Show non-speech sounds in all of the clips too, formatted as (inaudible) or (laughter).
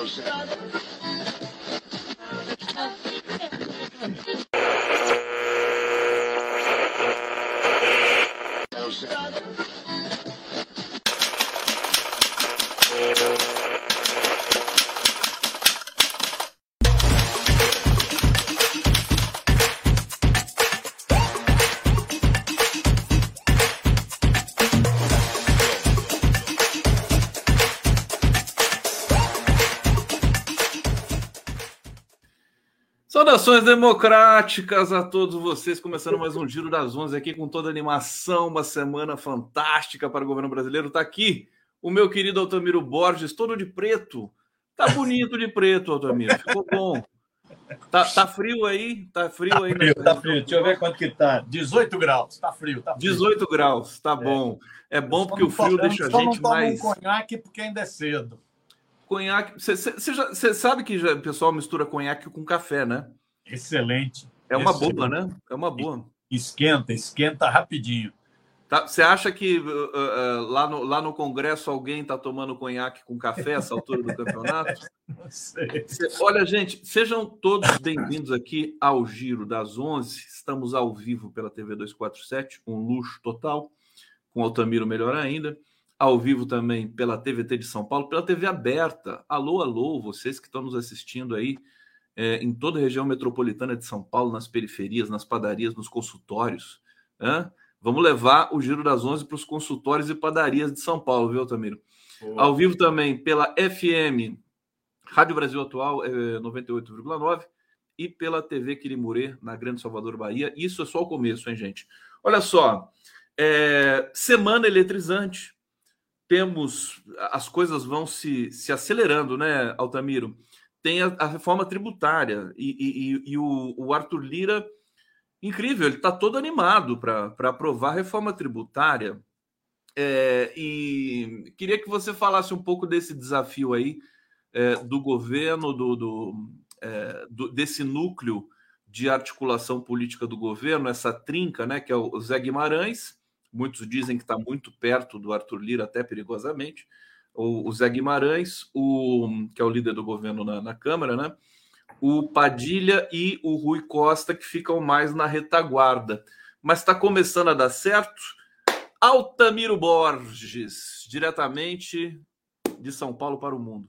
no sense. Saudações democráticas a todos vocês, começando mais um Giro das Onze aqui com toda a animação, uma semana fantástica para o governo brasileiro. Está aqui o meu querido Altamiro Borges, todo de preto. Tá bonito de preto, Altamiro, ficou bom. Tá, tá frio aí? Tá frio tá aí? Frio? Tá frio, deixa eu ver quanto que tá. 18 graus, tá frio, tá frio. 18 graus, tá bom. É bom porque o frio deixa a gente mais... não um conhaque porque ainda é cedo. Conhaque, você sabe que já, o pessoal mistura conhaque com café, né? Excelente. É uma Excelente. boa, né? É uma boa. Esquenta, esquenta rapidinho. Tá, você acha que uh, uh, lá, no, lá no Congresso alguém está tomando conhaque com café essa altura do campeonato? (laughs) Não sei. olha, gente, sejam todos bem-vindos aqui ao Giro das 11. Estamos ao vivo pela TV 247, um luxo total, com Altamiro melhor ainda. Ao vivo também pela TVT de São Paulo, pela TV aberta. Alô, alô, vocês que estão nos assistindo aí é, em toda a região metropolitana de São Paulo, nas periferias, nas padarias, nos consultórios. Né? Vamos levar o Giro das Onze para os consultórios e padarias de São Paulo, viu, Tamiro? Boa. Ao vivo também pela FM Rádio Brasil Atual é, 98,9 e pela TV Quirimurê, na Grande Salvador, Bahia. Isso é só o começo, hein, gente? Olha só, é, semana eletrizante. Temos, as coisas vão se, se acelerando, né, Altamiro? Tem a, a reforma tributária e, e, e o, o, Arthur Lira, incrível, ele está todo animado para aprovar a reforma tributária. É, e queria que você falasse um pouco desse desafio aí é, do governo, do, do, é, do, desse núcleo de articulação política do governo, essa trinca, né, que é o Zé Guimarães. Muitos dizem que está muito perto do Arthur Lira, até perigosamente o, o Zé Guimarães, o, que é o líder do governo na, na Câmara, né? o Padilha e o Rui Costa, que ficam mais na retaguarda. Mas está começando a dar certo. Altamiro Borges, diretamente de São Paulo para o mundo.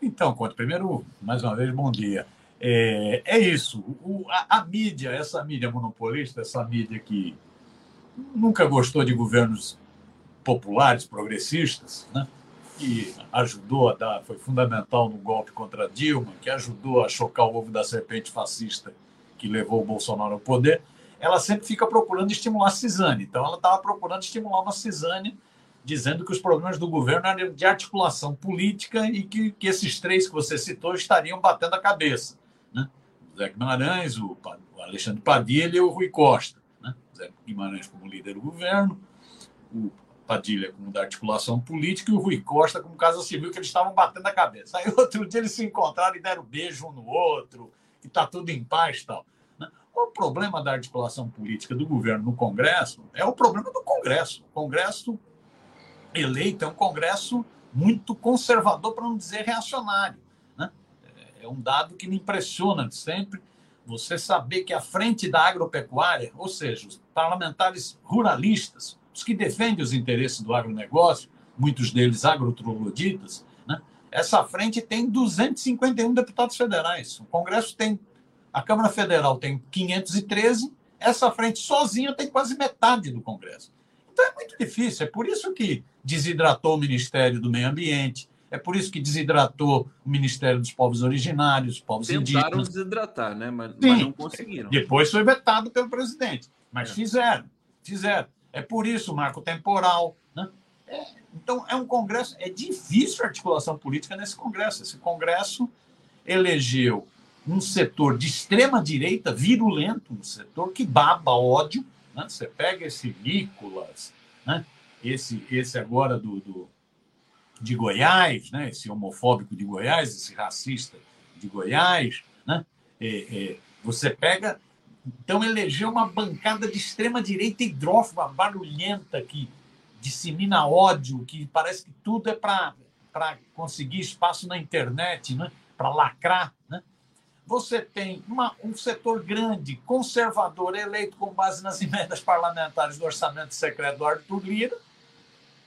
Então, Conte, primeiro, mais uma vez, bom dia. É, é isso. O, a, a, mídia, essa mídia monopolista, essa mídia que nunca gostou de governos populares, progressistas, né? que ajudou a dar, foi fundamental no golpe contra Dilma, que ajudou a chocar o ovo da serpente fascista que levou o Bolsonaro ao poder, ela sempre fica procurando estimular a Cisane. Então, ela estava procurando estimular uma Cisane, dizendo que os problemas do governo eram de articulação política e que, que esses três que você citou estariam batendo a cabeça. Né? O Zé Guimarães, o, o Alexandre Padilha e o Rui Costa. Né? O Zé Guimarães como líder do governo, o Padilha como da articulação política e o Rui Costa como Casa Civil, que eles estavam batendo a cabeça. Aí (laughs) outro dia eles se encontraram e deram beijo um no outro, e está tudo em paz e tal. Né? O problema da articulação política do governo no Congresso é o problema do Congresso. O Congresso eleito é um Congresso muito conservador, para não dizer reacionário. Né? É um dado que me impressiona de sempre. Você saber que a frente da agropecuária, ou seja, os parlamentares ruralistas, os que defendem os interesses do agronegócio, muitos deles agrotrogloditas, né? essa frente tem 251 deputados federais. O Congresso tem, a Câmara Federal tem 513, essa frente sozinha tem quase metade do Congresso. Então é muito difícil, é por isso que desidratou o Ministério do Meio Ambiente, é por isso que desidratou o Ministério dos Povos Originários, povos Tentaram indígenas. Tentaram desidratar, né? Mas, mas, não conseguiram. Depois foi vetado pelo presidente. Mas é. fizeram, fizeram. É por isso marco temporal. Né? É, então, é um Congresso. É difícil a articulação política nesse Congresso. Esse Congresso elegeu um setor de extrema-direita virulento, um setor que baba ódio. Né? Você pega esse Nicolas, né? esse, esse agora do, do, de Goiás, né? esse homofóbico de Goiás, esse racista de Goiás. Né? É, é, você pega então, elegeu uma bancada de extrema-direita hidrófoba, barulhenta, que dissemina ódio, que parece que tudo é para conseguir espaço na internet, né? para lacrar. Né? Você tem uma, um setor grande, conservador, eleito com base nas emendas (laughs) parlamentares do orçamento secreto do Arthur Lira,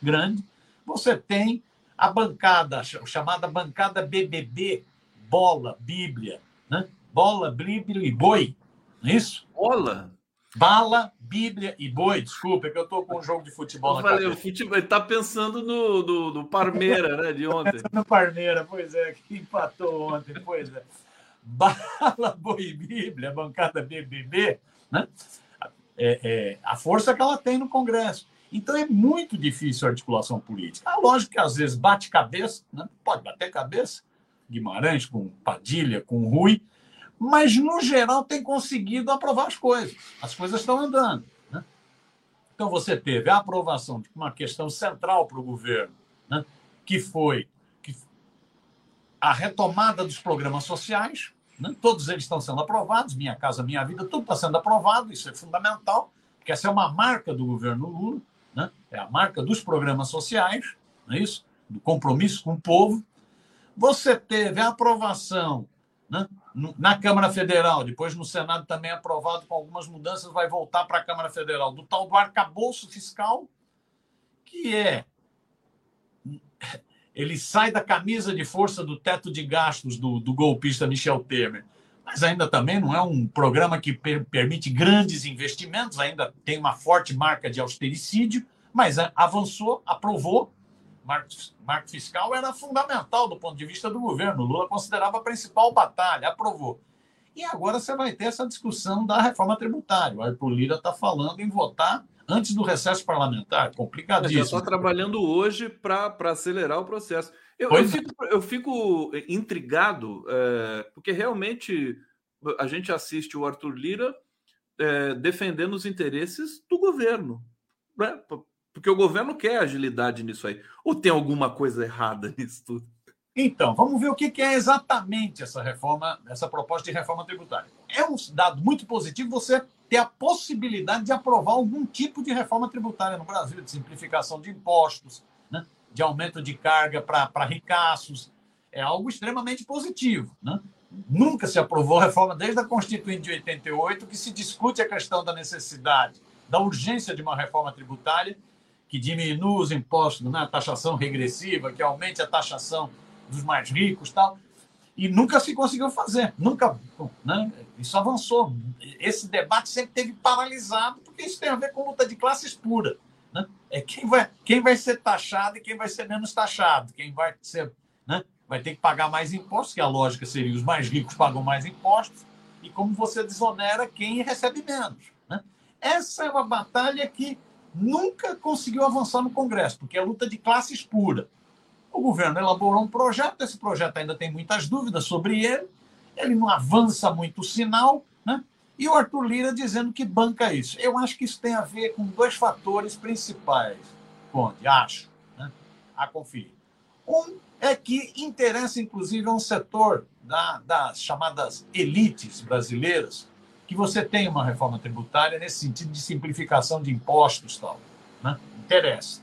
grande. Você tem a bancada, chamada bancada BBB, bola, Bíblia, né? bola, Bíblia e boi, isso? Bola? Bala, Bíblia e boi. Desculpa, é que eu estou com um jogo de futebol eu na falei, cabeça. O futebol, ele está pensando no, no, no Parmeira, né, de ontem. no Parmeira, pois é, que empatou ontem, pois é. Bala, (laughs) boi e Bíblia, bancada BBB, né? É, é, a força que ela tem no Congresso. Então é muito difícil a articulação política. A lógica que às vezes bate cabeça, né? pode bater cabeça, Guimarães com Padilha, com Rui, mas no geral tem conseguido aprovar as coisas. As coisas estão andando. Né? Então você teve a aprovação de uma questão central para o governo, né? que foi a retomada dos programas sociais. Né? Todos eles estão sendo aprovados, Minha Casa Minha Vida, tudo está sendo aprovado, isso é fundamental, porque essa é uma marca do governo Lula, né? é a marca dos programas sociais, não é isso? do compromisso com o povo. Você teve a aprovação né? na Câmara Federal, depois no Senado também aprovado com algumas mudanças, vai voltar para a Câmara Federal, do tal do arcabouço fiscal, que é. Ele sai da camisa de força do teto de gastos do, do golpista Michel Temer, mas ainda também não é um programa que per permite grandes investimentos, ainda tem uma forte marca de austericídio, mas avançou, aprovou marco, marco fiscal era fundamental do ponto de vista do governo. O Lula considerava a principal batalha, aprovou. E agora você vai ter essa discussão da reforma tributária. O Arthur Lira está falando em votar antes do recesso parlamentar. Complicadíssimo. Já está trabalhando hoje para acelerar o processo. Eu, eu, é. fico, eu fico, intrigado, é, porque realmente a gente assiste o Arthur Lira é, defendendo os interesses do governo. Né? Porque o governo quer agilidade nisso aí. Ou tem alguma coisa errada (laughs) nisso tudo? Então, vamos ver o que é exatamente essa reforma, essa proposta de reforma tributária. É um dado muito positivo você ter a possibilidade de aprovar algum tipo de reforma tributária no Brasil, de simplificação de impostos, né? de aumento de carga para ricaços. É algo extremamente positivo. Né? Nunca se aprovou reforma desde a Constituinte de 88 que se discute a questão da necessidade, da urgência de uma reforma tributária que diminua os impostos, né? taxação regressiva, que aumente a taxação dos mais ricos tal. E nunca se conseguiu fazer, nunca. Né? Isso avançou. Esse debate sempre teve paralisado, porque isso tem a ver com luta de classes pura. Né? É quem vai, quem vai ser taxado e quem vai ser menos taxado, quem vai ser. Né? Vai ter que pagar mais impostos, que a lógica seria os mais ricos pagam mais impostos, e como você desonera quem recebe menos. Né? Essa é uma batalha que nunca conseguiu avançar no Congresso, porque é luta de classes pura. O governo elaborou um projeto, esse projeto ainda tem muitas dúvidas sobre ele, ele não avança muito o sinal, né? E o Arthur Lira dizendo que banca isso. Eu acho que isso tem a ver com dois fatores principais, Conde, acho, né? a conferir. Um é que interessa, inclusive, a um setor da, das chamadas elites brasileiras, que você tenha uma reforma tributária nesse sentido de simplificação de impostos tal. Né? Interessa.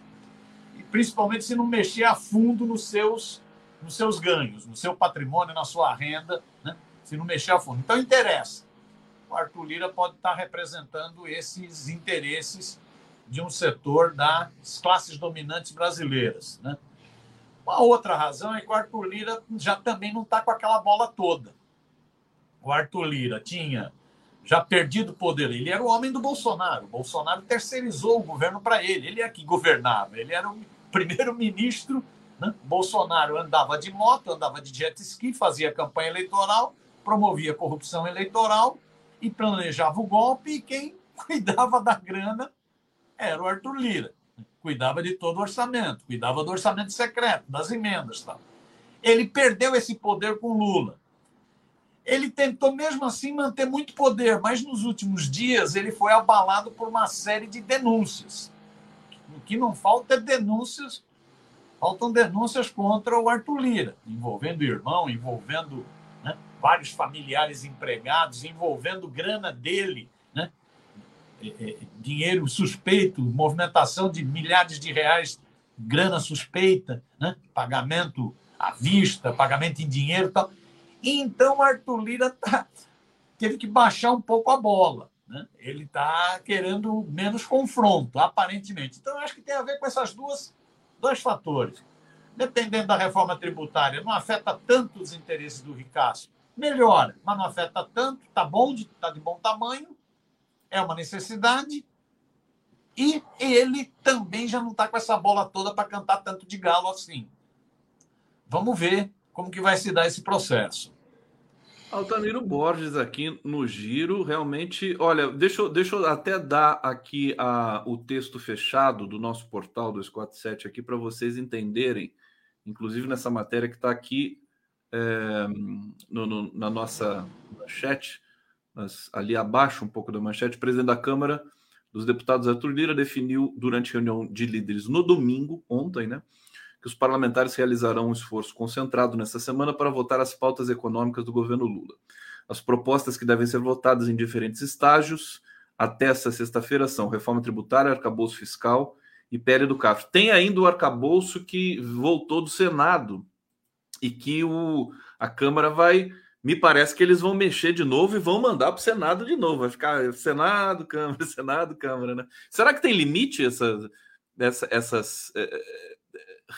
E principalmente se não mexer a fundo nos seus, nos seus ganhos, no seu patrimônio, na sua renda, né? se não mexer a fundo. Então, interessa. O Arthur Lira pode estar representando esses interesses de um setor das classes dominantes brasileiras. Né? Uma outra razão é que o Arthur Lira já também não está com aquela bola toda. O Arthur Lira tinha já perdido o poder. Ele era o homem do Bolsonaro. O Bolsonaro terceirizou o governo para ele. Ele é que governava. Ele era o primeiro-ministro. Né? Bolsonaro andava de moto, andava de jet ski, fazia campanha eleitoral, promovia corrupção eleitoral e planejava o golpe. E quem (laughs) cuidava da grana era o Arthur Lira. Cuidava de todo o orçamento, cuidava do orçamento secreto, das emendas. Tal. Ele perdeu esse poder com Lula. Ele tentou, mesmo assim, manter muito poder, mas nos últimos dias ele foi abalado por uma série de denúncias. O que não falta é denúncias, faltam denúncias contra o Arthur Lira, envolvendo o irmão, envolvendo né, vários familiares empregados, envolvendo grana dele, né, dinheiro suspeito, movimentação de milhares de reais grana suspeita, né? pagamento à vista, pagamento em dinheiro e tal. Então, Arthur Lira tá, teve que baixar um pouco a bola. Né? Ele está querendo menos confronto, aparentemente. Então, acho que tem a ver com essas duas dois fatores. Dependendo da reforma tributária, não afeta tanto os interesses do ricaço. Melhora, mas não afeta tanto, está bom, está de bom tamanho, é uma necessidade. E ele também já não está com essa bola toda para cantar tanto de galo assim. Vamos ver como que vai se dar esse processo. Altamiro Borges aqui no Giro, realmente, olha, deixa, eu, deixa eu até dar aqui a, o texto fechado do nosso portal 247 aqui para vocês entenderem, inclusive nessa matéria que está aqui é, no, no, na nossa manchete, mas ali abaixo um pouco da manchete, o presidente da Câmara dos Deputados Arthur Lira definiu durante reunião de líderes no domingo, ontem, né? Que os parlamentares realizarão um esforço concentrado nesta semana para votar as pautas econômicas do governo Lula. As propostas que devem ser votadas em diferentes estágios até esta sexta-feira são reforma tributária, arcabouço fiscal e PL do CAF. Tem ainda o arcabouço que voltou do Senado e que o, a Câmara vai. Me parece que eles vão mexer de novo e vão mandar para o Senado de novo. Vai ficar Senado, Câmara, (laughs) Senado, Câmara, né? Será que tem limite essa, essa, essas.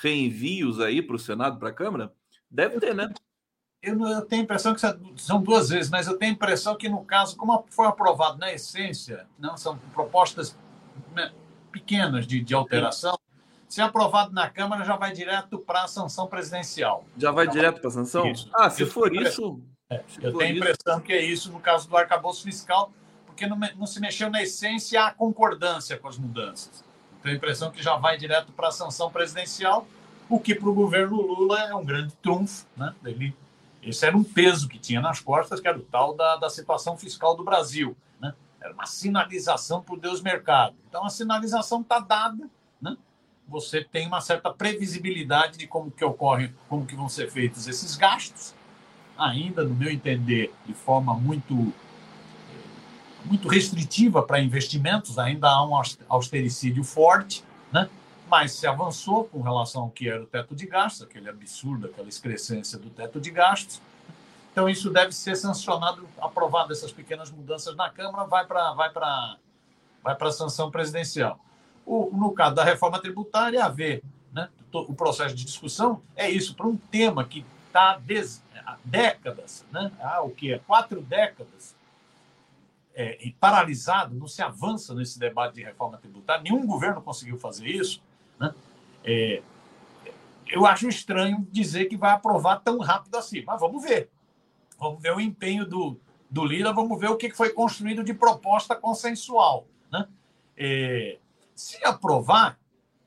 Reenvios aí para o Senado, para a Câmara? Deve ter, né? Eu, eu, tenho a impressão que são duas vezes, mas eu tenho a impressão que, no caso, como foi aprovado na essência, não são propostas né, pequenas de, de alteração, se aprovado na Câmara, já vai direto para a sanção presidencial. Já vai direto para a sanção? Isso. Ah, se eu for isso. É, eu tenho a impressão que é isso no caso do arcabouço fiscal, porque não, não se mexeu na essência a concordância com as mudanças. Tenho a impressão que já vai direto para a sanção presidencial, o que para o governo Lula é um grande trunfo. Né? Ele, esse era um peso que tinha nas costas, que era o tal da, da situação fiscal do Brasil. Né? Era uma sinalização para o Deus mercado. Então a sinalização está dada, né? você tem uma certa previsibilidade de como que ocorre, como que vão ser feitos esses gastos, ainda, no meu entender, de forma muito muito restritiva para investimentos, ainda há um austericídio forte, né? mas se avançou com relação ao que era o teto de gastos, aquele absurdo, aquela excrescência do teto de gastos. Então, isso deve ser sancionado, aprovado essas pequenas mudanças na Câmara, vai para vai vai a sanção presidencial. O, no caso da reforma tributária, a ver né, o processo de discussão, é isso, para um tema que está há décadas, né, há o que? Quatro décadas, é, paralisado, não se avança nesse debate de reforma tributária, nenhum governo conseguiu fazer isso. Né? É, eu acho estranho dizer que vai aprovar tão rápido assim, mas vamos ver. Vamos ver o empenho do, do Lira, vamos ver o que foi construído de proposta consensual. Né? É, se aprovar,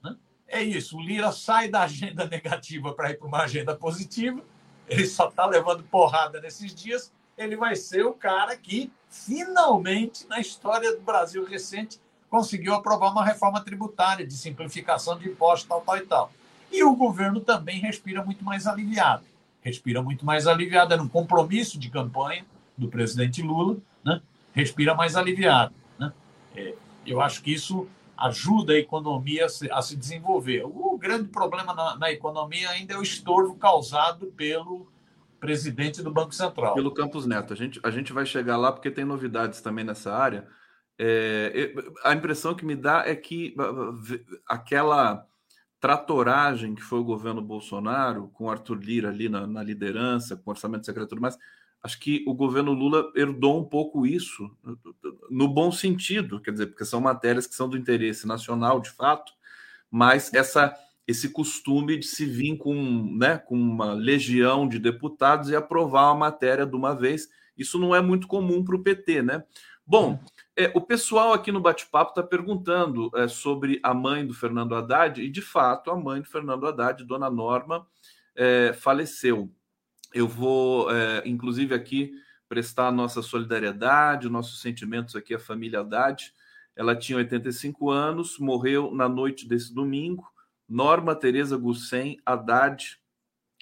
né, é isso: o Lira sai da agenda (laughs) negativa para ir para uma agenda positiva, ele só está levando porrada nesses dias ele vai ser o cara que, finalmente, na história do Brasil recente, conseguiu aprovar uma reforma tributária de simplificação de impostos, tal, tal e tal. E o governo também respira muito mais aliviado. Respira muito mais aliviado. Era um compromisso de campanha do presidente Lula, né? respira mais aliviado. Né? É, eu acho que isso ajuda a economia a se, a se desenvolver. O grande problema na, na economia ainda é o estorvo causado pelo presidente do Banco Central. Pelo Campos Neto. A gente, a gente vai chegar lá porque tem novidades também nessa área. É, a impressão que me dá é que aquela tratoragem que foi o governo Bolsonaro, com Arthur Lira ali na, na liderança, com orçamento secreto e tudo mais, acho que o governo Lula herdou um pouco isso, no bom sentido, quer dizer, porque são matérias que são do interesse nacional, de fato, mas essa esse costume de se vir com, né, com uma legião de deputados e aprovar uma matéria de uma vez. Isso não é muito comum para o PT, né? Bom, é, o pessoal aqui no bate-papo está perguntando é, sobre a mãe do Fernando Haddad, e de fato a mãe do Fernando Haddad, Dona Norma, é, faleceu. Eu vou, é, inclusive, aqui prestar a nossa solidariedade, nossos sentimentos aqui à família Haddad. Ela tinha 85 anos, morreu na noite desse domingo. Norma Tereza Gussen Haddad,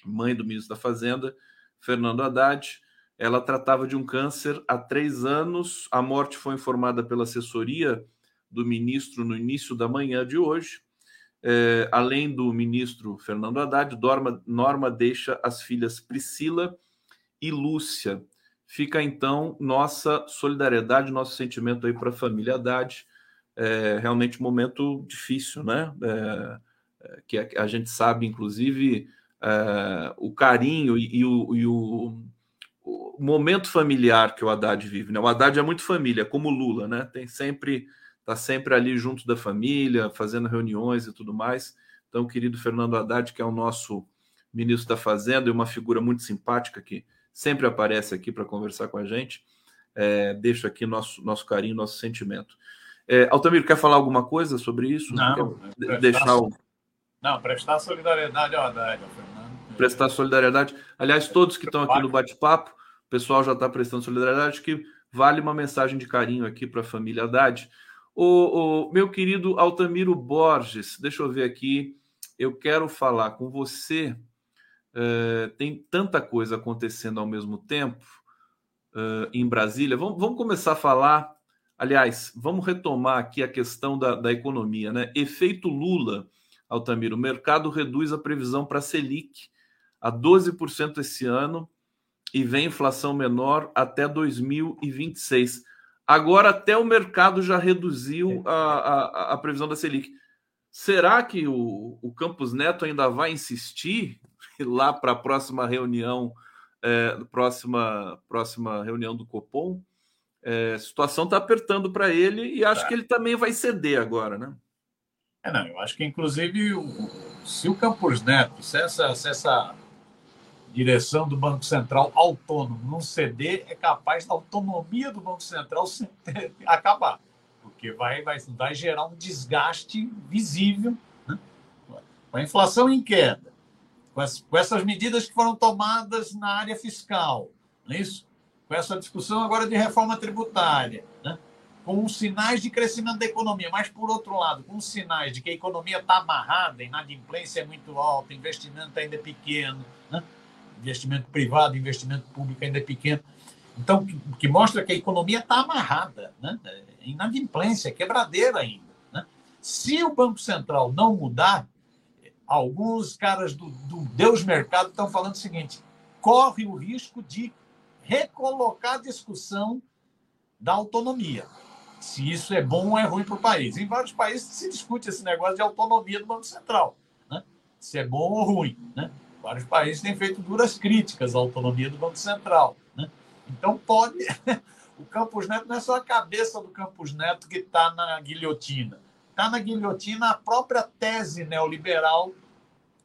mãe do ministro da Fazenda, Fernando Haddad. Ela tratava de um câncer há três anos. A morte foi informada pela assessoria do ministro no início da manhã de hoje. é, além do ministro Fernando Haddad, Norma, Norma deixa as filhas Priscila e Lúcia. Fica então nossa solidariedade, nosso sentimento aí para a família Haddad. É realmente um momento difícil, né? É que a, gente sabe, inclusive, é, o carinho e, e, o, e o, o, momento familiar que o Haddad vive. Né? O Haddad é muito família, como o Lula, né? Tem sempre está sempre ali junto da família, fazendo reuniões e tudo mais. Então, o querido Fernando Haddad, que é o nosso ministro da Fazenda e uma figura muito simpática que sempre aparece aqui para conversar com a gente, é, deixo aqui nosso, nosso carinho, nosso sentimento. É, Altamiro, quer falar alguma coisa sobre isso? Não, quer deixar o... não, prestar solidariedade ao Haddad, ao Fernando. Prestar solidariedade. Aliás, todos que estão aqui no bate-papo, o pessoal já está prestando solidariedade, que vale uma mensagem de carinho aqui para a família Haddad. O, o, meu querido Altamiro Borges, deixa eu ver aqui. Eu quero falar com você. Uh, tem tanta coisa acontecendo ao mesmo tempo uh, em Brasília. Vamos, vamos, começar a falar. Aliás, vamos retomar aqui a questão da, da economia, né? Efeito Lula, Altamiro. O mercado reduz a previsão para a Selic a 12% esse ano e vem inflação menor até 2026. Agora até o mercado já reduziu a, a, a previsão da Selic. Será que o, o Campos Neto ainda vai insistir (laughs) lá para a próxima reunião, é, próxima, próxima reunião do Copom? É, a situação está apertando para ele e acho tá. que ele também vai ceder agora, né? É, não, eu acho que inclusive se o Campos Neto, se essa, se essa direção do Banco Central autônomo não ceder, é capaz da autonomia do Banco Central (laughs) acabar, porque vai, vai, vai gerar um desgaste visível né? com a inflação em queda, com, as, com essas medidas que foram tomadas na área fiscal, não é isso? com essa discussão agora de reforma tributária, né? Com sinais de crescimento da economia, mas, por outro lado, com sinais de que a economia está amarrada, inadimplência é muito alta, investimento ainda é pequeno, né? investimento privado, investimento público ainda é pequeno. Então, que, que mostra que a economia está amarrada, né? É inadimplência, quebradeira ainda. Né? Se o Banco Central não mudar, alguns caras do, do Deus Mercado estão falando o seguinte: corre o risco de recolocar a discussão da autonomia. Se isso é bom ou é ruim para o país. Em vários países se discute esse negócio de autonomia do Banco Central. Né? Se é bom ou ruim. Né? Vários países têm feito duras críticas à autonomia do Banco Central. Né? Então, pode. (laughs) o Campos Neto não é só a cabeça do Campos Neto que está na guilhotina. Está na guilhotina a própria tese neoliberal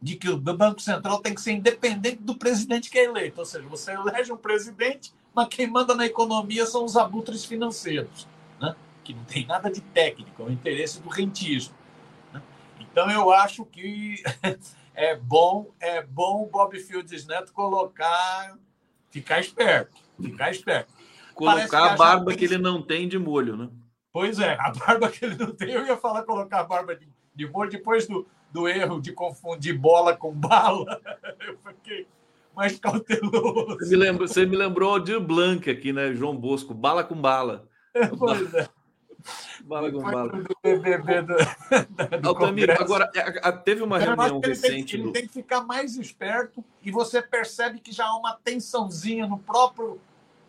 de que o Banco Central tem que ser independente do presidente que é eleito. Ou seja, você elege um presidente, mas quem manda na economia são os abutres financeiros, né? que não tem nada de técnico, é o interesse do rentismo. Né? Então, eu acho que (laughs) é bom, é bom o Bob Fields Neto colocar, ficar esperto, ficar esperto. Colocar a barba que ele não tem de molho, né? Pois é, a barba que ele não tem, eu ia falar colocar a barba de, de molho depois do, do erro de confundir bola com bala. (laughs) Eu fiquei mais cauteloso. Você me lembrou, você me lembrou de Blanc aqui, né? João Bosco, bala com bala. (laughs) Pois é. Bala com bala. Do BBB (laughs) do, do Altamiro, agora, teve uma reunião ele recente. Tem, do... Ele tem que ficar mais esperto e você percebe que já há uma tensãozinha no próprio,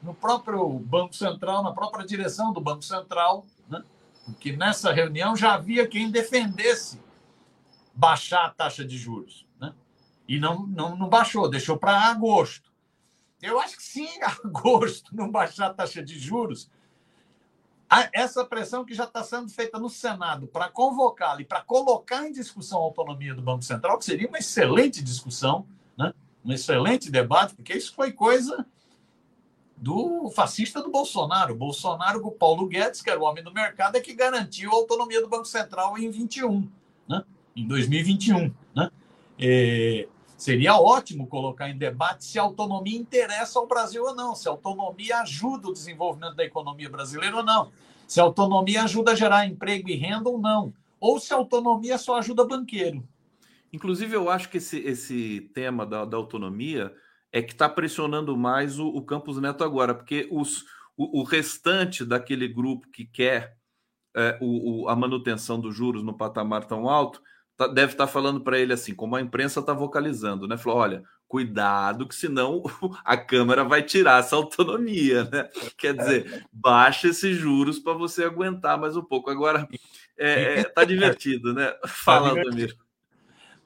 no próprio Banco Central, na própria direção do Banco Central, né? porque nessa reunião já havia quem defendesse baixar a taxa de juros. Né? E não, não, não baixou, deixou para agosto. Eu acho que sim, (laughs) agosto não baixar a taxa de juros essa pressão que já está sendo feita no Senado para convocá-lo e para colocar em discussão a autonomia do Banco Central, que seria uma excelente discussão, né? um excelente debate, porque isso foi coisa do fascista do Bolsonaro. O Bolsonaro, o Paulo Guedes, que era o homem do mercado, é que garantiu a autonomia do Banco Central em 21, né? em 2021. Né? E seria ótimo colocar em debate se a autonomia interessa ao Brasil ou não, se a autonomia ajuda o desenvolvimento da economia brasileira ou não, se a autonomia ajuda a gerar emprego e renda ou não, ou se a autonomia só ajuda banqueiro. Inclusive, eu acho que esse, esse tema da, da autonomia é que está pressionando mais o, o, Neto agora, porque os, o, o restante daquele grupo que quer é, o, a manutenção dos juros no patamar tão alto tá, deve estar tá falando para ele assim, como a imprensa está vocalizando, né? Falou: olha, cuidado, que senão (laughs) a Câmara vai tirar essa autonomia, né? Quer dizer, baixa esses juros para você aguentar mais um pouco. Agora, é, é, tá divertido, né? (laughs) Tá Fala, Damir.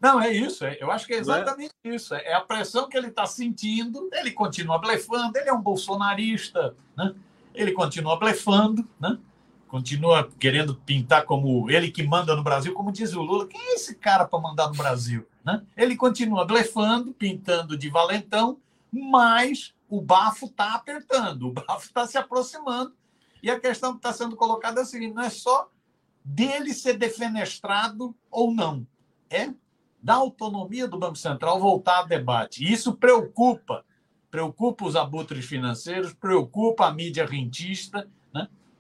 Não, é isso. É, eu acho que é, é? exatamente é? isso. É a pressão que ele está sentindo. Ele continua blefando. Ele é um bolsonarista, né? Ele continua blefando, né? Continua querendo pintar como ele que manda no Brasil, como diz o Lula. Quem é esse cara para mandar no Brasil? Né? Ele continua blefando, pintando de valentão, mas o bafo está apertando, o bafo está se aproximando. E a questão que está sendo colocada é a seguinte: não é só dele ser defenestrado ou não, é da autonomia do Banco Central voltar a debate. E isso preocupa, preocupa os abutres financeiros, preocupa a mídia rentista?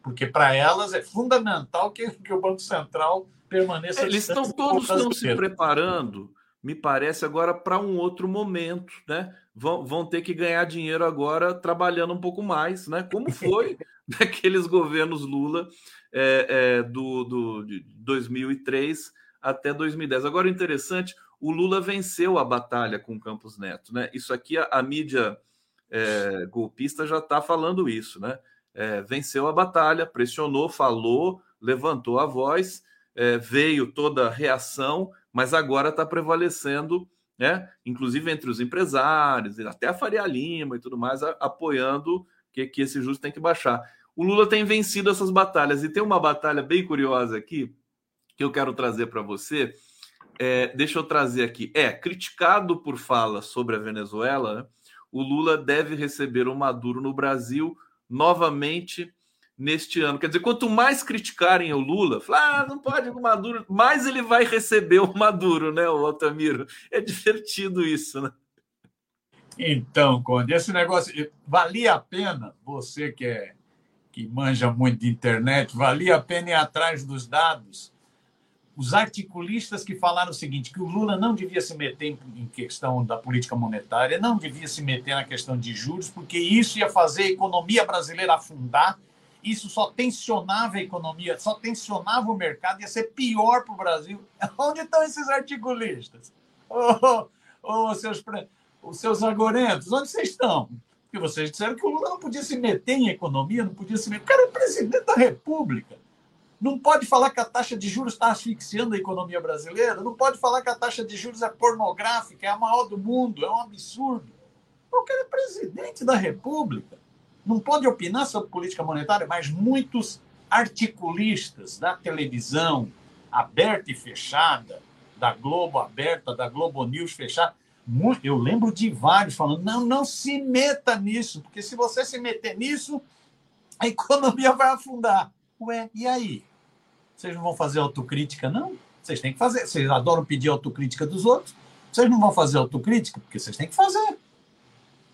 Porque para elas é fundamental que, que, o Banco Central permaneça. Eles estão todos estão se preparando, me parece, agora para um outro momento, né? Vão, vão ter que ganhar dinheiro agora trabalhando um pouco mais, né? Como foi (laughs) naqueles governos Lula é, é, do, do, de 2003 até 2010. Agora, interessante, o Lula venceu a batalha com o Campos Neto, né? Isso aqui a, a mídia é, golpista já está falando isso, né? É, venceu a batalha, pressionou, falou, levantou a voz, é, veio toda a reação, mas agora está prevalecendo, né? Inclusive entre os empresários, até a Faria Lima e tudo mais, a, apoiando que, que esse juros tem que baixar. O Lula tem vencido essas batalhas e tem uma batalha bem curiosa aqui que eu quero trazer para você. É, deixa eu trazer aqui. É, criticado por fala sobre a Venezuela, né? o Lula deve receber o Maduro no Brasil novamente neste ano. Quer dizer, quanto mais criticarem o Lula, falar, ah, não pode o Maduro, mais ele vai receber o Maduro, né, o Altamiro? É divertido isso, né? Então, Conde, esse negócio valia a pena, você que é que manja muito de internet, valia a pena ir atrás dos dados os articulistas que falaram o seguinte, que o Lula não devia se meter em questão da política monetária, não devia se meter na questão de juros, porque isso ia fazer a economia brasileira afundar, isso só tensionava a economia, só tensionava o mercado, ia ser pior para o Brasil. (laughs) Onde estão esses articulistas? Ô, oh, oh, seus, os seus agorentos, onde vocês estão? Porque vocês disseram que o Lula não podia se meter em economia, não podia se meter. O cara é presidente da República. Não pode falar que a taxa de juros está asfixiando a economia brasileira. Não pode falar que a taxa de juros é pornográfica, é a maior do mundo, é um absurdo. O cara é presidente da República. Não pode opinar sobre política monetária, mas muitos articulistas da televisão aberta e fechada, da Globo aberta, da Globo News fechada, eu lembro de vários falando: não, não se meta nisso, porque se você se meter nisso, a economia vai afundar. Ué, e aí? Vocês não vão fazer autocrítica, não? Vocês têm que fazer. Vocês adoram pedir autocrítica dos outros. Vocês não vão fazer autocrítica, porque vocês têm que fazer.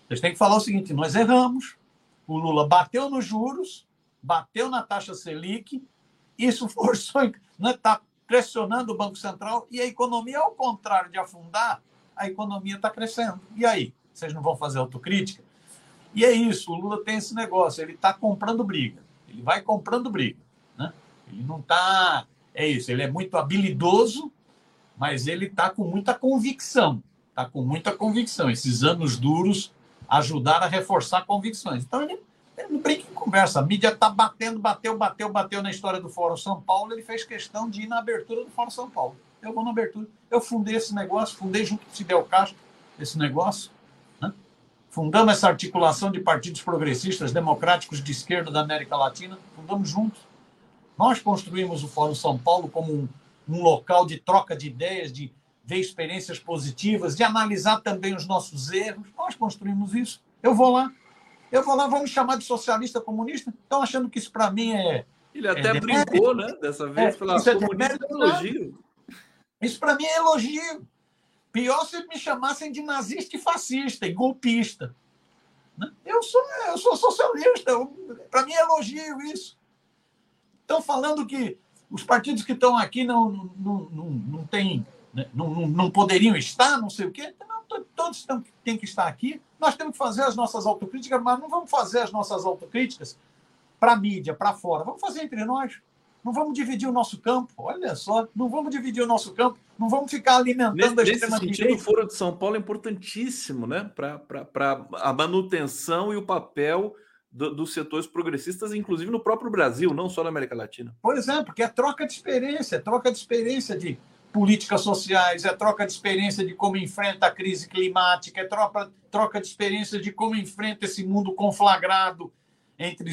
Vocês têm que falar o seguinte: nós erramos. O Lula bateu nos juros, bateu na taxa Selic, isso forçou, está né, tá pressionando o Banco Central e a economia, ao contrário de afundar, a economia está crescendo. E aí? Vocês não vão fazer autocrítica? E é isso, o Lula tem esse negócio, ele está comprando briga. Ele vai comprando briga. Né? Ele não está. É isso, ele é muito habilidoso, mas ele está com muita convicção. Está com muita convicção. Esses anos duros ajudaram a reforçar convicções. Então, ele, ele não brinca em conversa. A mídia está batendo, bateu, bateu, bateu na história do Fórum São Paulo. Ele fez questão de ir na abertura do Fórum São Paulo. Eu vou na abertura. Eu fundei esse negócio, fundei junto com o Fidel Castro esse negócio. Fundamos essa articulação de partidos progressistas democráticos de esquerda da América Latina, fundamos juntos. Nós construímos o Fórum São Paulo como um, um local de troca de ideias, de ver experiências positivas, de analisar também os nossos erros. Nós construímos isso. Eu vou lá. Eu vou lá, vão me chamar de socialista comunista? Estão achando que isso para mim é. Ele até é brincou, né? Dessa vez, é, falar isso é comunista é elogio. Isso para mim é elogio. Pior se me chamassem de nazista e fascista e golpista. Né? Eu sou, eu sou socialista, para mim é elogio isso. Estão falando que os partidos que estão aqui não, não, não, não, tem, né? não, não, poderiam estar, não sei o quê. Não, todos têm que estar aqui. Nós temos que fazer as nossas autocríticas, mas não vamos fazer as nossas autocríticas para a mídia, para fora. Vamos fazer entre nós. Não vamos dividir o nosso campo. Olha só, não vamos dividir o nosso campo. Não vamos ficar alimentando nesse, a extrema nesse sentido, o Foro de São Paulo é importantíssimo, né? Para a manutenção e o papel do, dos setores progressistas, inclusive no próprio Brasil, não só na América Latina. Por exemplo, que é troca de experiência, troca de experiência de políticas sociais, é troca de experiência de como enfrenta a crise climática, é troca, troca de experiência de como enfrenta esse mundo conflagrado entre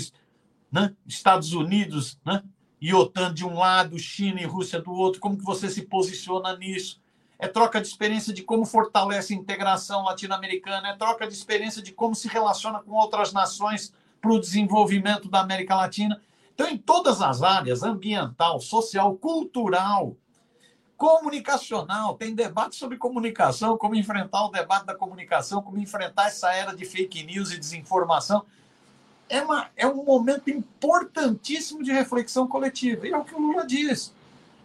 né, Estados Unidos, né, e OTAN de um lado, China e Rússia do outro, como que você se posiciona nisso? É troca de experiência de como fortalece a integração latino-americana, é troca de experiência de como se relaciona com outras nações para o desenvolvimento da América Latina. Então, em todas as áreas, ambiental, social, cultural, comunicacional, tem debate sobre comunicação, como enfrentar o debate da comunicação, como enfrentar essa era de fake news e desinformação é, uma, é um momento importantíssimo de reflexão coletiva. E é o que o Lula diz.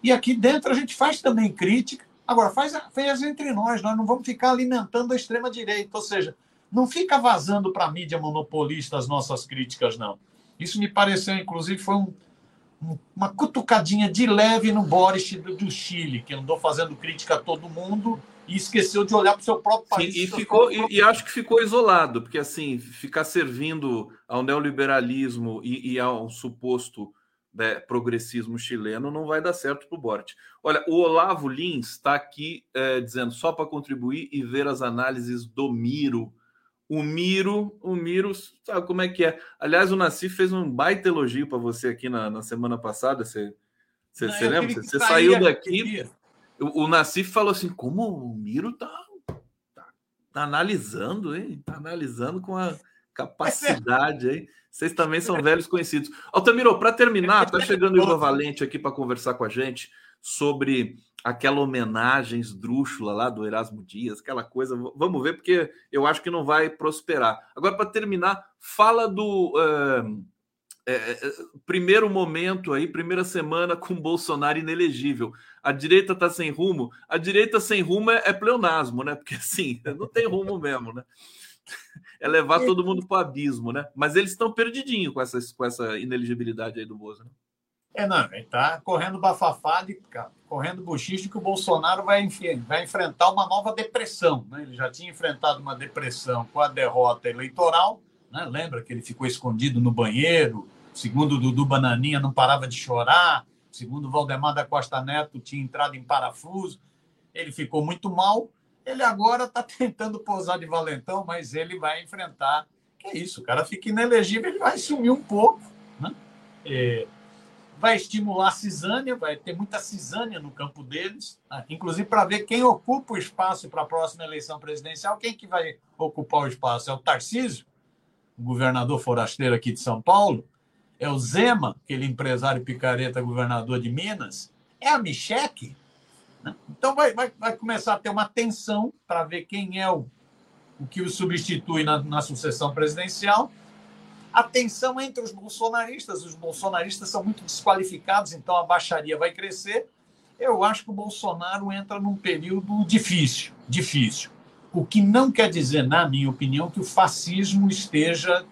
E aqui dentro a gente faz também crítica. Agora, faz, faz entre nós, nós não vamos ficar alimentando a extrema-direita. Ou seja, não fica vazando para a mídia monopolista as nossas críticas, não. Isso me pareceu, inclusive, foi um, um, uma cutucadinha de leve no Boris do, do Chile, que andou fazendo crítica a todo mundo e esqueceu de olhar para o seu próprio país. Sim, e, ficou, e, e, acho que ficou isolado, porque assim, ficar servindo ao neoliberalismo e, e ao suposto né, progressismo chileno não vai dar certo para o Bort. Olha, o Olavo Lins está aqui é, dizendo só para contribuir e ver as análises do Miro. O Miro, o Miro, sabe como é que é? Aliás, o Nassif fez um baita elogio para você aqui na, na semana passada. Você, você, não, você lembra? Você, você saiu daqui. O, o Nassif falou assim: como o Miro tá, tá, tá analisando, hein? Tá analisando com a capacidade aí. Vocês também são velhos conhecidos. Altamiro, para terminar, tá chegando o Ivan Valente aqui para conversar com a gente sobre aquela homenagem esdrúxula lá do Erasmo Dias, aquela coisa. Vamos ver, porque eu acho que não vai prosperar. Agora, para terminar, fala do. Uh é, primeiro momento aí, primeira semana com Bolsonaro inelegível. A direita está sem rumo. A direita sem rumo é, é pleonasmo, né? Porque assim, (laughs) não tem rumo mesmo, né? É levar todo mundo para o abismo, né? Mas eles estão perdidinhos com essa, com essa ineligibilidade aí do Bozo. Né? É, não, ele tá correndo bafafá, de, correndo bochicho que o Bolsonaro vai, vai enfrentar uma nova depressão. Né? Ele já tinha enfrentado uma depressão com a derrota eleitoral, né? lembra que ele ficou escondido no banheiro, Segundo o Dudu Bananinha, não parava de chorar. Segundo Valdemar da Costa Neto, tinha entrado em parafuso. Ele ficou muito mal. Ele agora está (laughs) tentando pousar de valentão, mas ele vai enfrentar. Que é isso, o cara fica inelegível, ele vai sumir um pouco. Né? É, vai estimular a cisânia, vai ter muita cisânia no campo deles, né? inclusive para ver quem ocupa o espaço para a próxima eleição presidencial. Quem que vai ocupar o espaço? É o Tarcísio, o governador forasteiro aqui de São Paulo, é o Zema, aquele empresário picareta governador de Minas, é a Micheque. Né? Então vai, vai, vai começar a ter uma tensão para ver quem é o, o que o substitui na, na sucessão presidencial. A tensão entre os bolsonaristas, os bolsonaristas são muito desqualificados, então a baixaria vai crescer. Eu acho que o Bolsonaro entra num período difícil, difícil. O que não quer dizer, na minha opinião, que o fascismo esteja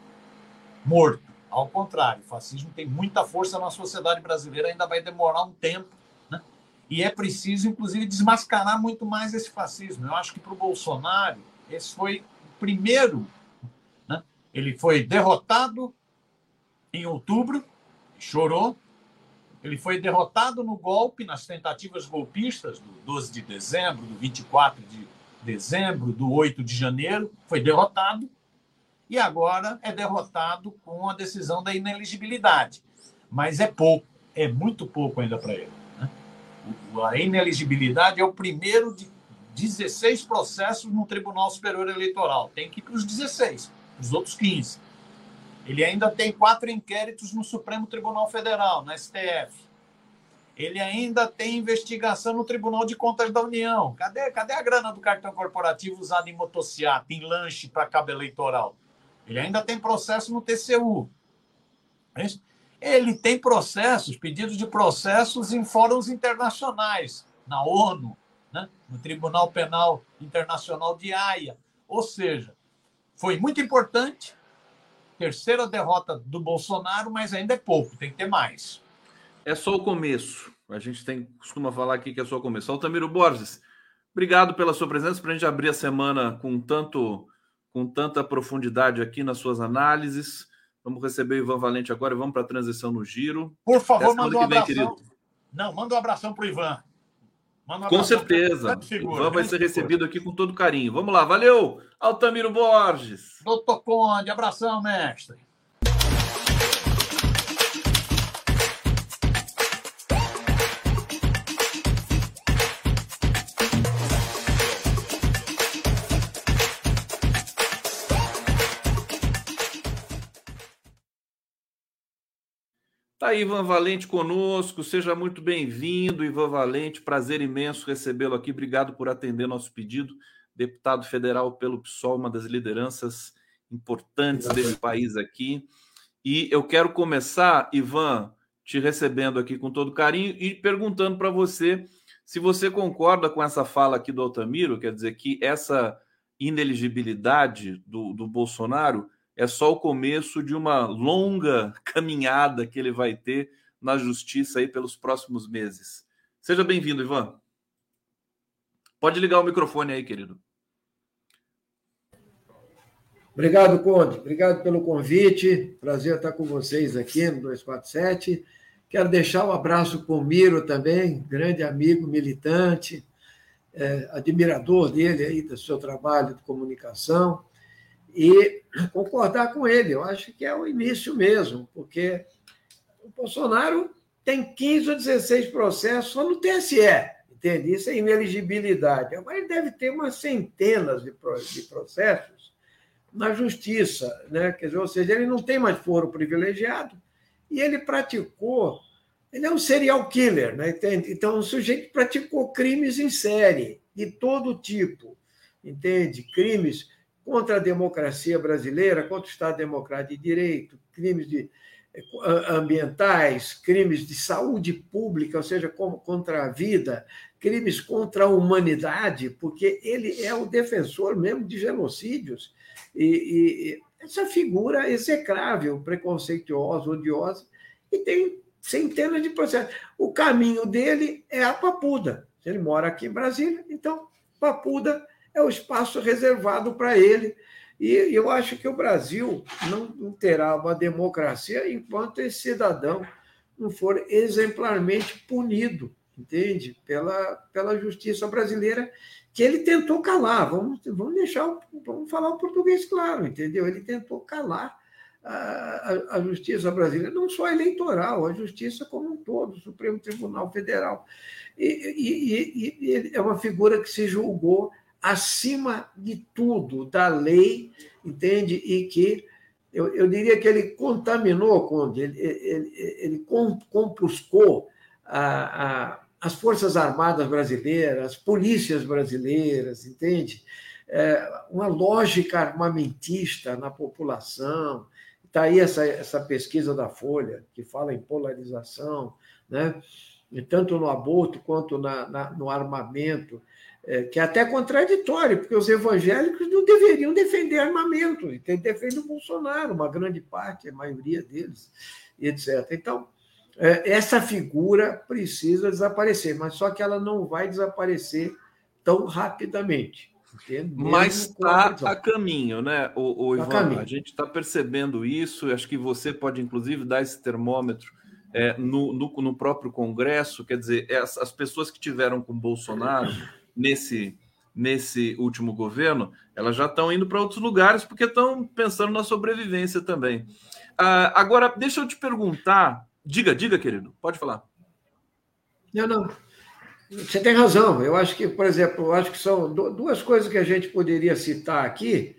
morto ao contrário, o fascismo tem muita força na sociedade brasileira, ainda vai demorar um tempo. Né? E é preciso, inclusive, desmascarar muito mais esse fascismo. Eu acho que para o Bolsonaro, esse foi o primeiro. Né? Ele foi derrotado em outubro, chorou. Ele foi derrotado no golpe, nas tentativas golpistas do 12 de dezembro, do 24 de dezembro, do 8 de janeiro. Foi derrotado e agora é derrotado com a decisão da ineligibilidade. Mas é pouco, é muito pouco ainda para ele. Né? A ineligibilidade é o primeiro de 16 processos no Tribunal Superior Eleitoral. Tem que ir para os 16, os outros 15. Ele ainda tem quatro inquéritos no Supremo Tribunal Federal, no STF. Ele ainda tem investigação no Tribunal de Contas da União. Cadê, cadê a grana do cartão corporativo usado em motocicleta, em lanche para cabo eleitoral? Ele ainda tem processo no TCU. É ele tem processos, pedidos de processos em fóruns internacionais, na ONU, né? no Tribunal Penal Internacional de Haia. Ou seja, foi muito importante, terceira derrota do Bolsonaro, mas ainda é pouco, tem que ter mais. É só o começo. A gente tem costuma falar aqui que é só o começo. Altamiro Borges, obrigado pela sua presença para a gente abrir a semana com tanto com tanta profundidade aqui nas suas análises. Vamos receber o Ivan Valente agora e vamos para a transição no giro. Por favor, manda um abração. Vem, Não, manda um abração para o Ivan. Um com certeza. Figura, Ivan vai ser figura. recebido aqui com todo carinho. Vamos lá, valeu, Altamiro Borges. Doutor Conde, abração, mestre. Tá aí Ivan Valente conosco, seja muito bem-vindo, Ivan Valente, prazer imenso recebê-lo aqui, obrigado por atender nosso pedido. Deputado federal pelo PSOL, uma das lideranças importantes desse país aqui. E eu quero começar, Ivan, te recebendo aqui com todo carinho e perguntando para você se você concorda com essa fala aqui do Altamiro, quer dizer que essa ineligibilidade do, do Bolsonaro é só o começo de uma longa (laughs) caminhada que ele vai ter na justiça aí pelos próximos meses. Seja bem-vindo, Ivan. Pode ligar o microfone aí, querido. Obrigado, Conde. Obrigado pelo convite. Prazer estar com vocês aqui no 247. Quero deixar um abraço para o Miro também, grande amigo, militante, é, admirador dele aí, do seu trabalho de comunicação e concordar com ele. Eu acho que é o início mesmo, porque o Bolsonaro tem 15 ou 16 processos só no TSE, entende? Isso é ineligibilidade. Agora ele deve ter umas centenas de processos na justiça, né? Quer dizer, ou seja, ele não tem mais foro privilegiado e ele praticou. Ele é um serial killer, né? Entende? Então, um sujeito praticou crimes em série, de todo tipo, entende? Crimes contra a democracia brasileira, contra o Estado Democrático de Direito, crimes de, eh, ambientais, crimes de saúde pública, ou seja, contra a vida, crimes contra a humanidade, porque ele é o defensor mesmo de genocídios. E, e essa figura execrável, preconceituosa, odiosa, e tem centenas de processos. O caminho dele é a Papuda. Ele mora aqui em Brasília, então Papuda é o espaço reservado para ele. E eu acho que o Brasil não terá uma democracia enquanto esse cidadão não for exemplarmente punido, entende? Pela, pela justiça brasileira, que ele tentou calar. Vamos, vamos deixar, vamos falar o português claro, entendeu? Ele tentou calar a, a, a justiça brasileira, não só eleitoral, a justiça como um todo, o Supremo Tribunal Federal. E, e, e, e é uma figura que se julgou acima de tudo da lei, entende? E que eu, eu diria que ele contaminou, Conde, ele, ele, ele compuscou a, a, as Forças Armadas brasileiras, as polícias brasileiras, entende? É, uma lógica armamentista na população. Está aí essa, essa pesquisa da Folha, que fala em polarização, né? tanto no aborto quanto na, na no armamento é, que é até contraditório, porque os evangélicos não deveriam defender armamento, e defende o Bolsonaro, uma grande parte, a maioria deles, etc. Então, é, essa figura precisa desaparecer, mas só que ela não vai desaparecer tão rapidamente. Mas está a caminho, né, o, o tá Ivan? Caminho. A gente está percebendo isso, acho que você pode, inclusive, dar esse termômetro é, no, no, no, próprio Congresso, quer dizer, as, as pessoas que tiveram com Bolsonaro nesse, nesse último governo, elas já estão indo para outros lugares porque estão pensando na sobrevivência também. Ah, agora, deixa eu te perguntar. Diga, diga, querido, pode falar. Não, não. Você tem razão. Eu acho que, por exemplo, eu acho que são duas coisas que a gente poderia citar aqui.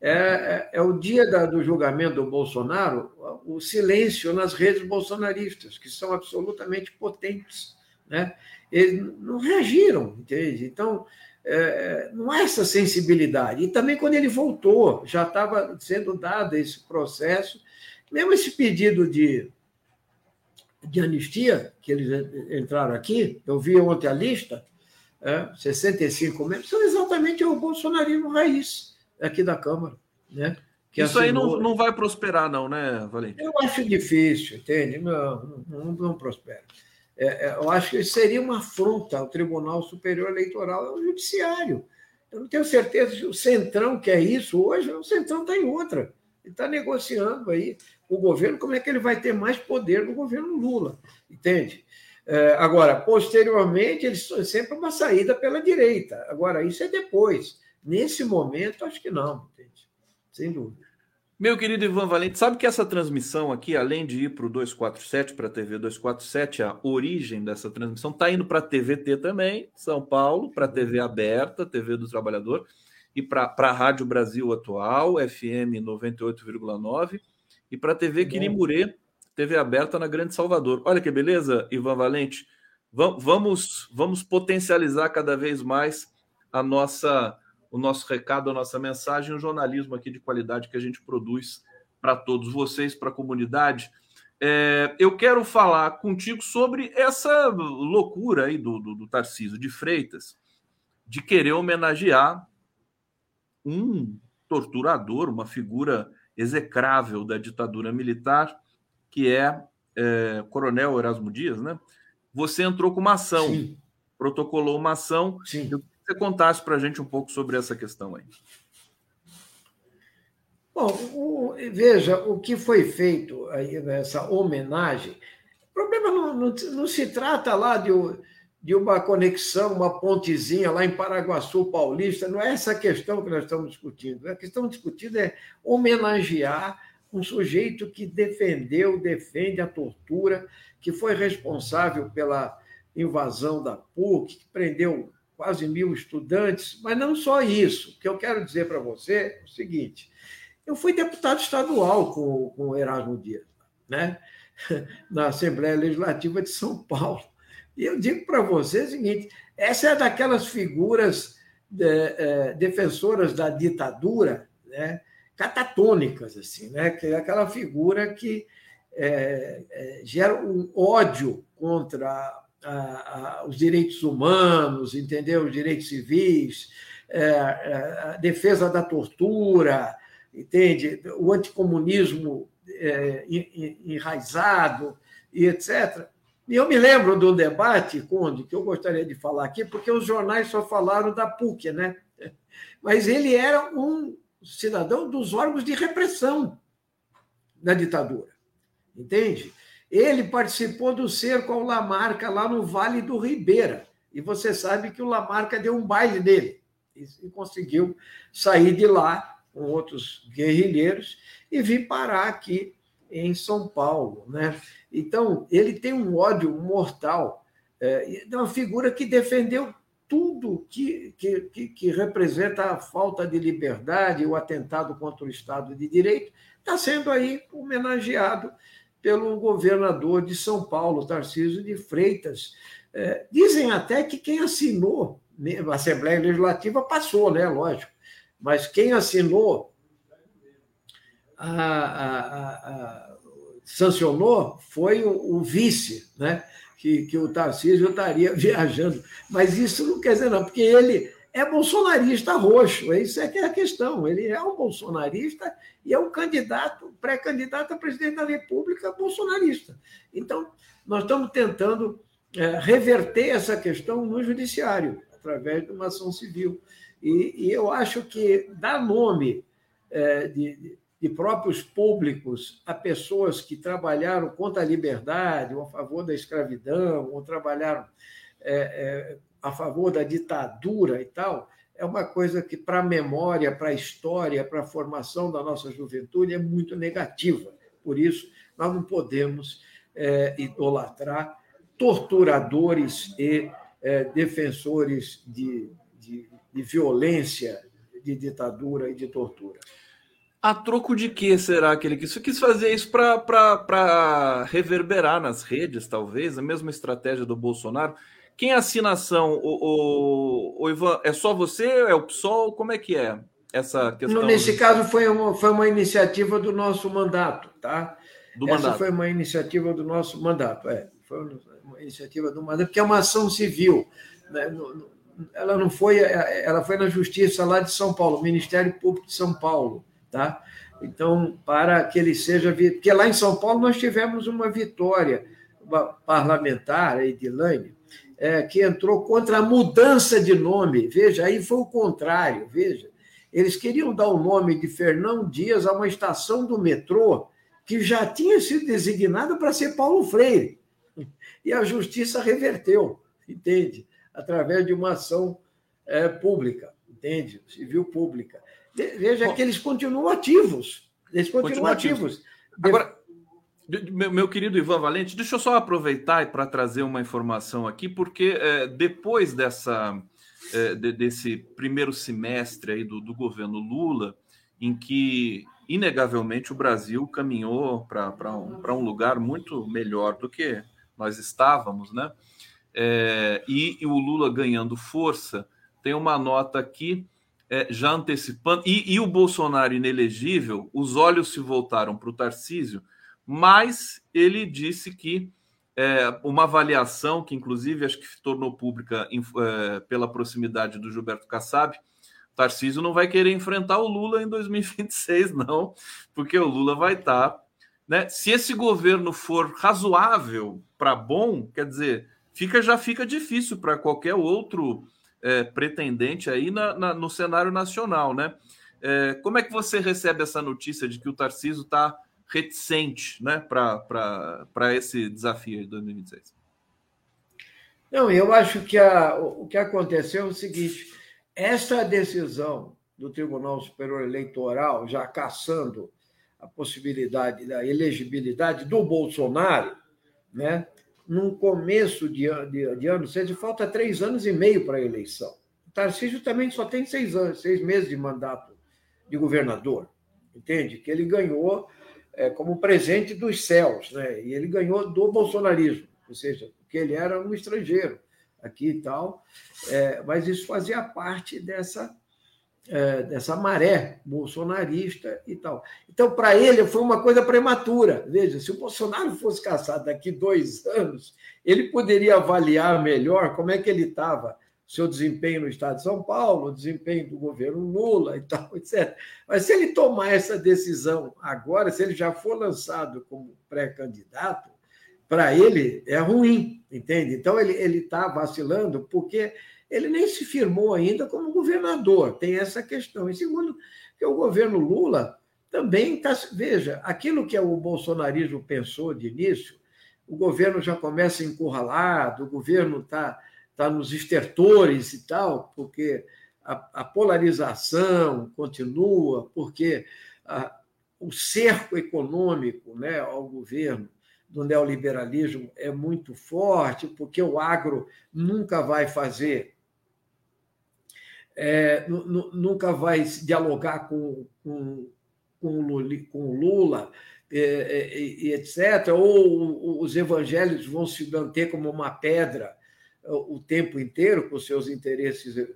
É, é, é o dia da, do julgamento do Bolsonaro, o silêncio nas redes bolsonaristas, que são absolutamente potentes. Né? Eles não reagiram, entende? Então, é, não há essa sensibilidade. E também quando ele voltou, já estava sendo dado esse processo, mesmo esse pedido de, de anistia, que eles entraram aqui, eu vi ontem a lista, é, 65 membros, são exatamente o bolsonarismo raiz aqui da Câmara, né? Isso assinou... aí não, não vai prosperar, não, né, Valente? Eu acho difícil, entende? Não, não, não prospera. É, é, eu acho que seria uma afronta ao Tribunal Superior Eleitoral ao Judiciário. Eu não tenho certeza que o Centrão quer isso hoje, o Centrão está em outra. Ele está negociando aí o governo como é que ele vai ter mais poder no governo Lula, entende? É, agora, posteriormente, eles sempre uma saída pela direita. Agora, isso é depois. Nesse momento, acho que não, entende? Sem dúvida. Meu querido Ivan Valente, sabe que essa transmissão aqui, além de ir para o 247, para a TV 247, a origem dessa transmissão está indo para a TVT também, São Paulo, para a TV aberta, TV do Trabalhador, e para a Rádio Brasil Atual, FM 98,9, e para a TV Quirimurê, TV aberta na Grande Salvador. Olha que beleza, Ivan Valente. Vamos, vamos potencializar cada vez mais a nossa o nosso recado, a nossa mensagem, o jornalismo aqui de qualidade que a gente produz para todos vocês, para a comunidade. É, eu quero falar contigo sobre essa loucura aí do, do, do Tarcísio de Freitas de querer homenagear um torturador, uma figura execrável da ditadura militar, que é, é Coronel Erasmo Dias, né? Você entrou com uma ação, Sim. protocolou uma ação. Sim. Eu você contasse para a gente um pouco sobre essa questão aí. Bom, o, veja, o que foi feito aí nessa homenagem, o problema não, não, não se trata lá de, de uma conexão, uma pontezinha lá em Paraguaçu Paulista, não é essa questão que nós estamos discutindo. A questão discutida é homenagear um sujeito que defendeu, defende a tortura, que foi responsável pela invasão da PUC, que prendeu quase mil estudantes, mas não só isso. O que eu quero dizer para você é o seguinte: eu fui deputado estadual com, com Erasmo Dias, né? (laughs) na Assembleia Legislativa de São Paulo. E eu digo para você o seguinte: essa é daquelas figuras de, é, defensoras da ditadura, né? catatônicas, assim, né? que é aquela figura que é, é, gera um ódio contra a, a, os direitos humanos, entendeu? Os direitos civis, é, é, a defesa da tortura, entende? O anticomunismo é, enraizado e etc. E eu me lembro do debate, Conde, que eu gostaria de falar aqui, porque os jornais só falaram da PUC, né? Mas ele era um cidadão dos órgãos de repressão da ditadura, entende? Ele participou do cerco ao Lamarca lá no Vale do Ribeira. E você sabe que o Lamarca deu um baile dele e conseguiu sair de lá com outros guerrilheiros e vir parar aqui em São Paulo. Né? Então, ele tem um ódio mortal é, uma figura que defendeu tudo que, que, que, representa a falta de liberdade, o atentado contra o Estado de Direito, está sendo aí homenageado pelo governador de São Paulo, Tarcísio de Freitas. É, dizem até que quem assinou, a Assembleia Legislativa passou, né? Lógico, mas quem assinou, a, a, a, sancionou, foi o, o vice, né? Que, que o Tarcísio estaria (laughs) viajando. Mas isso não quer dizer, não, porque ele é bolsonarista roxo, isso é que é a questão. Ele é um bolsonarista e é um candidato, pré-candidato a presidente da República bolsonarista. Então, nós estamos tentando é, reverter essa questão no judiciário, através de uma ação civil. E, e eu acho que dar nome é, de, de próprios públicos a pessoas que trabalharam contra a liberdade, ou a favor da escravidão, ou trabalharam é, é a favor da ditadura e tal, é uma coisa que, para a memória, para a história, para a formação da nossa juventude, é muito negativa. Por isso, nós não podemos é, idolatrar torturadores e é, defensores de, de, de violência, de ditadura e de tortura. A troco de que será que ele quis? quis fazer isso para reverberar nas redes, talvez, a mesma estratégia do Bolsonaro. Quem assina ação, o, o, o, Ivan, é só você? É o PSOL? Como é que é essa questão? Nesse caso, foi uma, foi uma iniciativa do nosso mandato, tá? Do Essa mandato. foi uma iniciativa do nosso mandato, é. Foi uma iniciativa do mandato, porque é uma ação civil. Né? Ela não foi, ela foi na Justiça lá de São Paulo, Ministério Público de São Paulo, tá? Então, para que ele seja. Porque lá em São Paulo nós tivemos uma vitória parlamentar, a Edilane, é, que entrou contra a mudança de nome. Veja, aí foi o contrário, veja. Eles queriam dar o nome de Fernão Dias a uma estação do metrô que já tinha sido designada para ser Paulo Freire. E a justiça reverteu, entende? Através de uma ação é, pública, entende? Civil pública. Veja Bom, que eles continuam ativos. Eles continuam ativos. Agora, meu, meu, querido Ivan Valente, deixa eu só aproveitar para trazer uma informação aqui, porque é, depois dessa, é, de, desse primeiro semestre aí do, do, governo Lula, em que inegavelmente o Brasil caminhou para um, um lugar muito melhor do que nós estávamos, né? É, e, e, o Lula ganhando força, tem uma nota aqui é, já antecipando, e, e o Bolsonaro inelegível, os olhos se voltaram para o Tarcísio mas ele disse que é, uma avaliação que, inclusive, acho que tornou pública é, pela proximidade do Gilberto Kassab, Tarcísio não vai querer enfrentar o Lula em 2026, (laughs) não, porque o Lula vai estar. Tá, né? Se esse governo for razoável para bom, quer dizer, fica já fica difícil para qualquer outro é, pretendente aí na, na, no cenário nacional, né? É, como é que você recebe essa notícia de que o Tarcísio está reticente né, para esse desafio de 2026? Não, eu acho que a, o que aconteceu é o seguinte: essa decisão do Tribunal Superior Eleitoral, já caçando a possibilidade da elegibilidade do Bolsonaro, né, num começo de, de, de ano, seja, falta três anos e meio para a eleição. O Tarcísio também só tem seis anos, seis meses de mandato de governador, entende? Que ele ganhou é, como presente dos céus, né? E ele ganhou do bolsonarismo, ou seja, porque ele era um estrangeiro aqui e tal, é, mas isso fazia parte dessa é, dessa maré bolsonarista e tal. Então, para ele, foi uma coisa prematura. Veja, se o Bolsonaro fosse caçado daqui dois anos, ele poderia avaliar melhor como é que ele estava seu desempenho no Estado de São Paulo, o desempenho do governo Lula e tal, (laughs) etc. Mas se ele tomar essa decisão agora, se ele já for lançado como pré-candidato, para ele é ruim, entende? Então ele está vacilando porque ele nem se firmou ainda como governador, tem essa questão. E segundo, que o governo Lula também está. Veja, aquilo que o bolsonarismo pensou de início, o governo já começa encurralado, o governo está está nos estertores e tal, porque a, a polarização continua, porque a, o cerco econômico né, ao governo do neoliberalismo é muito forte, porque o agro nunca vai fazer, é, nunca vai dialogar com, com, com, o Lula, é, é, etc., ou os evangélicos vão se manter como uma pedra o tempo inteiro com seus interesses.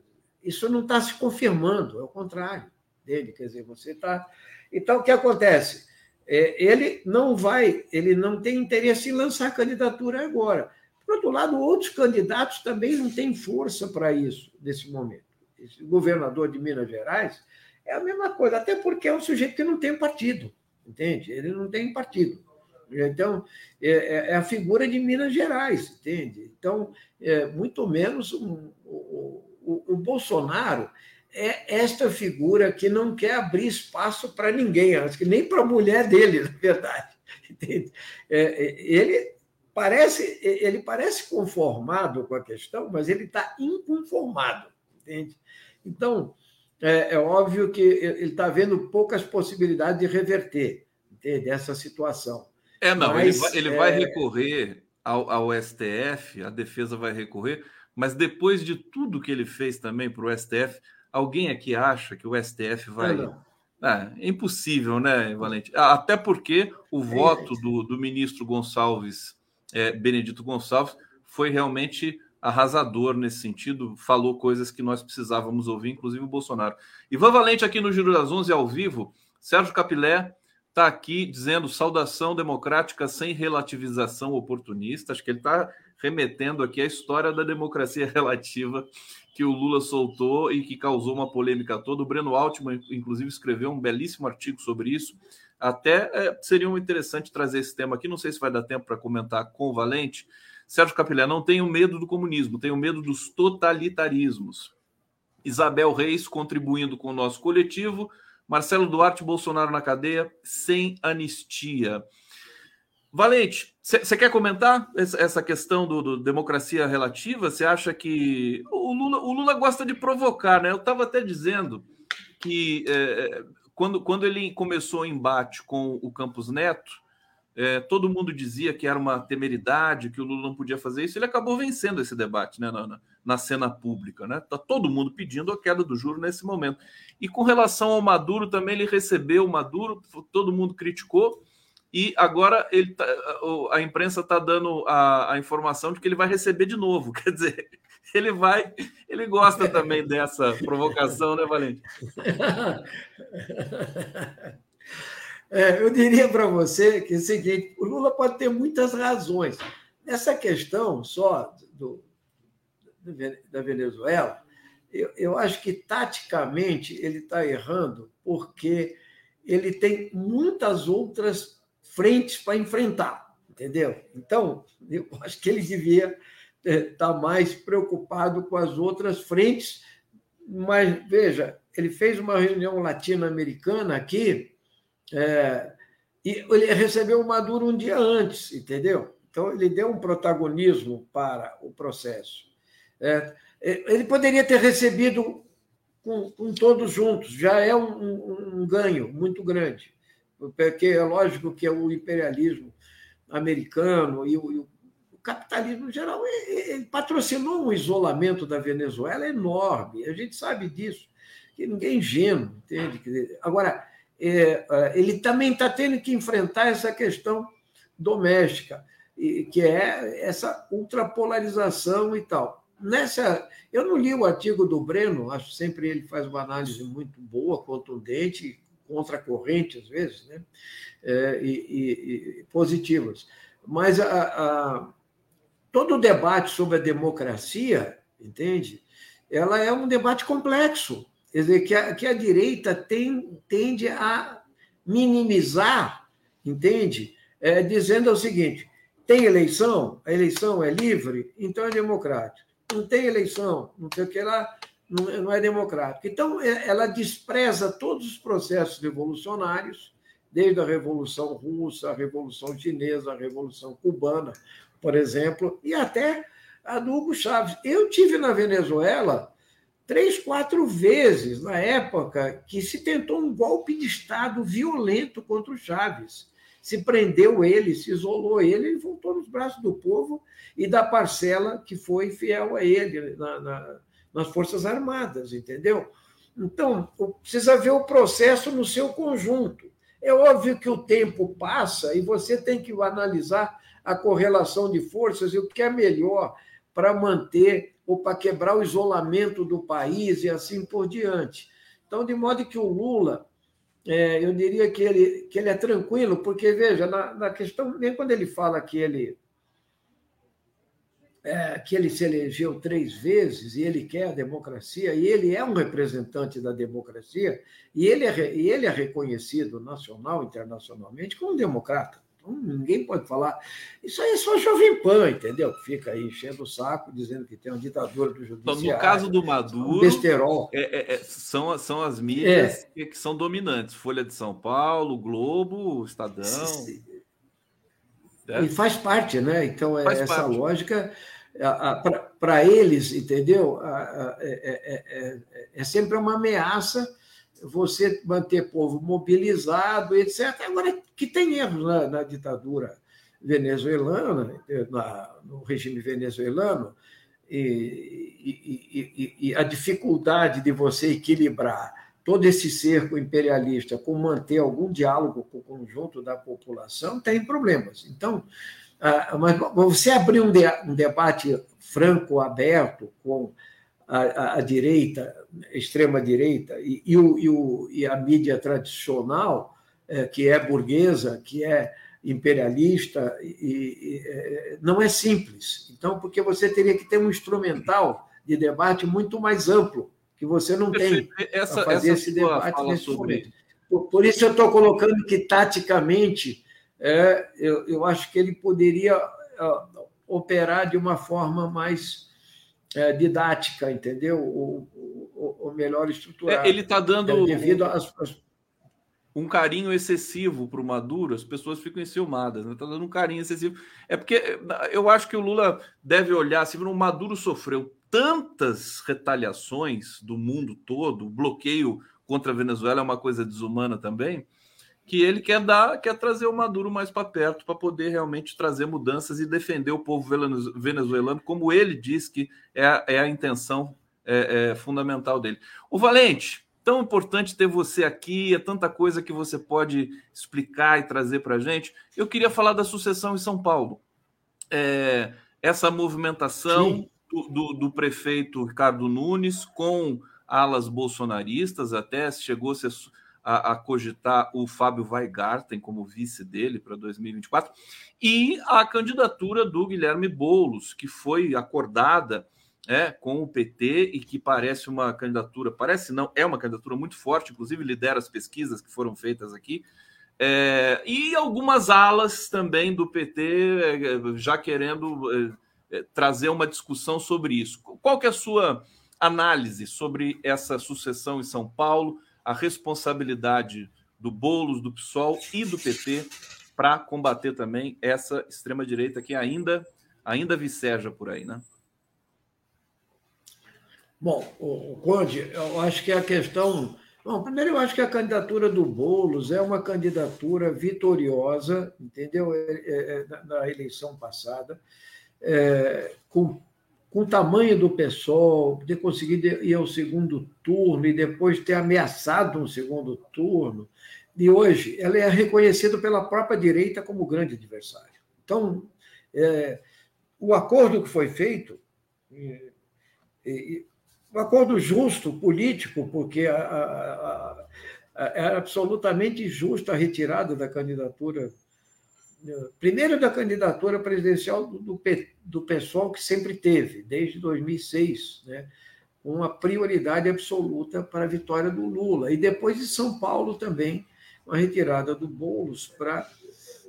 Isso não está se confirmando, é o contrário dele. Quer dizer, você está. Então, o que acontece? É, ele não vai, ele não tem interesse em lançar candidatura agora. Por outro lado, outros candidatos também não têm força para isso nesse momento. Esse governador de Minas Gerais é a mesma coisa, até porque é um sujeito que não tem partido, entende? Ele não tem partido. Então, é, é, é, a figura de Minas Gerais, entende? Então, é, muito menos um, o, o, o, Bolsonaro é esta figura que não quer abrir espaço para ninguém, acho que nem para a mulher dele, (laughs) na verdade. Entende? É, é, ele parece ele parece conformado com a questão, mas ele está inconformado, entende? Então, é, é óbvio que ele está vendo poucas possibilidades de reverter entende? essa situação. É, não, mas, ele, vai, ele é... vai recorrer ao, ao, STF, a defesa vai recorrer, mas depois de tudo que ele fez também para o STF, alguém aqui acha que o STF vai. Ah, é impossível, né, Valente? Até porque o é voto do, do ministro Gonçalves, é, Benedito Gonçalves, foi realmente arrasador nesse sentido, falou coisas que nós precisávamos ouvir, inclusive o Bolsonaro. Ivan Valente aqui no Giro das Onze ao vivo, Sérgio Capilé está aqui dizendo saudação democrática sem relativização oportunista. Acho que ele está remetendo aqui à história da democracia (laughs) relativa que o Lula soltou e que causou uma polêmica toda. O Breno Altman, inclusive, escreveu um belíssimo artigo sobre isso. Até é, seria interessante trazer esse tema aqui. Não sei se vai dar tempo para comentar com o Valente. Sérgio Capilé, não tenho medo do comunismo, tenho medo dos totalitarismos. Isabel Reis contribuindo com o nosso coletivo. Marcelo Duarte Bolsonaro na cadeia sem anistia. Valente, você quer comentar essa questão do, do, democracia relativa? Você acha que o Lula, o Lula gosta de provocar, né? Eu estava até dizendo que é, quando, quando ele começou o embate com o Campos Neto, é, todo mundo dizia que era uma temeridade, que o Lula não podia fazer isso. Ele acabou vencendo esse debate né, na, na cena pública. Né? Tá todo mundo pedindo a queda do juro nesse momento. E com relação ao Maduro, também ele recebeu o Maduro, todo mundo criticou, e agora ele tá, a imprensa está dando a, a, informação de que ele vai receber de novo. (laughs) Quer dizer, ele vai, ele gosta também dessa provocação, né, Valente? É, eu diria para você que é o seguinte: o Lula pode ter muitas razões. Nessa questão só do, da Venezuela, eu, eu acho que taticamente ele está errando, porque ele tem muitas outras frentes para enfrentar, entendeu? Então, eu (laughs) acho que ele devia estar tá mais preocupado com as outras frentes, mas veja, ele fez uma reunião latino-americana aqui, é, e ele recebeu o Maduro um dia antes, entendeu? Então, ele deu um protagonismo para o processo. É, ele poderia ter recebido com, com, todos juntos, já é um, um, um, ganho muito grande, porque é lógico que é o imperialismo americano e o, e o capitalismo em geral. Ele patrocinou um isolamento da Venezuela enorme, a gente sabe disso, que ninguém é ingênuo, entende? Agora, é, é, ele também está tendo que enfrentar essa questão doméstica, que é essa ultrapolarização e tal nessa. Eu não li o artigo do Breno, acho sempre ele faz uma análise muito boa, contundente, contracorrente às vezes, né? É, e, e, e, positivas. Mas a, a, todo o debate sobre a democracia, entende? Ela é um debate complexo. Quer dizer, que a, que a direita tem, tende a minimizar, entende? É, dizendo o seguinte: tem eleição, a eleição é livre, então é democrático não tem eleição, não sei o que lá, não é democrático. Então, é, ela despreza todos os processos revolucionários, desde a Revolução Russa, a Revolução Chinesa, a Revolução Cubana, por exemplo, e até a do Hugo Chávez. Eu tive na Venezuela três, quatro vezes na época que se tentou um golpe de Estado violento contra o Chávez se prendeu ele, se isolou ele, ele voltou nos braços do povo e da parcela que foi fiel a ele na, na, nas Forças Armadas, entendeu? Então, precisa ver o processo no seu conjunto. É óbvio que o tempo passa e você tem que analisar a correlação de forças e o que é melhor para manter ou para quebrar o isolamento do país e assim por diante. Então, de modo que o Lula é, eu diria que ele, que ele é tranquilo, porque, veja, na, na questão, nem quando ele fala que ele, é, que ele se elegeu três vezes e ele quer a democracia, e ele é um representante da democracia, e ele é, e ele é reconhecido nacional, internacionalmente, como democrata. Então, ninguém pode falar. Isso aí é só Jovem Pan, entendeu? Fica aí enchendo o saco, dizendo que tem uma ditadura do judiciário. Então, no caso do Maduro, besterol. É, é, é, são, são as mídias é. que, são dominantes. Folha de São Paulo, Globo, Estadão. É. E faz parte, né? Então, é faz essa parte. lógica para eles, entendeu? É, é, sempre uma ameaça você manter povo mobilizado, etc. Agora, que tem erros na, na ditadura venezuelana, na, no regime venezuelano, e, e, e, a dificuldade de você equilibrar todo esse cerco imperialista com manter algum diálogo com o conjunto da população tem problemas. Então, ah, mas você abrir um, de, um debate franco, aberto, com a, a direita, extrema-direita, e, e, o, e, o, e a mídia tradicional, é, que é burguesa, que é imperialista, e, e, é, não é simples. Então, porque você teria que ter um instrumental de debate muito mais amplo, que você não tem para fazer esse debate nesse sobre... momento. Por, por, isso eu estou colocando que, taticamente, é, eu, eu acho que ele poderia uh, operar de uma forma mais é, didática, entendeu? Ou, ou, ou melhor estruturada. É, ele está dando. É, devido às, às um carinho excessivo para o Maduro, as pessoas ficam enciumadas, né? Está dando um carinho excessivo. É porque eu acho que o Lula deve olhar assim, o Maduro sofreu tantas retaliações do mundo todo, o bloqueio contra a Venezuela é uma coisa desumana também, que ele quer dar, quer trazer o Maduro mais para perto para poder realmente trazer mudanças e defender o povo venezuelano, como ele diz que é a, é a intenção é, é fundamental dele. O Valente, tão importante ter você aqui, é tanta coisa que você pode explicar e trazer para a gente. Eu queria falar da sucessão em São Paulo. É, essa movimentação do, do, do, prefeito Ricardo Nunes com alas bolsonaristas, até chegou a, a cogitar o Fábio Weigarten como vice dele para 2024, e a candidatura do Guilherme Boulos, que foi acordada é, com o PT e que parece uma candidatura, parece não, é uma candidatura muito forte, inclusive lidera as pesquisas que foram feitas aqui. É, e algumas alas também do PT é, já querendo é, é, trazer uma discussão sobre isso. Qual que é a sua análise sobre essa sucessão em São Paulo, a responsabilidade do Bolos, do PSOL e do PT para combater também essa extrema-direita que ainda, ainda viceja por aí, né? Bom, o, Conde, eu acho que a questão. Bom, primeiro, eu acho que a candidatura do Boulos é uma candidatura vitoriosa, entendeu? É, é, é na eleição passada, é, com, com o tamanho do PSOL, de conseguir ir ao segundo turno e depois ter ameaçado um segundo turno, e hoje ela é reconhecida pela própria direita como grande adversário. Então, é, o acordo que foi feito. E, e, um acordo justo, político, porque a, era absolutamente justa a retirada da candidatura, primeiro da candidatura presidencial do, do, pessoal que sempre teve, desde 2006, né? uma prioridade absoluta para a vitória do Lula. E depois de São Paulo também, uma retirada do Boulos para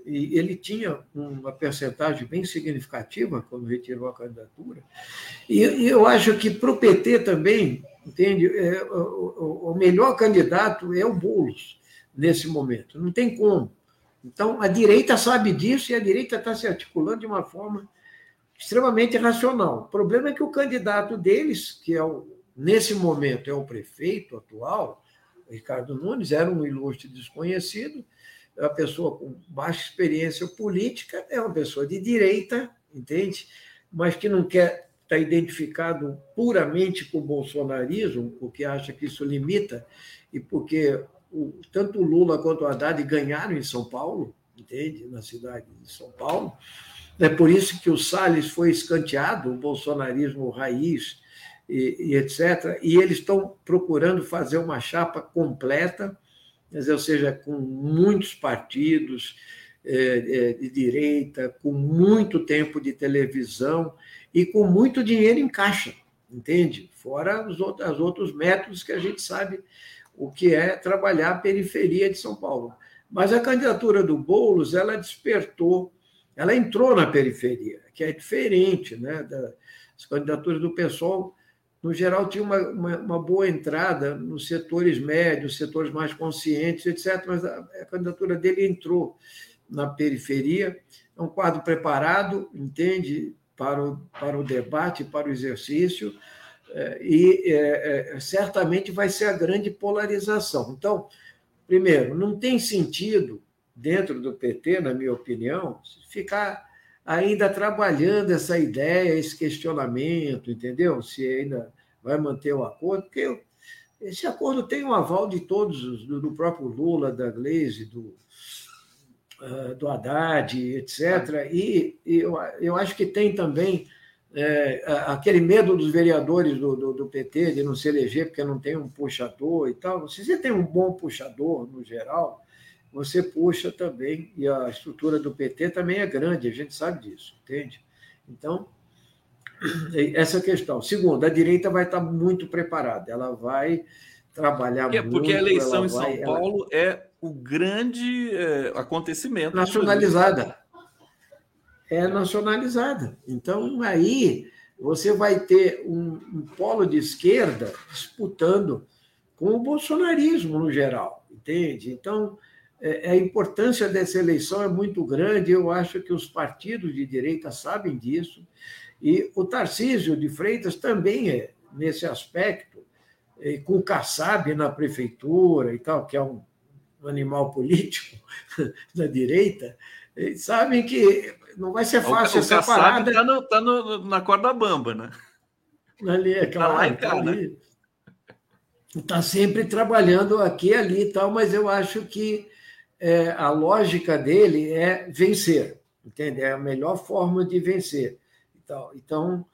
ele tinha uma percentagem bem significativa quando retirou a candidatura. E, e eu acho que para o PT também, entende, é, o, o, melhor candidato é o Boulos nesse momento. Não tem como. Então, a direita sabe disso e a direita está se articulando de uma forma extremamente racional. O problema é que o candidato deles, que é o, nesse momento é o prefeito atual, Ricardo Nunes, era um ilustre desconhecido, é uma pessoa com baixa experiência política, é uma pessoa de direita, entende? Mas que não quer estar identificado puramente com o bolsonarismo, porque acha que isso limita, e porque tanto o Lula quanto o Haddad ganharam em São Paulo, entende? Na cidade de São Paulo. É por isso que o Salles foi escanteado, o bolsonarismo raiz e, e etc. E eles estão procurando fazer uma chapa completa ou seja, com muitos partidos é, é, de direita, com muito tempo de televisão e com muito dinheiro em caixa, entende? Fora os outros métodos que a gente sabe o que é trabalhar a periferia de São Paulo. Mas a candidatura do Boulos, ela despertou, ela entrou na periferia, que é diferente né, das candidaturas do pessoal no geral, tinha uma, uma, uma, boa entrada nos setores médios, setores mais conscientes, etc., mas a, a, candidatura dele entrou na periferia. É um quadro preparado, entende, para o, para o debate, para o exercício, e é, é, certamente vai ser a grande polarização. Então, primeiro, não tem sentido, dentro do PT, na minha opinião, ficar ainda trabalhando essa ideia, esse questionamento, entendeu? Se ainda vai manter o acordo, porque esse acordo tem um aval de todos, do, próprio Lula, da Gleisi, do, uh, do Haddad, etc. E, e eu, eu acho que tem também é, aquele medo dos vereadores do, do, do, PT de não se eleger porque não tem um puxador e tal. Se você tem um bom puxador, no geral, você puxa também, e a estrutura do PT também é grande, a gente sabe disso, entende? Então, essa questão. Segundo, a direita vai estar muito preparada, ela vai trabalhar é, muito. Porque a eleição em São vai, Paulo ela... é o grande é, acontecimento. Nacionalizada. É nacionalizada. Então, aí você vai ter um, um polo de esquerda disputando com o bolsonarismo no geral, entende? Então, é, a importância dessa eleição é muito grande, eu acho que os partidos de direita sabem disso, e o Tarcísio de Freitas também é, nesse aspecto, com o Kassab na prefeitura e tal, que é um, animal político (laughs) da direita, sabem que não vai ser fácil o, essa parada. Está no, tá no, na corda bamba, né? Ali, é claro, tá lá, tá ali. Está sempre trabalhando aqui e ali e tal, mas eu acho que é, a lógica dele é vencer, entende? É a melhor forma de vencer. Então, então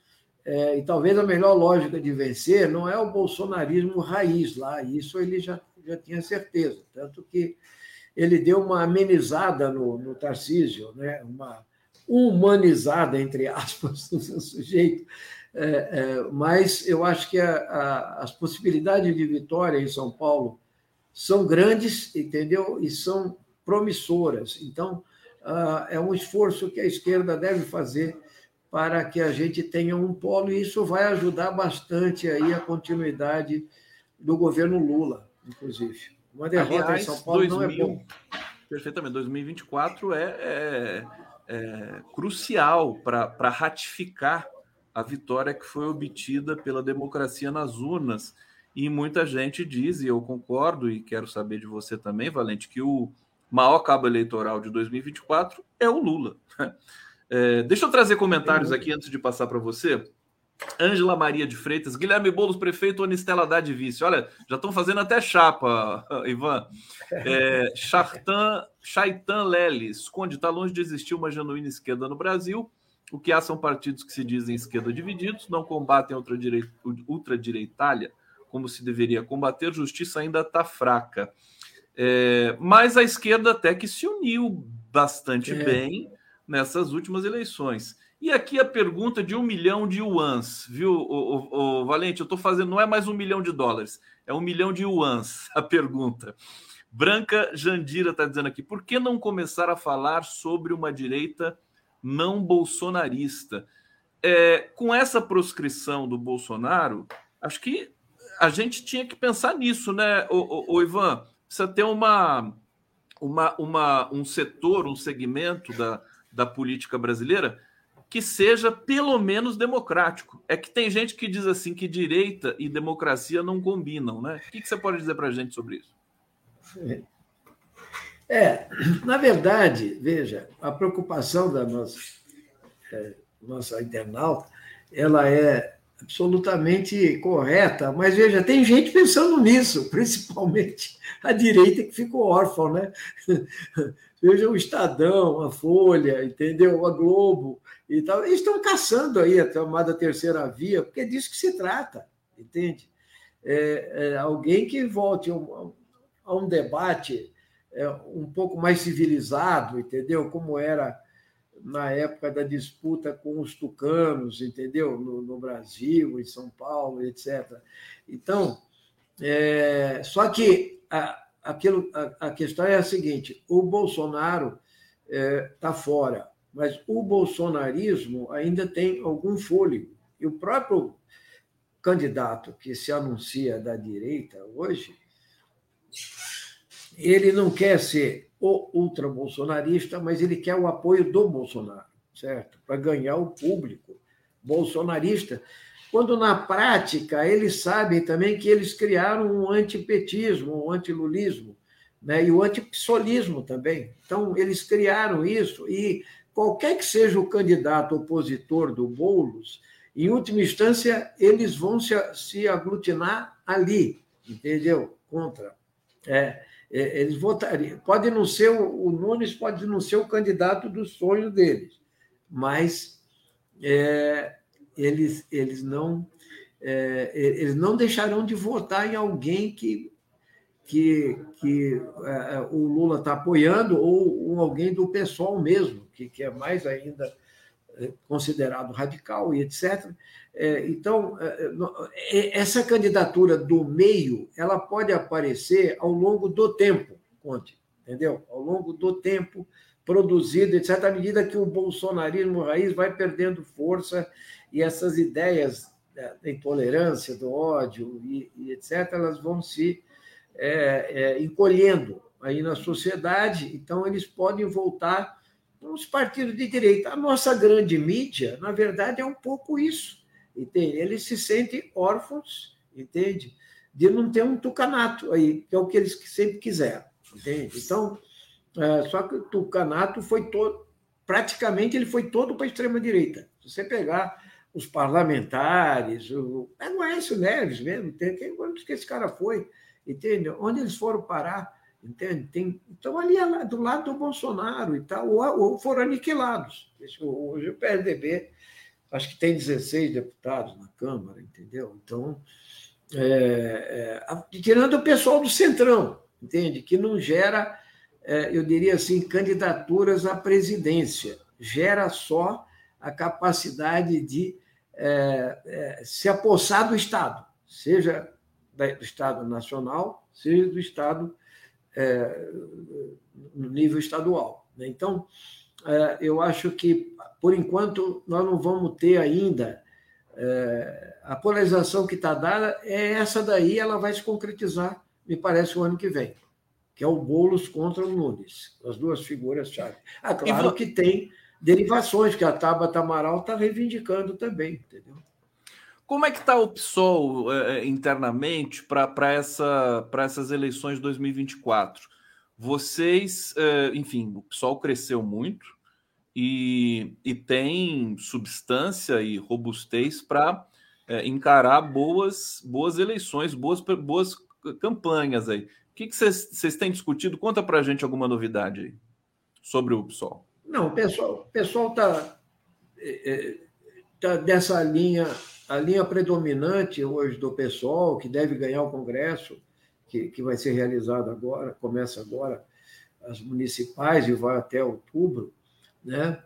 é, e talvez a melhor lógica de vencer não é o bolsonarismo raiz lá, isso ele já, já tinha certeza. Tanto que ele deu uma amenizada no, no Tarcísio, né? uma humanizada, entre aspas, (laughs) no seu sujeito. É, é, mas eu acho que a, a, as possibilidades de vitória em São Paulo são grandes, entendeu? E são promissoras. Então, uh, é um esforço que a esquerda deve fazer para que a gente tenha um polo, e isso vai ajudar bastante aí a continuidade do governo Lula, inclusive. Uma derrota Aliás, em São Paulo 2000, não é bom. Perfeitamente. 2024 é, é, é crucial para ratificar a vitória que foi obtida pela democracia nas urnas. E muita gente diz, e eu concordo, e quero saber de você também, Valente, que o maior cabo eleitoral de 2024 é o Lula. (laughs) É, deixa eu trazer comentários aqui antes de passar para você. Ângela Maria de Freitas, Guilherme Boulos, prefeito, Anistela Haddad, vice. Olha, já estão fazendo até chapa, (laughs) Ivan. É, Chartan, Chaitan Leles, Conde, está longe de existir uma genuína esquerda no Brasil. O que há são partidos que se dizem esquerda divididos, não combatem ultradireitalha como se deveria combater, justiça ainda está fraca. É, mas a esquerda até que se uniu bastante é. bem nessas últimas eleições. E aqui a pergunta de um milhão de yuans, viu, o, o, o Valente? Eu estou fazendo, não é mais um milhão de dólares, é um milhão de yuans (laughs) a pergunta. Branca Jandira está dizendo aqui: por que não começar a falar sobre uma direita não bolsonarista? É, com essa proscrição do Bolsonaro, acho que a gente tinha que pensar nisso, né, o, o, o Ivan? Precisa ter uma, uma, uma, um setor, um segmento da, da política brasileira que seja pelo menos democrático. É que tem gente que diz assim que direita e democracia não combinam, né? O que, você pode dizer para a gente sobre isso? É, na verdade, veja, a preocupação da nossa, é, nossa internauta, ela é absolutamente correta, mas veja, tem gente pensando nisso, (laughs) principalmente a direita que ficou órfã, né? Veja o Estadão, a Folha, entendeu? A Globo e tal. Eles estão caçando aí a chamada terceira via, porque é disso que se trata, entende? É, é alguém que volte a um, a um debate é, um pouco mais civilizado, entendeu? Como era na época da disputa com os tucanos, entendeu? No, no Brasil, em São Paulo, etc. Então, é, só que a, aquilo, a, a questão é a seguinte: o Bolsonaro está é, tá fora, mas o bolsonarismo ainda tem algum fôlego. E o próprio candidato que se anuncia da direita hoje, ele não quer ser o ultra-bolsonarista, mas ele quer o apoio do Bolsonaro, certo? Para ganhar o público bolsonarista quando na prática eles sabem também que eles criaram um antipetismo, um antilulismo, né? e o antipsolismo também. Então, eles criaram isso, e qualquer que seja o candidato opositor do Boulos, em última instância, eles vão se, se aglutinar ali, entendeu? Contra. É, é, eles votariam. Pode não ser o, o Nunes, pode não ser o candidato dos sonhos deles, mas é, eles, eles, não, é, eles não deixarão de votar em alguém que que, que é, o Lula está apoiando ou, ou, alguém do pessoal mesmo, que, que é mais ainda considerado radical e etc. Então, essa candidatura do meio, ela pode aparecer ao longo do tempo, Conte, entendeu? Ao longo do tempo, produzido, etc., à medida que o bolsonarismo raiz vai perdendo força e essas ideias da intolerância, do ódio e, e etc., elas vão se é, é, encolhendo aí na sociedade, então eles podem voltar os partidos de direita. A nossa grande mídia, na verdade, é um pouco isso. Entende? Eles se sentem órfãos, entende? De não ter um tucanato aí, que é o que eles sempre quiseram. Entende? Então, é, só que o Tucanato foi todo, praticamente ele foi todo para a extrema-direita. Se você pegar os parlamentares, o, é o Aécio Neves mesmo, tem, quem, que esse cara foi? Entende? Onde eles foram parar? Entende? Tem, então, ali é do lado do Bolsonaro e tal, ou, ou foram aniquilados. Hoje o PSDB, acho que tem 16 deputados na Câmara, entendeu? Então, é, é, tirando o pessoal do Centrão, entende? Que não gera é, eu diria assim, candidaturas à presidência. Gera só a capacidade de é, é, se apossar do Estado, seja do Estado nacional, seja do Estado é, no nível estadual. Né? Então, é, eu acho que, por enquanto, nós não vamos ter ainda. É, a polarização que está dada é essa daí, ela vai se concretizar, me parece, o ano que vem que é o Boulos contra o Nunes, as duas figuras-chave. Ah, claro que tem derivações que a Tabata Amaral está reivindicando também, entendeu? Como é que está o PSOL eh, internamente para essa, essas eleições de 2024? Vocês, eh, enfim, o PSOL cresceu muito e, e tem substância e robustez para eh, encarar boas, boas eleições, boas, boas campanhas aí. O que vocês têm discutido? Conta para a gente alguma novidade aí sobre o PSOL. Não, o pessoal pessoal está é, é, tá dessa linha, a linha predominante hoje do PSOL, que deve ganhar o Congresso, que, que vai ser realizado agora, começa agora as municipais e vai até outubro, né?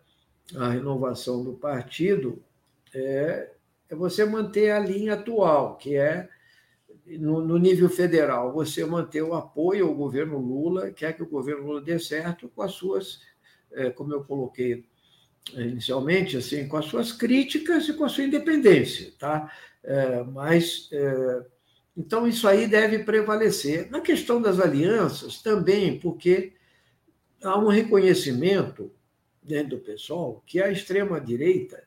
a renovação do partido, é, é você manter a linha atual, que é no, nível federal, você manter o apoio ao governo Lula, quer que o governo Lula dê certo com as suas, como eu coloquei é, inicialmente, assim, com as suas críticas e com a sua independência, tá? É, mas é, então isso aí deve prevalecer. Na questão das alianças também, porque há um reconhecimento dentro do pessoal que a extrema direita,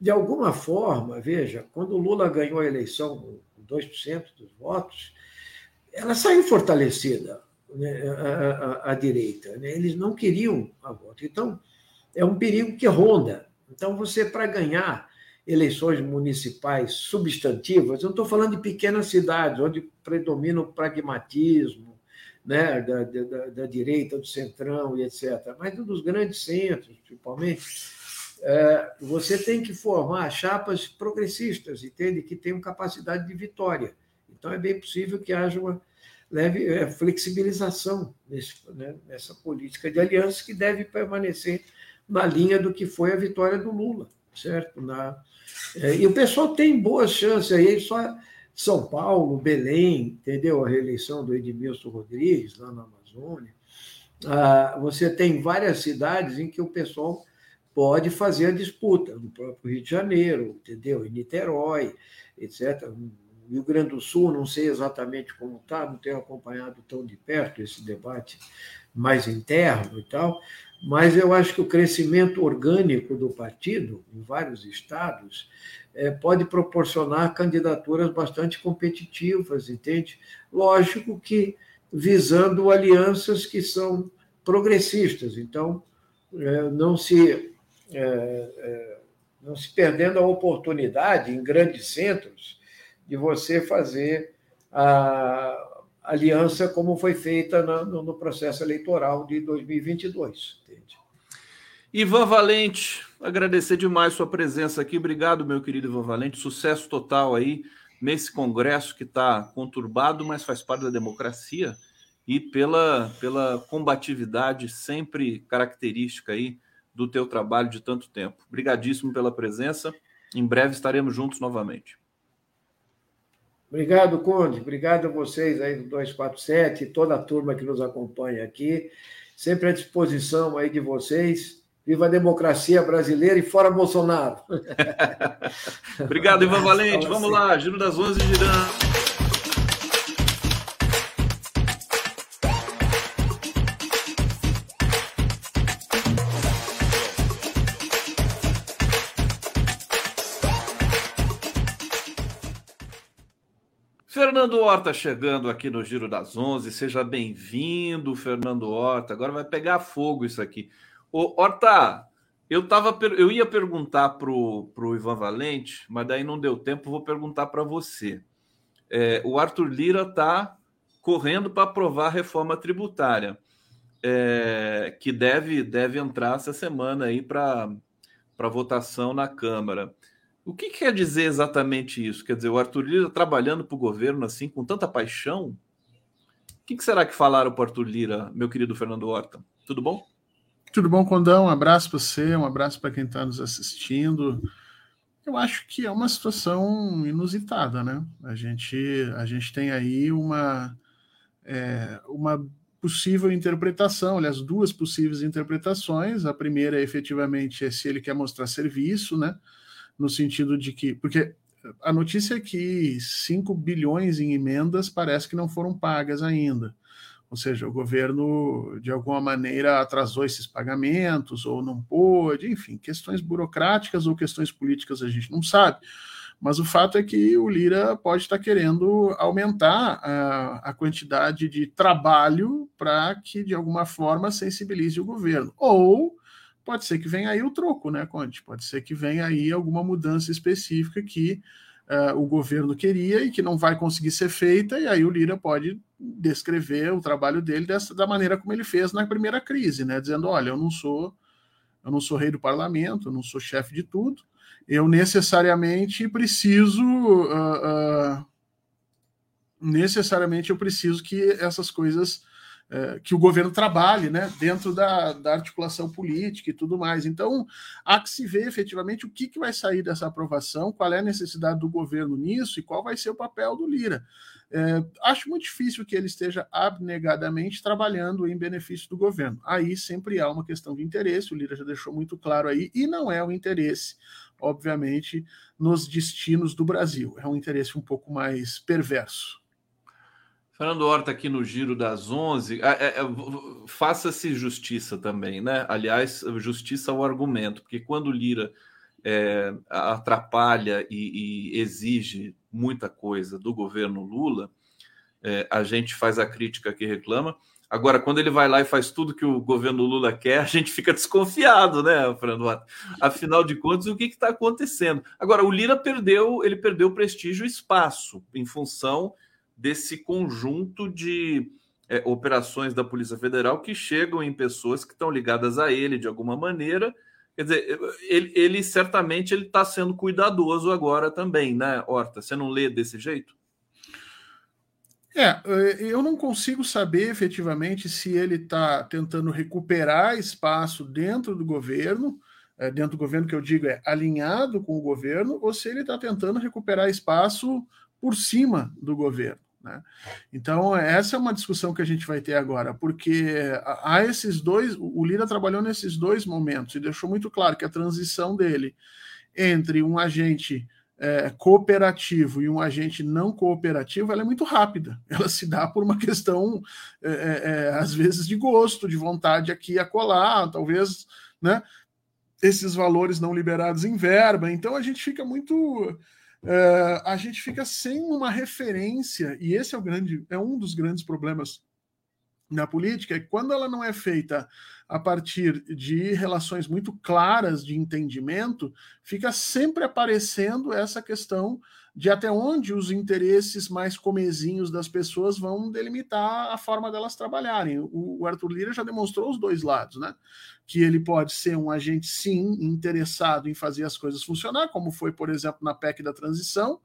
de alguma forma, veja, quando o Lula ganhou a eleição 2% dos votos, ela saiu fortalecida, né, direita. Né? Eles não queriam a voto. Então, é um perigo que ronda. Então, você, para ganhar eleições municipais substantivas, eu não estou falando de pequenas cidades, onde predomina o pragmatismo né, da, da, da direita, do centrão e etc., mas dos grandes centros, principalmente é, você tem que formar chapas progressistas, entende? Que tenham capacidade de vitória. Então, é bem possível que haja uma leve é, flexibilização nesse, né, nessa política de aliança que deve permanecer na linha do que foi a vitória do Lula, certo? Na, é, e o pessoal tem boas chances aí, só São Paulo, Belém, entendeu? A reeleição do Edmilson Rodrigues, lá na Amazônia. Ah, você tem várias cidades em que o pessoal pode fazer a disputa, no próprio Rio de Janeiro, entendeu? Em Niterói, etc. Rio Grande do Sul, não sei exatamente como está, não tenho acompanhado tão de perto esse debate mais interno e tal, mas eu acho que o crescimento orgânico do partido, em vários estados, é, pode proporcionar candidaturas bastante competitivas, entende? Lógico que visando alianças que são progressistas, então é, não se é, não se perdendo a oportunidade em grandes centros de você fazer a aliança como foi feita no, processo eleitoral de 2022. Entende? Ivan Valente, agradecer demais sua presença aqui. Obrigado, meu querido Ivan Valente. Sucesso total aí nesse Congresso que está conturbado, mas faz parte da democracia, e pela, pela combatividade sempre característica aí do teu trabalho de tanto tempo. Obrigadíssimo pela presença. Em breve estaremos juntos novamente. Obrigado, Conde. Obrigado a vocês aí do 247, toda a turma que nos acompanha aqui. Sempre à disposição aí de vocês. Viva a democracia brasileira e fora Bolsonaro. (laughs) (laughs) Obrigado, Ivan Valente. Vamos lá, Giro das 11 girando. Fernando Horta chegando aqui no Giro das Onze. Seja bem-vindo, Fernando Horta. Agora vai pegar fogo isso aqui. Ô, Horta, eu, tava, eu ia perguntar para o Ivan Valente, mas daí não deu tempo, vou perguntar para você. É, o Arthur Lira está correndo para aprovar a reforma tributária, é, que deve, deve entrar essa semana aí para votação na Câmara. O que quer dizer exatamente isso? Quer dizer, o Arthur Lira trabalhando para o governo assim, com tanta paixão? O que será que falaram para o Arthur Lira, meu querido Fernando Horta? Tudo bom? Tudo bom, Condão? Um abraço para você, um abraço para quem está nos assistindo. Eu acho que é uma situação inusitada, né? A gente, a gente tem aí uma, é, uma possível interpretação, aliás, duas possíveis interpretações. A primeira, efetivamente, é se ele quer mostrar serviço, né? No sentido de que. Porque a notícia é que 5 bilhões em emendas parece que não foram pagas ainda. Ou seja, o governo, de alguma maneira, atrasou esses pagamentos, ou não pôde, enfim, questões burocráticas ou questões políticas a gente não sabe. Mas o fato é que o Lira pode estar querendo aumentar a, a quantidade de trabalho para que, de alguma forma, sensibilize o governo. Ou pode ser que venha aí o troco, né, Conte? Pode ser que venha aí alguma mudança específica que uh, o governo queria e que não vai conseguir ser feita, e aí o Lira pode descrever o trabalho dele dessa, da maneira como ele fez na primeira crise, né? Dizendo, olha, eu não sou eu não sou rei do parlamento, eu não sou chefe de tudo, eu necessariamente preciso uh, uh, necessariamente eu preciso que essas coisas é, que o governo trabalhe né, dentro da, da, articulação política e tudo mais. Então, há que se ver efetivamente o que, que vai sair dessa aprovação, qual é a necessidade do governo nisso e qual vai ser o papel do Lira. É, acho muito difícil que ele esteja abnegadamente trabalhando em benefício do governo. Aí sempre há uma questão de interesse, o Lira já deixou muito claro aí, e não é o interesse, obviamente, nos destinos do Brasil. É um interesse um pouco mais perverso. Fernando Horta aqui no Giro das 11, é, é, faça-se justiça também, né? Aliás, justiça ao argumento, porque quando Lira é, atrapalha e, e, exige muita coisa do governo Lula, é, a gente faz a crítica que reclama. Agora, quando ele vai lá e faz tudo que o governo Lula quer, a gente fica desconfiado, né, Fernando? Afinal de contas, o que está acontecendo? Agora, o Lira perdeu, ele perdeu prestígio e espaço em função desse conjunto de é, operações da Polícia Federal que chegam em pessoas que estão ligadas a ele de alguma maneira. Quer dizer, ele, ele certamente ele está sendo cuidadoso agora também, né, Horta? Você não lê desse jeito? É, eu não consigo saber efetivamente se ele está tentando recuperar espaço dentro do governo, é, dentro do governo que eu digo é alinhado com o governo, ou se ele está tentando recuperar espaço por cima do governo. Né? Então, essa é uma discussão que a gente vai ter agora, porque há esses dois. O Lira trabalhou nesses dois momentos e deixou muito claro que a transição dele entre um agente é, cooperativo e um agente não cooperativo ela é muito rápida. (laughs) Ela se dá por uma questão, é, é, é às vezes, de gosto, de vontade aqui a colar, talvez, né? Esses valores não liberados em verba. Então a gente fica muito Uh, a gente fica sem uma referência, e esse é o grande, é um dos grandes problemas na política, é que quando ela não é feita a partir de relações muito claras de entendimento, fica sempre aparecendo essa questão de até onde os interesses mais comezinhos das pessoas vão delimitar a forma delas trabalharem. O, Arthur Lira já demonstrou os dois lados, né? Que ele pode ser um agente, sim, interessado em fazer as coisas funcionar, como foi, por exemplo, na PEC da transição,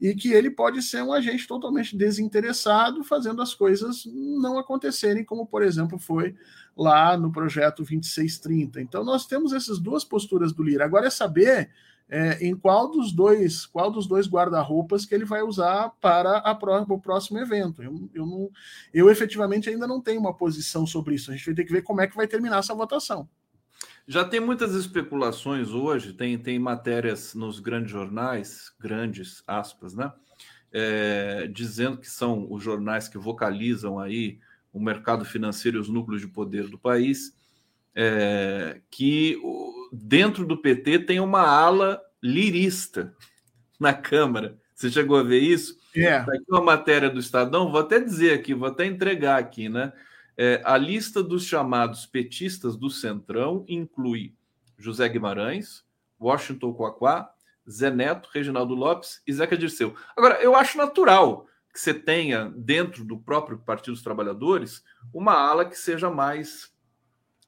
e que ele pode ser um agente totalmente desinteressado, fazendo as coisas não acontecerem, como, por exemplo, foi lá no projeto 2630. Então, nós temos essas duas posturas do Lira. Agora é saber é, em qual dos dois qual dos dois guarda-roupas que ele vai usar para a o próximo evento. Eu, eu, não, eu efetivamente ainda não tenho uma posição sobre isso. A gente vai ter que ver como é que vai terminar essa votação. Já tem muitas especulações hoje, tem, tem matérias nos grandes jornais, grandes aspas, né? É, dizendo que são os jornais que vocalizam aí o mercado financeiro e os núcleos de poder do país, é, que dentro do PT tem uma ala lirista na Câmara. Você chegou a ver isso? É. Tá aqui uma matéria do Estadão, vou até dizer aqui, vou até entregar aqui, né? É, a lista dos chamados petistas do Centrão inclui José Guimarães, Washington Coaquá, Zé Neto, Reginaldo Lopes e Zeca Dirceu. Agora, eu acho natural que você tenha, dentro do próprio Partido dos Trabalhadores, uma ala que seja mais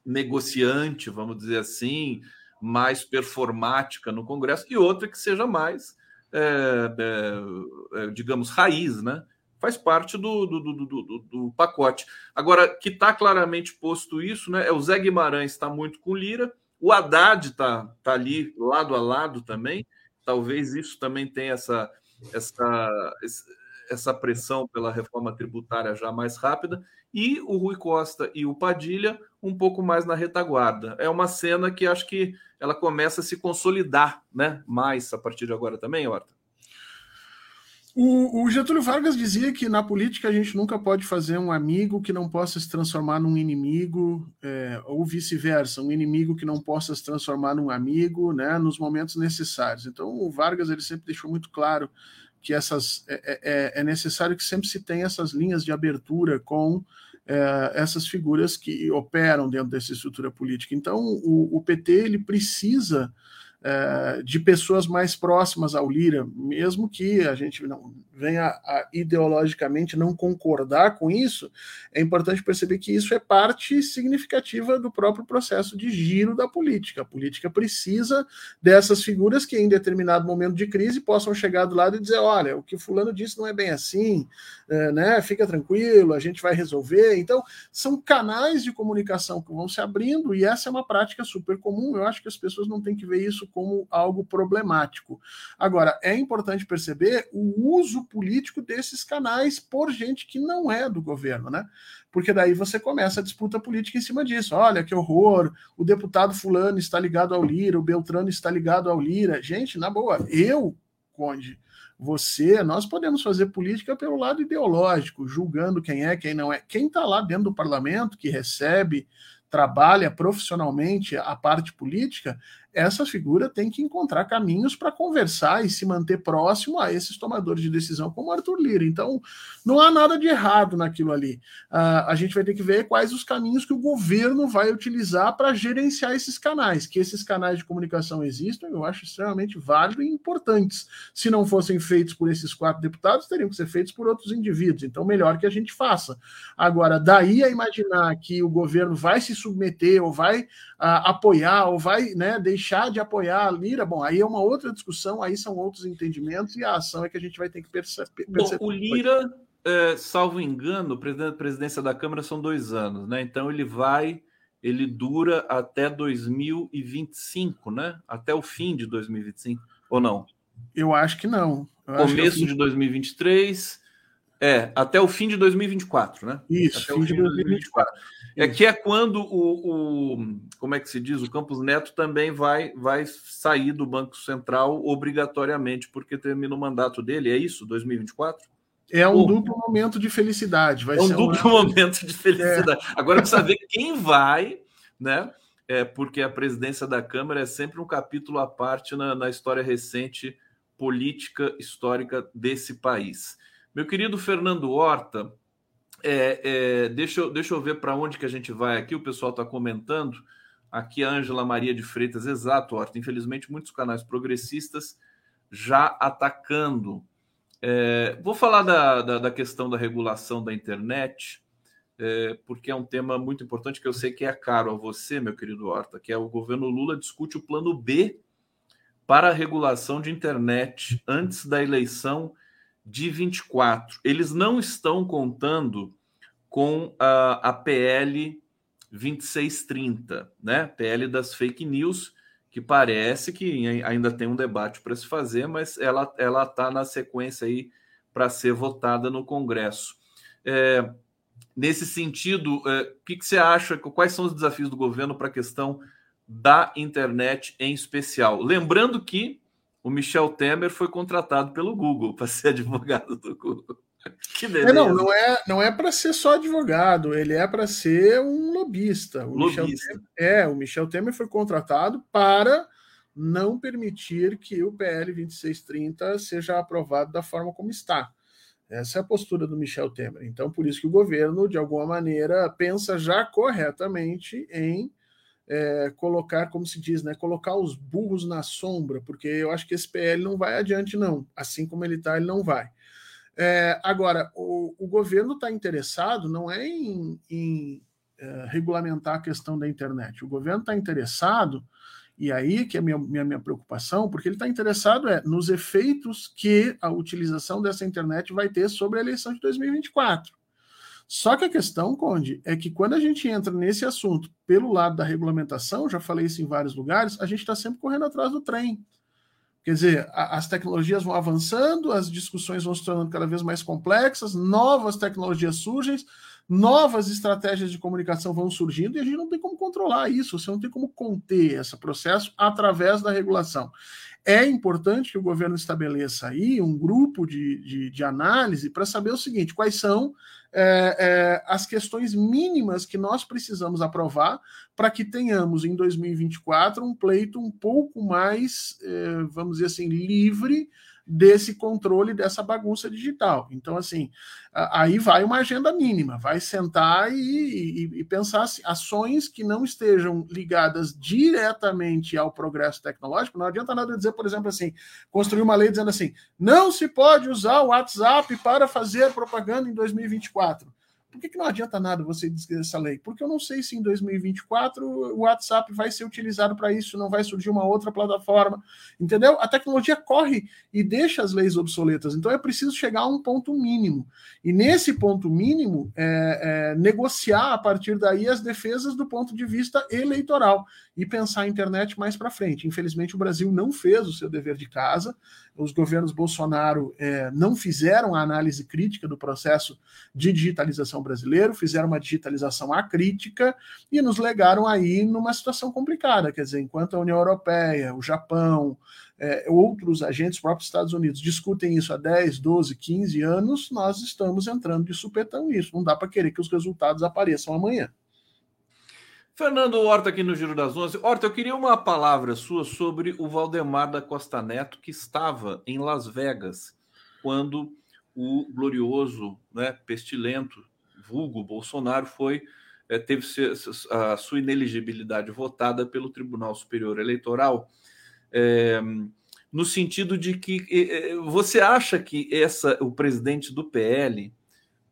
negociante, vamos dizer assim, mais performática no Congresso, e outra que seja mais, é, é, é digamos, raiz, né? faz parte do, do, do, do, do pacote. Agora, que está claramente posto isso, né? É o Zé Guimarães está muito com Lira, o Haddad está tá ali lado a lado também. Talvez isso também tenha essa, essa, essa pressão pela reforma tributária já mais rápida. E o Rui Costa e o Padilha um pouco mais na retaguarda. É uma cena que acho que ela começa a se consolidar né? mais a partir de agora também, Horta. O, o, Getúlio Vargas dizia que na política a gente nunca pode fazer um amigo que não possa se transformar num inimigo, é, ou vice-versa, um inimigo que não possa se transformar num amigo, né, nos momentos necessários. Então, o Vargas ele sempre deixou muito claro que essas é, é, é, é necessário que sempre se tenha essas linhas de abertura com é, essas figuras que operam dentro dessa estrutura política. Então, o, o PT ele precisa é, de pessoas mais próximas ao Lira, mesmo que a gente não venha a, ideologicamente não concordar com isso, é importante perceber que isso é parte significativa do próprio processo de giro da política. A política precisa dessas figuras que, em determinado momento de crise, possam chegar do lado e dizer: olha, o que Fulano disse não é bem assim, é, né? Fica tranquilo, a gente vai resolver. Então, são canais de comunicação que vão se abrindo, e essa é uma prática super comum. Eu acho que as pessoas não têm que ver isso como algo problemático. Agora, é importante perceber o uso político desses canais por gente que não é do governo, né? Porque daí você começa a disputa política em cima disso. Olha que horror, o deputado fulano está ligado ao Lira, o Beltrano está ligado ao Lira. Gente, na boa, eu, Conde, você, nós podemos fazer política pelo lado ideológico, julgando quem é, quem não é. Quem está lá dentro do parlamento, que recebe, trabalha profissionalmente a parte política, essa figura tem que encontrar caminhos para conversar e se manter próximo a esses tomadores de decisão, como Arthur Lira. Então, não há nada de errado naquilo ali. Uh, a gente vai ter que ver quais os caminhos que o governo vai utilizar para gerenciar esses canais. Que esses canais de comunicação existam, eu acho extremamente válido e importantes. Se não fossem feitos por esses quatro deputados, teriam que ser feitos por outros indivíduos. Então, melhor que a gente faça. Agora, daí a imaginar que o governo vai se submeter, ou vai uh, apoiar, ou vai né, deixar deixar de apoiar a Lira, bom, aí é uma outra discussão, aí são outros entendimentos e a ação é que a gente vai ter que perceber. Bom, o Lira, é, salvo engano, a presidência da Câmara são dois anos, né? Então ele vai, ele dura até 2025, né? Até o fim de 2025, ou não? Eu acho que não. Eu Começo que é de 2023 é, até o fim de 2024, né? Isso, até fim o fim de 2024. 2024. É que é quando o, o, como é que se diz, o Campos Neto também vai vai sair do Banco Central obrigatoriamente, porque termina o mandato dele, é isso, 2024? É um duplo momento de felicidade. Vai é um duplo momento de felicidade. É. Agora precisa ver quem vai, né? É porque a presidência da Câmara é sempre um capítulo à parte na, na história recente política histórica desse país. Meu querido Fernando Horta, é, é, deixa, eu, deixa eu ver para onde que a gente vai aqui. O pessoal está comentando. Aqui a Ângela Maria de Freitas, exato, Horta. Infelizmente, muitos canais progressistas já atacando. É, vou falar da, da, da, questão da regulação da internet, é, porque é um tema muito importante que eu sei que é caro a você, meu querido Horta, que é o governo Lula discute o plano B para a regulação de internet antes da eleição de 24. Eles não estão contando com a, a PL 2630, né? PL das fake news, que parece que ainda tem um debate para se fazer, mas ela ela está na sequência aí para ser votada no Congresso. É, nesse sentido, é, o que, que você acha? Quais são os desafios do governo para a questão da internet em especial? Lembrando que o Michel Temer foi contratado pelo Google para ser (laughs) advogado do Google. (laughs) Que beleza. É, não, não é, não é para ser só advogado, ele é para ser um lobista. O lobista. Michel Temer, é, o Michel Temer foi contratado para não permitir que o PL 2630 seja aprovado da forma como está. Essa é a postura do Michel Temer. Então, por isso que o governo, de alguma maneira, pensa já corretamente em é, colocar, como se diz, né, colocar os burros na sombra, porque eu acho que esse PL não vai adiante, não. Assim como ele está, ele não vai. É, agora, o, o governo está interessado não é em, em é, regulamentar a questão da internet. O governo está interessado, e aí que é a minha, minha, minha preocupação, porque ele está interessado é nos efeitos que a utilização dessa internet vai ter sobre a eleição de 2024. Só que a questão, Conde, é que quando a gente entra nesse assunto pelo lado da regulamentação, já falei isso em vários lugares, a gente está sempre correndo atrás do trem. Quer dizer, a, as tecnologias vão avançando, as discussões vão se tornando cada vez mais complexas, novas tecnologias surgem, novas estratégias de comunicação vão surgindo e a gente não tem como controlar isso, você não tem como conter esse processo através da regulação. É importante que o governo estabeleça aí um grupo de, de, de análise para saber o seguinte: quais são é, é, as questões mínimas que nós precisamos aprovar para que tenhamos em 2024 um pleito um pouco mais, é, vamos dizer assim, livre desse controle dessa bagunça digital. Então, assim, aí vai uma agenda mínima, vai sentar e, e, e, pensar assim, ações que não estejam ligadas diretamente ao progresso tecnológico. Não adianta nada dizer, por exemplo, assim, construir uma lei dizendo assim, não se pode usar o WhatsApp para fazer propaganda em 2024. Por que, que não adianta nada você dizer essa lei? Porque eu não sei se em 2024 o WhatsApp vai ser utilizado para isso, não vai surgir uma outra plataforma, entendeu? A tecnologia corre e deixa as leis obsoletas, então é preciso chegar a um ponto mínimo. E nesse ponto mínimo, é, é, negociar a partir daí as defesas do ponto de vista eleitoral e pensar a internet mais para frente. Infelizmente, o Brasil não fez o seu dever de casa, os governos Bolsonaro é, não fizeram a análise crítica do processo de digitalização brasileiro, fizeram uma digitalização acrítica e nos legaram aí numa situação complicada. Quer dizer, enquanto a União Europeia, o Japão, é, outros agentes, próprios Estados Unidos, discutem isso há 10, 12, 15 anos, nós estamos entrando de supetão nisso. Não dá para querer que os resultados apareçam amanhã. Fernando Horta aqui no Giro das Onze. Horta, eu queria uma palavra sua sobre o Valdemar da Costa Neto, que estava em Las Vegas quando o glorioso, né, pestilento, vulgo Bolsonaro foi é, teve a sua ineligibilidade votada pelo Tribunal Superior Eleitoral, é, no sentido de que é, você acha que essa o presidente do PL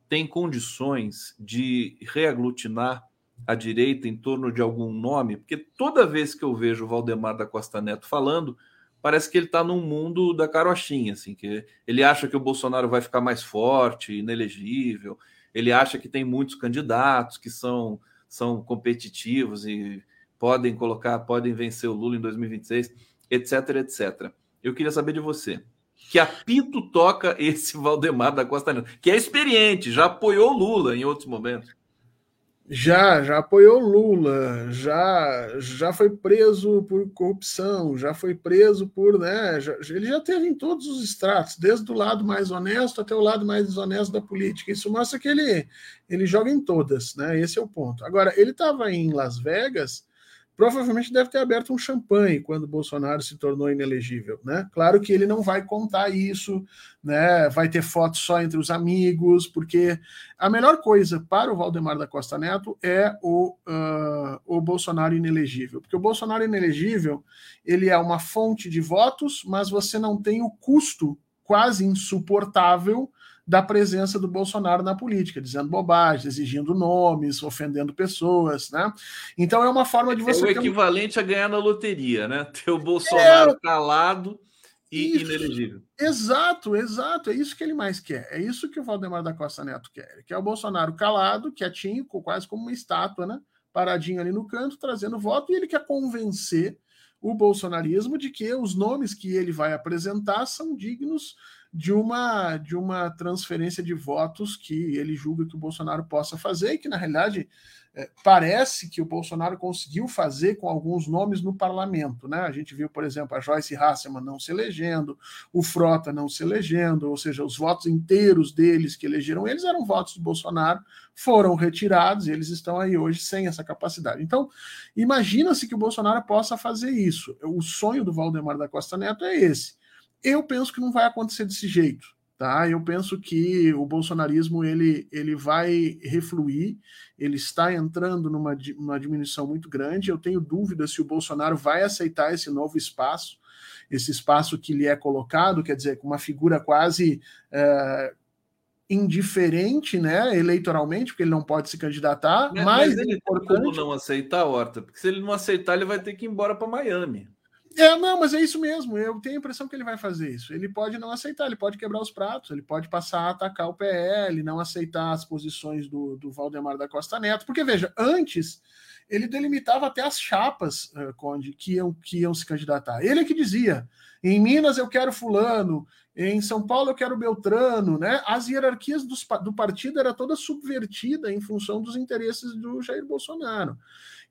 tem condições de reaglutinar à direita em torno de algum nome, porque toda vez que eu vejo o Valdemar da Costa Neto falando, parece que ele está num mundo da carochinha, assim, que ele acha que o Bolsonaro vai ficar mais forte, inelegível, ele acha que tem muitos candidatos que são, são competitivos e podem colocar, podem vencer o Lula em 2026, etc, etc. Eu queria saber de você. Que apito toca esse (laughs) Valdemar da Costa Neto, que é experiente, já apoiou Lula em outros momentos. Já, já apoiou Lula, já já foi preso por corrupção, já foi preso por, né, já, ele já teve em todos os estratos, desde o lado mais honesto até o lado mais desonesto da política. Isso mostra que ele ele joga em todas, né? Esse é o ponto. Agora, ele estava em Las Vegas, provavelmente deve ter aberto um champanhe quando Bolsonaro se tornou inelegível, né? Claro que ele não vai contar isso, né? Vai ter fotos só entre os amigos, porque a melhor coisa para o Valdemar da Costa Neto é o, uh, o Bolsonaro inelegível, porque o Bolsonaro inelegível ele é uma fonte de votos, mas você não tem o custo quase insuportável da presença do Bolsonaro na política, dizendo bobagens, exigindo nomes, ofendendo pessoas, né? Então é uma forma de você. É o equivalente um... a ganhar na loteria, né? Ter o Bolsonaro é... calado e isso. inelegível. Exato, exato. É isso que ele mais quer. É isso que o Valdemar da Costa Neto quer. Ele quer o Bolsonaro calado, quietinho, quase como uma estátua, né? Paradinho ali no canto, trazendo voto, e ele quer convencer o bolsonarismo de que os nomes que ele vai apresentar são dignos de uma de uma transferência de votos que ele julga que o Bolsonaro possa fazer e que na realidade é, parece que o Bolsonaro conseguiu fazer com alguns nomes no parlamento, né? A gente viu, por exemplo, a Joyce Hasselman não se elegendo, o Frota não se elegendo, ou seja, os votos inteiros deles que elegeram eles eram votos do Bolsonaro, foram retirados e eles estão aí hoje sem essa capacidade. Então, imagina-se que o Bolsonaro possa fazer isso. O sonho do Valdemar da Costa Neto é esse eu penso que não vai acontecer desse jeito. Tá? Eu penso que o bolsonarismo ele, ele vai refluir, ele está entrando numa, numa diminuição muito grande. Eu tenho dúvida se o Bolsonaro vai aceitar esse novo espaço, esse espaço que lhe é colocado, quer dizer, com uma figura quase é, indiferente, né, eleitoralmente, porque ele não pode se candidatar. Mas, mas ele importante... tem como não aceitar, Horta? Porque se ele não aceitar, ele vai ter que ir embora para Miami. É, não, mas é isso mesmo. Eu tenho a impressão que ele vai fazer isso. Ele pode não aceitar, ele pode quebrar os pratos, ele pode passar a atacar o PL, não aceitar as posições do, do Valdemar da Costa Neto. Porque, veja, antes ele delimitava até as chapas, uh, Conde, que iam, que iam se candidatar. Ele é que dizia: em Minas eu quero Fulano, em São Paulo eu quero Beltrano, né? As hierarquias dos, do partido era toda subvertida em função dos interesses do Jair Bolsonaro.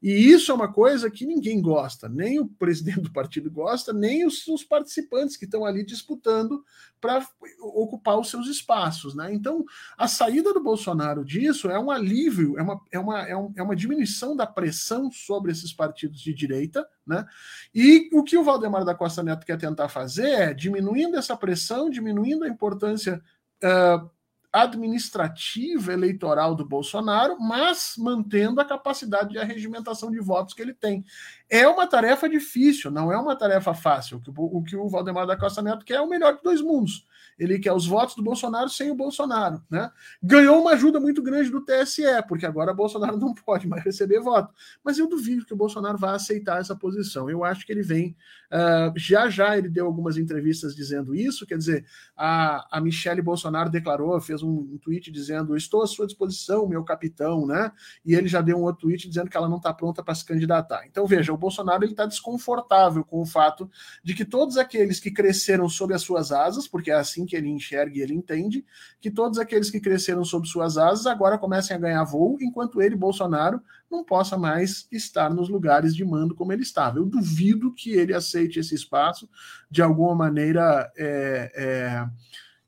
E isso é uma coisa que ninguém gosta, nem o presidente do partido gosta, nem os, os participantes que estão ali disputando para ocupar os seus espaços. Né? Então, a saída do Bolsonaro disso é um alívio, é uma, é, uma, é, um, é uma diminuição da pressão sobre esses partidos de direita. Né? E o que o Valdemar da Costa Neto quer tentar fazer é diminuindo essa pressão, diminuindo a importância. Uh, administrativa eleitoral do Bolsonaro, mas mantendo a capacidade de arregimentação de votos que ele tem. É uma tarefa difícil, não é uma tarefa fácil. O que o Valdemar da Costa Neto quer é o melhor de dois mundos. Ele quer os votos do Bolsonaro sem o Bolsonaro. Né? Ganhou uma ajuda muito grande do TSE, porque agora Bolsonaro (laughs) não pode mais receber voto. Mas eu duvido que o Bolsonaro vá aceitar essa posição. Eu acho que ele vem. Uh, já já ele deu algumas entrevistas dizendo isso, quer dizer, a, a Michelle Bolsonaro declarou, fez um, um tweet dizendo: Estou à sua disposição, meu capitão, né? E ele já deu um outro tweet dizendo que ela não está pronta para se candidatar. Então, veja, o Bolsonaro está desconfortável com o fato de que todos aqueles que cresceram sob as suas asas, porque é assim que ele enxerga e ele entende, que todos aqueles que cresceram sob suas asas agora comecem a ganhar voo, enquanto ele, Bolsonaro, não possa mais estar nos lugares de mando como ele estava. Eu duvido que ele aceite esse espaço de alguma maneira. É, é,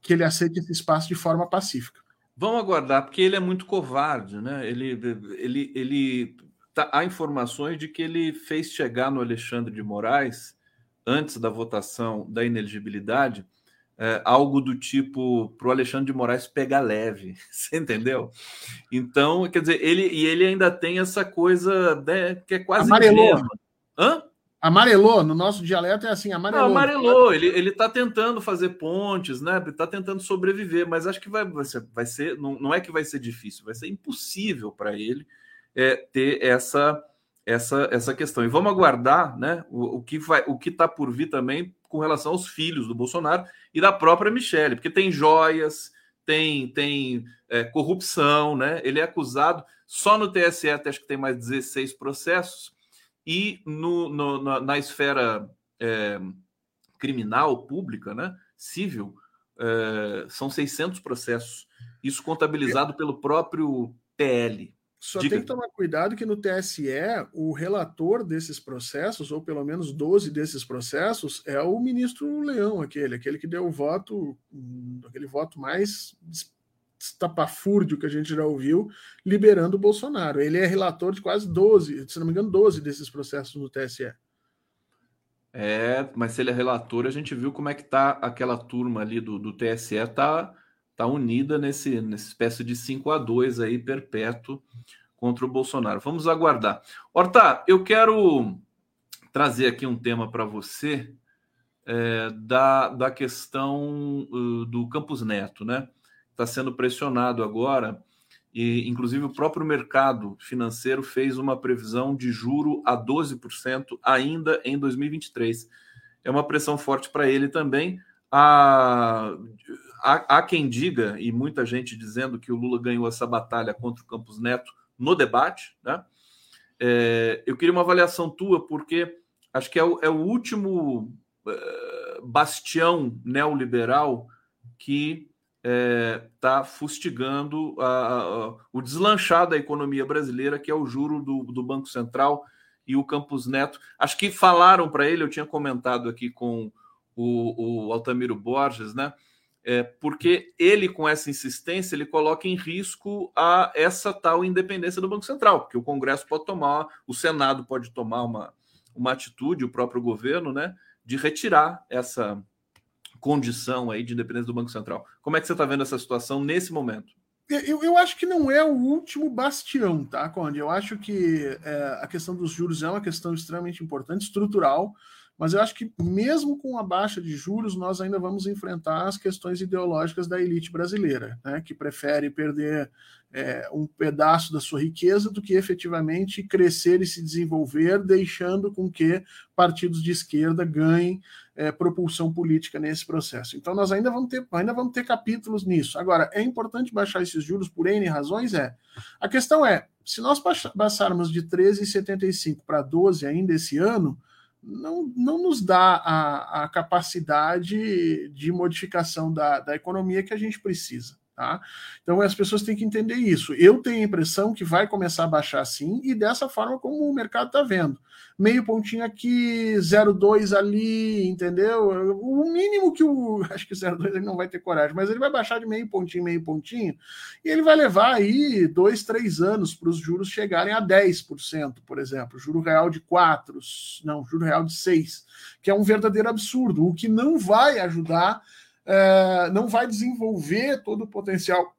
que ele aceite esse espaço de forma pacífica. Vamos aguardar, porque ele é muito covarde, né? Ele, ele, ele tá, há informações de que ele fez chegar no Alexandre de Moraes, antes da votação da ineligibilidade, é, algo do tipo para o Alexandre de Moraes pegar leve, (laughs) você entendeu? Então, quer dizer, ele e ele ainda tem essa coisa né, que é quase amarelou. Hã? Amarelou, no nosso dialeto é assim, amarelou. Não, amarelou, ele, ele tá tentando fazer pontes, né? Ele tá tentando sobreviver, mas acho que vai, vai ser, vai ser não, não é que vai ser difícil, vai ser impossível para ele é, ter essa, essa, essa questão. E vamos aguardar né, o, o que vai, o que está por vir também com relação aos filhos do Bolsonaro e da própria Michelle, porque tem joias, tem, tem é, corrupção, né? Ele é acusado só no TSE, acho que tem mais 16 processos, e no, no na, na, esfera é, criminal pública, né, civil, é, são 600 processos. Isso contabilizado pelo próprio PL. Só Diga. tem que tomar cuidado que no TSE o relator desses processos, ou pelo menos 12 desses processos, é o ministro Leão, aquele, aquele que deu o voto, aquele voto mais estapafúrdio que a gente já ouviu, liberando o Bolsonaro. Ele é relator de quase 12, se não me engano, 12 desses processos no TSE. É, mas se ele é relator, a gente viu como é que tá aquela turma ali do, do TSE, tá está unida nesse, nessa espécie de 5 a 2 aí, perpétuo, contra o Bolsonaro. Vamos aguardar. Horta, eu quero trazer aqui um tema para você. é, da, da questão uh, do Campus Neto, né? Está sendo pressionado agora, e inclusive o próprio mercado financeiro fez uma previsão de juro a 12% ainda em 2023. É uma pressão forte para ele também. Há, há, quem diga, e muita gente dizendo que o Lula ganhou essa batalha contra o Campos Neto no debate, né? É, eu queria uma avaliação tua, porque acho que é o, é o último uh, bastião neoliberal que está é, fustigando a, a, o deslanchar da economia brasileira, que é o juro do, do Banco Central e o Campos Neto. Acho que falaram para ele, eu tinha comentado aqui com o, o Altamiro Borges, né? É, porque ele, com essa insistência, ele coloca em risco a essa tal independência do Banco Central, porque o Congresso pode tomar, o Senado pode tomar uma, uma atitude, o próprio governo, né, de retirar essa condição aí de independência do Banco Central. Como é que você está vendo essa situação nesse momento? Eu, eu acho que não é o último bastião, tá, Conde? Eu acho que é, a questão dos juros é uma questão extremamente importante, estrutural. Mas eu acho que, mesmo com a baixa de juros, nós ainda vamos enfrentar as questões ideológicas da elite brasileira, né, que prefere perder é, um pedaço da sua riqueza do que efetivamente crescer e se desenvolver, deixando com que partidos de esquerda ganhem é, propulsão política nesse processo. Então, nós ainda vamos, ter, ainda vamos ter capítulos nisso. Agora, é importante baixar esses juros por N razões? É. A questão é: se nós passarmos de 13,75 para 12 ainda esse ano não, não nos dá a, a capacidade de modificação da, da economia que a gente precisa. Tá? Então as pessoas têm que entender isso. Eu tenho a impressão que vai começar a baixar sim, e dessa forma como o mercado está vendo. Meio pontinho aqui, 0,2 ali, entendeu? O mínimo que o. (laughs) Acho que o 0,2 ele não vai ter coragem, mas ele vai baixar de meio pontinho, meio pontinho, e ele vai levar aí dois, três anos para os juros chegarem a 10%, por exemplo. Juro real de 4, não, juro real de 6, que é um verdadeiro absurdo, o que não vai ajudar é, não vai desenvolver todo o potencial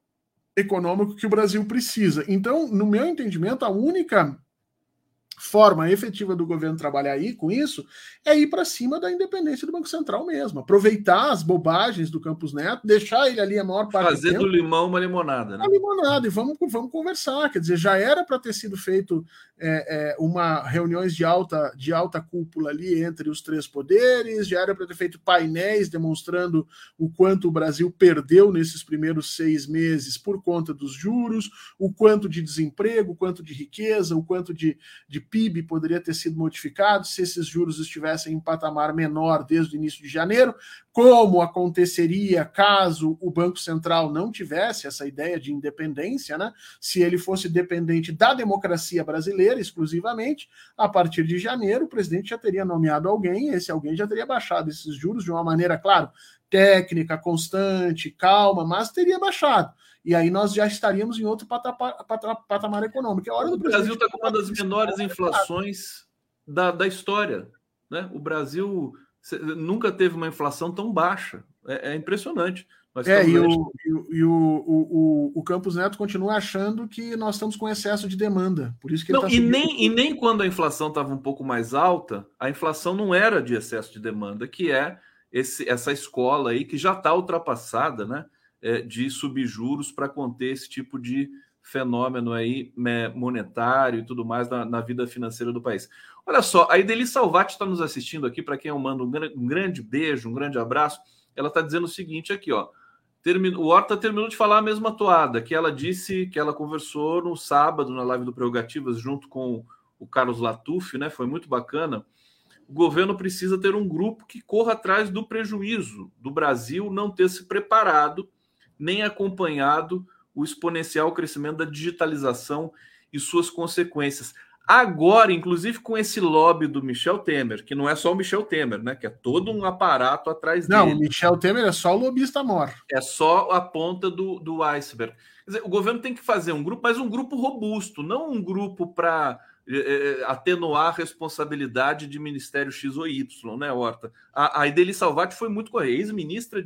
econômico que o Brasil precisa. Então, no meu entendimento, a única forma efetiva do governo trabalhar aí com isso é ir para cima da independência do Banco Central mesmo, aproveitar as bobagens do Campos Neto, deixar ele ali a maior parte Fazer do, do limão uma limonada, né? Uma limonada, e vamos, vamos conversar. Quer dizer, já era para ter sido feito é, é, uma reuniões de alta, de alta cúpula ali entre os três poderes, já era para ter feito painéis demonstrando o quanto o Brasil perdeu nesses primeiros seis meses por conta dos juros, o quanto de desemprego, o quanto de riqueza, o quanto de, de PIB poderia ter sido modificado se esses juros estivessem em patamar menor desde o início de janeiro, como aconteceria caso o Banco Central não tivesse essa ideia de independência, né? Se ele fosse dependente da democracia brasileira exclusivamente, a partir de janeiro o presidente já teria nomeado alguém, esse alguém já teria baixado esses juros de uma maneira, claro, técnica, constante, calma, mas teria baixado. E aí nós já estaríamos em outro patamar, patamar econômico. É hora do o Brasil está com uma das menores inflações da, da história. Né? O Brasil nunca teve uma inflação tão baixa. É, é impressionante. é, e, o, e, o, o, o, Campos Neto continua achando que nós estamos com excesso de demanda. Por isso que não, tá e, nem, e nem quando a inflação estava um pouco mais alta, a inflação não era de excesso de demanda, que é esse, essa escola aí que já está ultrapassada, né? É, de subjuros para conter esse tipo de fenômeno aí né, monetário e tudo mais na, na vida financeira do país. Olha só, a Ideli Salvati está nos assistindo aqui, para quem eu mando um, um, grande beijo, um grande abraço. Ela está dizendo o seguinte aqui, ó. Termino, o Horta terminou de falar a mesma toada, que ela disse que ela conversou no sábado, na live do Prerrogativas, junto com o Carlos Latuf, né? Foi muito bacana. O governo precisa ter um grupo que corra atrás do prejuízo do Brasil não ter se preparado nem acompanhado o exponencial crescimento da digitalização e suas consequências. Agora, inclusive com esse lobby do Michel Temer, que não é só o Michel Temer, né? Que é todo um aparato atrás não, dele. Não, o Michel Temer é só o lobista mor. É só a ponta do, do iceberg. Quer dizer, o governo tem que fazer um grupo, mas um grupo robusto, não um grupo para atenuar a responsabilidade de Ministério X ou Y, né, Horta? A, a Ideli Salvati foi muito correta, ex-ministra,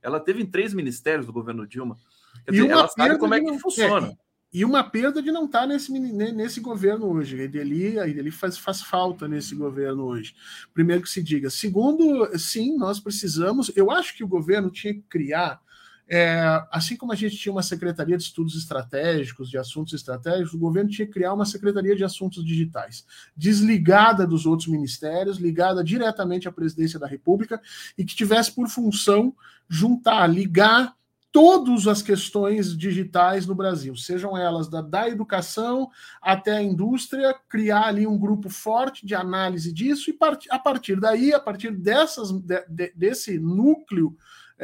ela teve em três ministérios do governo Dilma. Quer dizer, ela sabe como é que funciona. e uma perda de não estar tá nesse, nesse governo hoje. A Ideli, a Ideli faz, faz falta nesse governo hoje. Primeiro que se diga. Segundo, sim, nós precisamos. Eu acho que o governo tinha que criar, é, assim como a gente tinha uma secretaria de estudos estratégicos, de assuntos estratégicos, o governo tinha que criar uma secretaria de assuntos digitais, desligada dos outros ministérios, ligada diretamente à presidência da República e que tivesse por função juntar, ligar todas as questões digitais no Brasil, sejam elas da, da educação até a indústria, criar ali um grupo forte de análise disso e part, a partir daí, a partir dessas, de, de, desse núcleo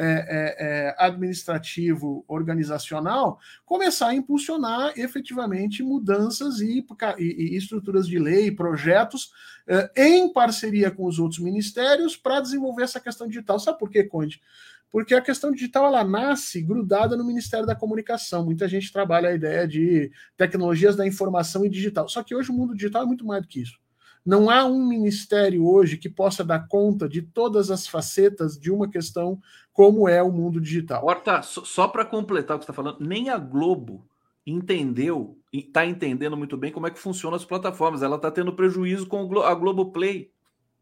é, é, é, administrativo organizacional, começar a impulsionar efetivamente mudanças e, e, e estruturas de lei, projetos é, em parceria com os outros ministérios para desenvolver essa questão digital. Sabe por quê, Conde? porque a questão digital ela nasce grudada no Ministério da Comunicação. Muita gente trabalha a ideia de tecnologias da informação e digital. Só que hoje o mundo digital é muito mais do que isso. Não há um ministério hoje que possa dar conta de todas as facetas de uma questão como é o mundo digital. Horta, só para completar o que você está falando, nem a Globo entendeu, está entendendo muito bem como é que funcionam as plataformas. Ela está tendo prejuízo com a Globoplay.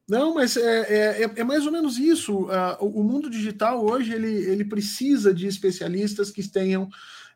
Não, mas é, é, é, mais ou menos isso. Uh, o mundo digital hoje ele, ele precisa de especialistas que tenham,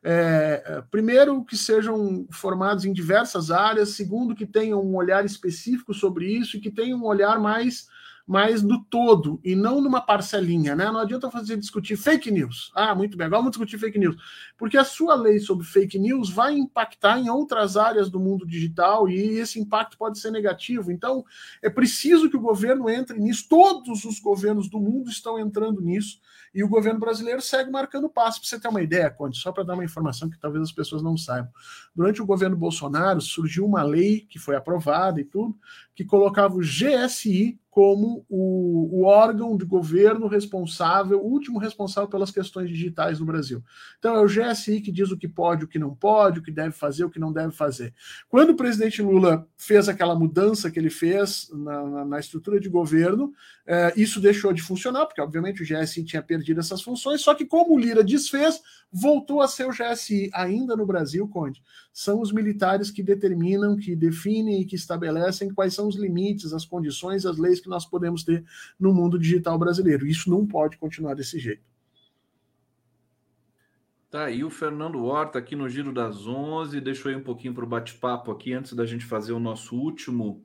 é, primeiro, que sejam formados em diversas áreas, segundo, que tenham um olhar específico sobre isso e que tenham um olhar mais mas no todo e não numa parcelinha, né? Não adianta fazer discutir fake news. Ah, muito bem, vamos discutir fake news. Porque a sua lei sobre fake news vai impactar em outras áreas do mundo digital e esse impacto pode ser negativo. Então, é preciso que o governo entre nisso. Todos os governos do mundo estão entrando nisso e o governo brasileiro segue marcando passo. Para você ter uma ideia, Conte, só para dar uma informação que talvez as pessoas não saibam. Durante o governo Bolsonaro surgiu uma lei que foi aprovada e tudo, que colocava o GSI como o, o, órgão de governo responsável, o último responsável pelas questões digitais no Brasil. Então é o GSI que diz o que pode, o que não pode, o que deve fazer, o que não deve fazer. Quando o presidente Lula fez aquela mudança que ele fez na, na, na estrutura de governo, é, isso deixou de funcionar, porque obviamente o GSI tinha perdido essas funções, só que como o Lira desfez, voltou a ser o GSI, ainda no Brasil, Conde. São os militares que determinam, que definem e que estabelecem quais são os limites, as condições, as leis que nós podemos ter no mundo digital brasileiro. Isso não pode continuar desse jeito. Tá aí o Fernando Horta aqui no Giro das 11. Deixa eu ir um pouquinho para o bate-papo aqui antes da gente fazer o nosso último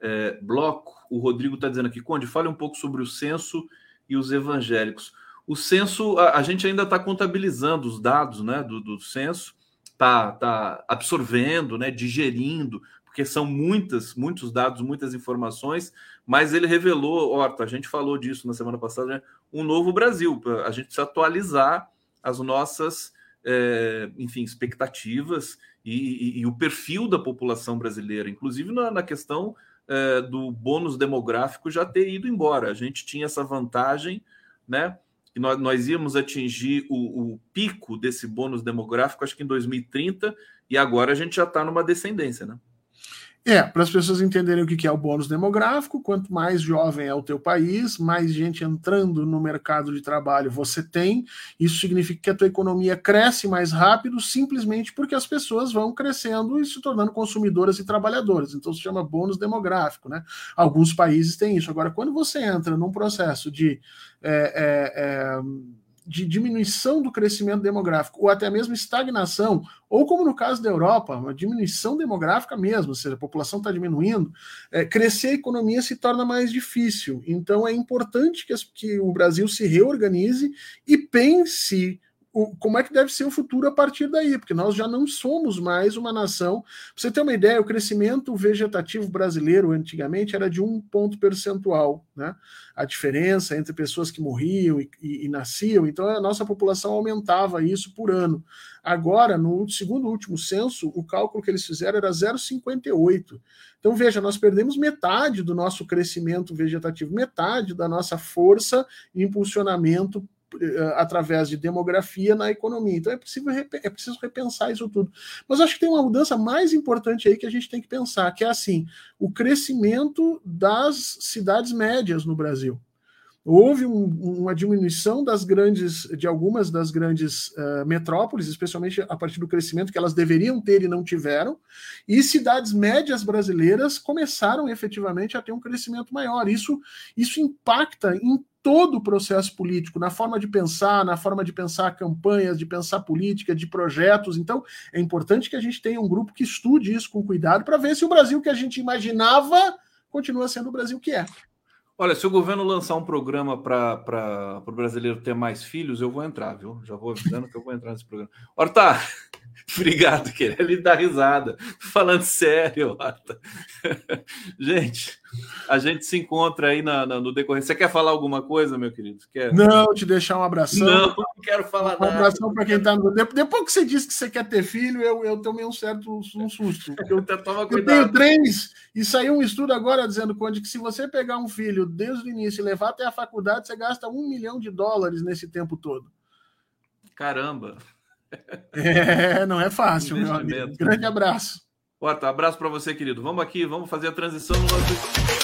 é, bloco. O Rodrigo está dizendo aqui, Conde, fale um pouco sobre o censo e os evangélicos. O censo, a, a gente ainda está contabilizando os dados né, do, do censo, está tá absorvendo, né, digerindo, porque são muitas, muitos dados, muitas informações, mas ele revelou, Horta, a gente falou disso na semana passada, né, um novo Brasil. A gente precisa atualizar as nossas, é, enfim, expectativas e, e, e, o perfil da população brasileira, inclusive na, na questão é, do bônus demográfico já ter ido embora. A gente tinha essa vantagem, né? Que nós, nós íamos atingir o, o pico desse bônus demográfico, acho que em 2030, e agora a gente já está numa descendência, né? É, para as pessoas entenderem o que é o bônus demográfico, quanto mais jovem é o teu país, mais gente entrando no mercado de trabalho você tem. Isso significa que a tua economia cresce mais rápido, simplesmente porque as pessoas vão crescendo e se tornando consumidoras e trabalhadoras. Então se chama bônus demográfico, né? Alguns países têm isso. Agora, quando você entra num processo de é, é, é, de diminuição do crescimento demográfico, ou até mesmo estagnação, ou como no caso da Europa, uma diminuição demográfica mesmo, ou seja, a população está diminuindo, é, crescer a economia se torna mais difícil. Então é importante que, as, que o Brasil se reorganize e pense como é que deve ser o futuro a partir daí, porque nós já não somos mais uma nação. Pra você ter uma ideia, o crescimento vegetativo brasileiro antigamente era de um ponto percentual, né? A diferença entre pessoas que morriam e, e, e nasciam, então a nossa população aumentava isso por ano. Agora, no segundo último censo, o cálculo que eles fizeram era 0,58. Então, veja, nós perdemos metade do nosso crescimento vegetativo, metade da nossa força e impulsionamento através de demografia na economia. Então é, possível, é preciso repensar isso tudo. Mas acho que tem uma mudança mais importante aí que a gente tem que pensar, que é assim, o crescimento das cidades médias no Brasil. houve um, uma diminuição das grandes, de algumas das grandes uh, metrópoles, especialmente a partir do crescimento que elas deveriam ter e não tiveram, e cidades médias brasileiras começaram efetivamente a ter um crescimento maior. Isso, isso impacta em todo o processo político, na forma de pensar, na forma de pensar campanhas, de pensar política, de projetos. Então, é importante que a gente tenha um grupo que estude isso com cuidado para ver se o Brasil que a gente imaginava continua sendo o Brasil que é. Olha, se o governo lançar um programa para o brasileiro ter mais filhos, eu vou entrar, viu? Já vou avisando que eu vou entrar nesse programa. Horta, (laughs) obrigado, querer lhe dar risada. Falando sério, Horta. (laughs) Gente, a gente se encontra aí na, na, no decorrer. Você quer falar alguma coisa, meu querido? Quer? Não, te deixar um abração. Não, não quero falar um nada. Um abração para quem está no. Depois que você disse que você quer ter filho, eu, eu tomei um certo um susto. (laughs) Eu, eu tenho três, e saiu um estudo agora dizendo, Conde, que se você pegar um filho desde o início e levar até a faculdade, você gasta um milhão de dólares nesse tempo todo. Caramba! É, não é fácil, meu amigo. Grande abraço. Bota, abraço para você, querido. Vamos aqui, vamos fazer a transição no nosso.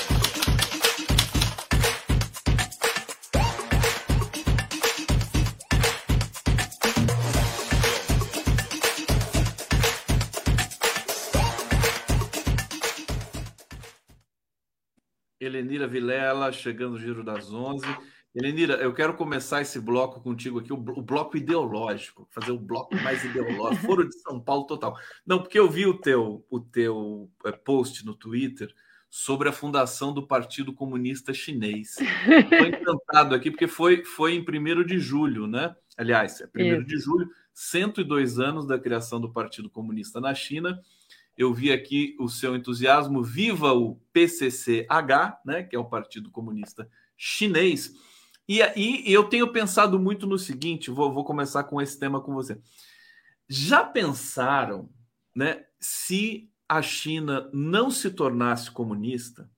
Helenira Vilela, chegando no Giro das 11. Helenira, eu quero começar esse bloco contigo aqui, o, bloco ideológico, fazer o bloco mais ideológico, Foro de São Paulo total. Não, porque eu vi o teu, o teu é, post no Twitter sobre a fundação do Partido Comunista Chinês. Estou encantado aqui, porque foi, foi em 1 de julho, né? Aliás, é 1 de julho, 102 anos da criação do Partido Comunista na China eu vi aqui o seu entusiasmo. Viva o PCCH, né, que é o Partido Comunista Chinês. E aí eu tenho pensado muito no seguinte: vou, vou começar com esse tema com você. Já pensaram, né, se a China não se tornasse comunista,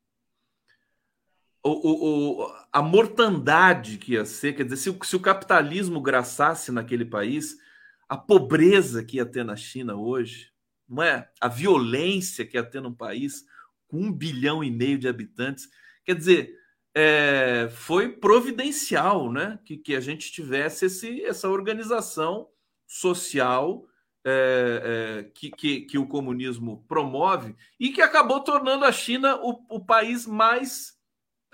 o, o, a mortandade que ia ser, quer dizer, se, se o capitalismo graçasse naquele país, a pobreza que ia ter na China hoje, não é? A violência que ia ter num país com um bilhão e meio de habitantes. Quer dizer, é, foi providencial né? que, que a gente tivesse esse, essa organização social é, é, que, que, que, o comunismo promove e que acabou tornando a China o, o país mais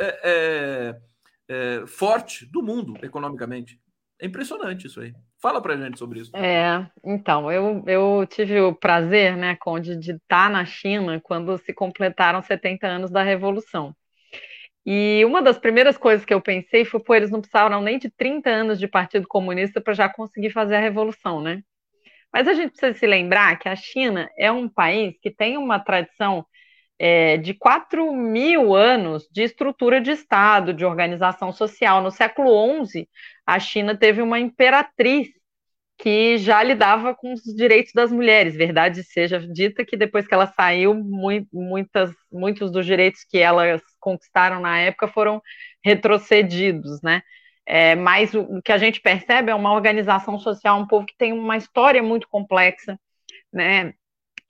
é, é, é, forte do mundo economicamente. É impressionante isso aí. Fala pra gente sobre isso. É, então, eu, eu tive o prazer, né, Conde, de estar na China quando se completaram 70 anos da Revolução. E uma das primeiras coisas que eu pensei foi, pô, eles não precisavam nem de 30 anos de Partido Comunista para já conseguir fazer a revolução, né? Mas a gente precisa se lembrar que a China é um país que tem uma tradição é, de 4 mil anos de estrutura de Estado, de organização social. No século XI, a China teve uma imperatriz que já lidava com os direitos das mulheres. Verdade seja dita que depois que ela saiu, muitas, muitos dos direitos que elas conquistaram na época foram retrocedidos, né? É, mas o, que a gente percebe é uma organização social, um povo que tem uma história muito complexa, né?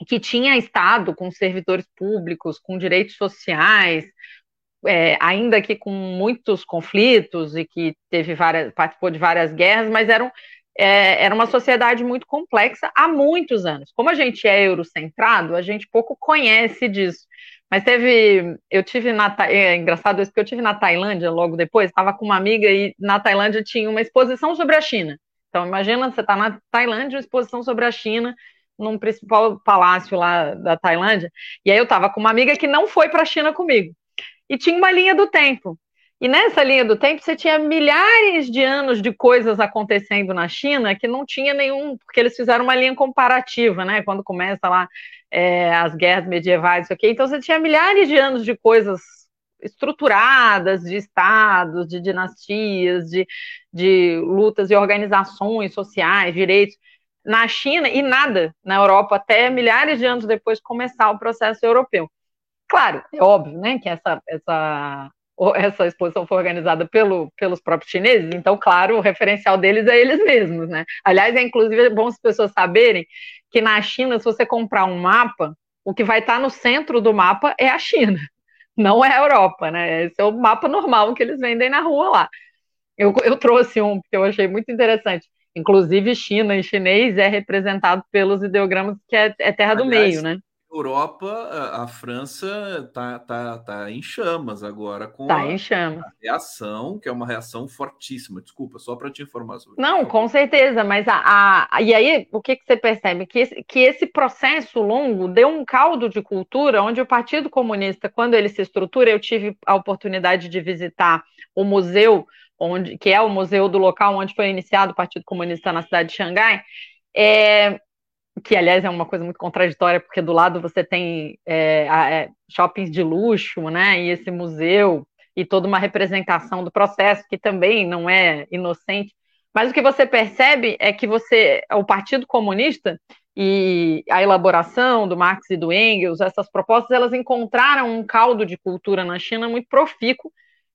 que tinha Estado com servidores públicos, com direitos sociais, é, ainda que com muitos conflitos e que teve várias, participou de várias guerras, mas eram, é, era uma sociedade muito complexa há muitos anos. Como a gente é eurocentrado, a gente pouco conhece disso. Mas teve, eu tive na, é engraçado isso, porque eu tive na Tailândia logo depois, estava com uma amiga e na Tailândia tinha uma exposição sobre a China. Então imagina, você está na Tailândia, uma exposição sobre a China, num principal palácio lá da Tailândia, e aí eu estava com uma amiga que não foi para a China comigo. E tinha uma linha do tempo. E nessa linha do tempo você tinha milhares de anos de coisas acontecendo na China que não tinha nenhum, porque eles fizeram uma linha comparativa, né? Quando começa lá é, as guerras medievais, isso aqui. Então você tinha milhares de anos de coisas estruturadas, de estados, de dinastias, de, de lutas e organizações sociais, direitos na China e nada na Europa até milhares de anos depois começar o processo europeu. Claro, é óbvio, né, que essa, essa, essa exposição foi organizada pelo, pelos próprios chineses, então, claro, o referencial deles é eles mesmos, né? Aliás, é inclusive bom as pessoas saberem que na China, se você comprar um mapa, o que vai estar no centro do mapa é a China (laughs) não é a Europa, né? Esse é o mapa normal que eles vendem na rua lá. Eu, eu trouxe um que eu achei muito interessante. Inclusive, China e chinês é representado pelos ideogramas que é, é terra do meio, né? Europa, a, a França tá, tá, tá em chamas agora com tá em chamas. a reação, que é uma reação fortíssima. Desculpa, só para te informar sobre Não, isso. com certeza, mas a, a, e aí o que, que você percebe? Que esse, que esse processo longo deu um caldo de cultura onde o Partido Comunista, quando ele se estrutura, eu tive a oportunidade de visitar o museu, onde, que é o museu do local onde foi iniciado o Partido Comunista na cidade de Xangai. É, que aliás é uma coisa muito contraditória, porque do lado você tem é, é, shoppings de luxo, né, e esse museu, e toda uma representação do processo, que também não é inocente, mas o que você percebe é que você, o Partido Comunista e a elaboração do Marx e do Engels, essas propostas, elas encontraram um caldo de cultura na China muito profícuo,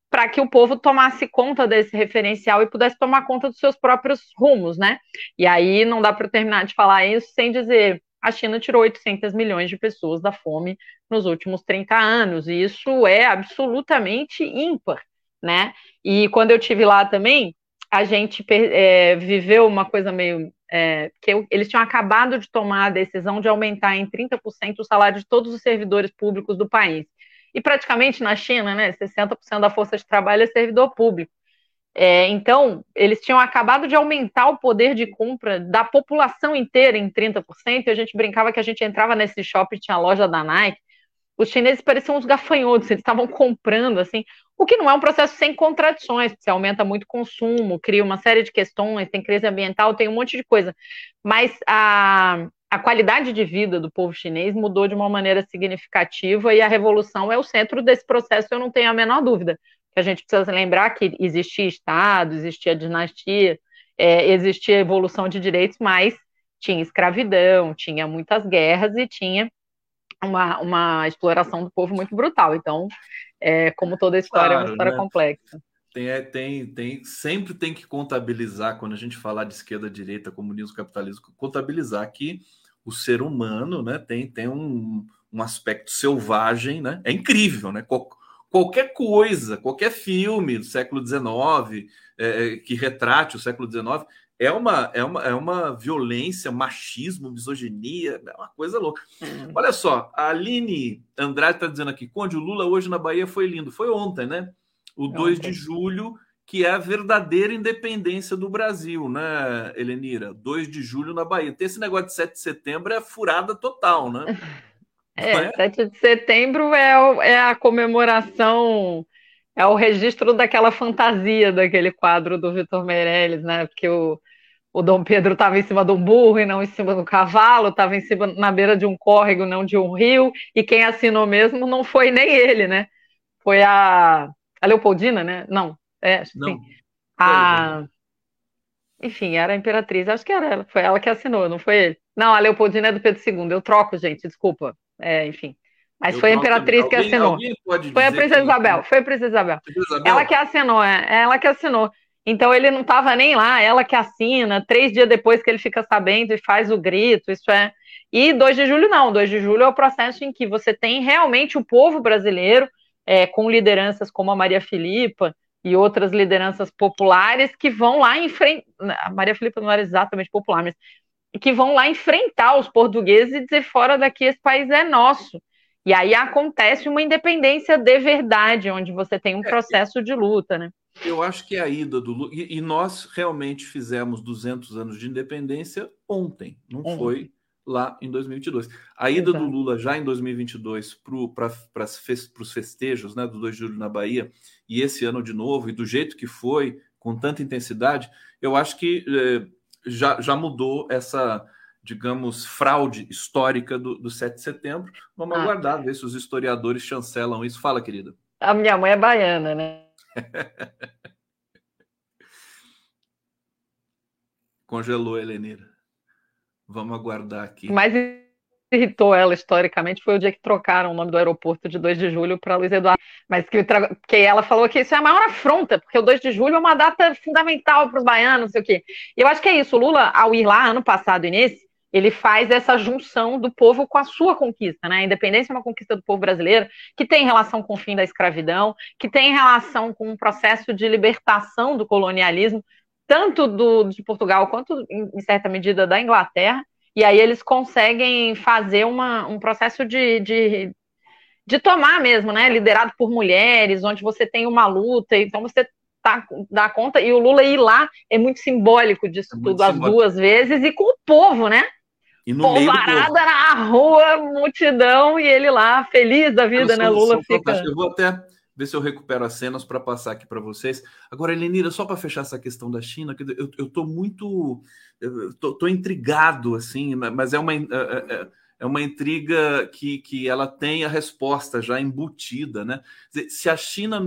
para que o povo tomasse conta desse referencial e pudesse tomar conta dos seus próprios rumos, né? E aí não dá para terminar de falar isso sem dizer a China tirou 800 milhões de pessoas da fome nos últimos 30 anos, e isso é absolutamente ímpar, né? E quando eu tive lá também, a gente é, viveu uma coisa meio. É, que eu, eles tinham acabado de tomar a decisão de aumentar em 30% o salário de todos os servidores públicos do país. E praticamente na China, né, 60% da força de trabalho é servidor público. É, então, eles tinham acabado de aumentar o poder de compra da população inteira em 30%, e a gente brincava que a gente entrava nesse shopping, tinha a loja da Nike, os chineses pareciam uns gafanhotos, eles estavam comprando, assim, o que não é um processo sem contradições, você aumenta muito o consumo, cria uma série de questões, tem crise ambiental, tem um monte de coisa, mas a, a qualidade de vida do povo chinês mudou de uma maneira significativa e a revolução é o centro desse processo, eu não tenho a menor dúvida. A gente precisa lembrar que existia Estado, existia dinastia, é, existia evolução de direitos, mas tinha escravidão, tinha muitas guerras e tinha uma, uma exploração do povo muito brutal. Então, é, como toda história, claro, é uma história né? complexa. Tem, é, tem, tem, sempre tem que contabilizar, quando a gente falar de esquerda, direita, comunismo, capitalismo, contabilizar que o ser humano né, tem, tem um, um aspecto selvagem, né? É incrível, né? Qual, qualquer coisa, qualquer filme do século XIX é, é, que retrate o século XIX é uma, é, uma, é uma violência, machismo, misoginia, é uma coisa louca. Hum. Olha só, a Aline Andrade está dizendo aqui: Conde, o Lula hoje na Bahia foi lindo. Foi ontem, né? O é 2 ontem. de julho que é a verdadeira independência do Brasil, né, Helenira? 2 de julho na Bahia. Tem esse negócio de 7 de setembro é furada total, né? (laughs) É, é? 7 de setembro é, é a comemoração, é o registro daquela fantasia daquele quadro do Vitor Meirelles, né? Porque o, o Dom Pedro estava em cima de um burro e não em cima do cavalo, estava em cima na beira de um córrego, não de um rio, e quem assinou mesmo não foi nem ele, né? Foi a, a Leopoldina, né? Não, é, não. sim. A... Enfim, era a imperatriz, acho que era ela, foi ela que assinou, não foi ele. Não, a Leopoldina é do Pedro II, eu troco, gente, desculpa. É, enfim. Mas eu foi a imperatriz que assinou. Foi a princesa Isabel, foi a princesa Isabel. Isabel. Ela que assinou, é, é, ela que assinou. Então ele não estava nem lá, ela que assina, três dias depois que ele fica sabendo e faz o grito, isso é. E 2 de julho não, 2 de julho é o processo em que você tem realmente o povo brasileiro, é, com lideranças como a Maria Filipa, e outras lideranças populares que vão lá enfrentar. A Maria Filipe não era exatamente popular, mas que vão lá enfrentar os portugueses e dizer fora daqui esse país é nosso. E aí acontece uma independência de verdade, onde você tem um é, processo de luta, né? Eu acho que é a ida do Lula. E, nós realmente fizemos 200 anos de independência ontem, não é. foi lá em 2022. A ida Exato. do Lula já em 2022 para os festejos né, do 2 de julho na Bahia, e esse ano de novo, e do jeito que foi, com tanta intensidade, eu acho que eh, já, já mudou essa, digamos, fraude histórica do, do 7 de setembro. Vamos ah. aguardar, ver se os historiadores chancelam isso. Fala, querida. A minha mãe é baiana, né? (laughs) Congelou, Helenira. Vamos aguardar aqui. Mas irritou ela historicamente foi o dia que trocaram o nome do aeroporto de 2 de julho para Luiz Eduardo. Mas que, que ela falou que isso é a maior afronta, porque o 2 de julho é uma data fundamental para os baianos, não sei o quê. E eu acho que é isso. O Lula, ao ir lá ano passado e nesse, ele faz essa junção do povo com a sua conquista, né? A independência é uma conquista do povo brasileiro que tem relação com o fim da escravidão, que tem relação com um processo de libertação do colonialismo, tanto do, de Portugal quanto, em certa medida, da Inglaterra. E aí eles conseguem fazer uma, um processo de, de, de tomar mesmo, né? Liderado por mulheres, onde você tem uma luta, então você tá, dá conta, e o Lula ir lá é muito simbólico disso é tudo, as duas vezes, e com o povo, né? E no meio na rua, multidão, e ele lá, feliz da vida, né? Lula fica. Eu vou até ver se eu recupero as cenas para passar aqui para vocês. Agora, Elenira, só para fechar essa questão da China, eu, eu tô muito. Eu tô, tô intrigado, assim, mas é uma. É, é, é, é uma intriga que, que ela tem a resposta já embutida, né? Dizer, se a China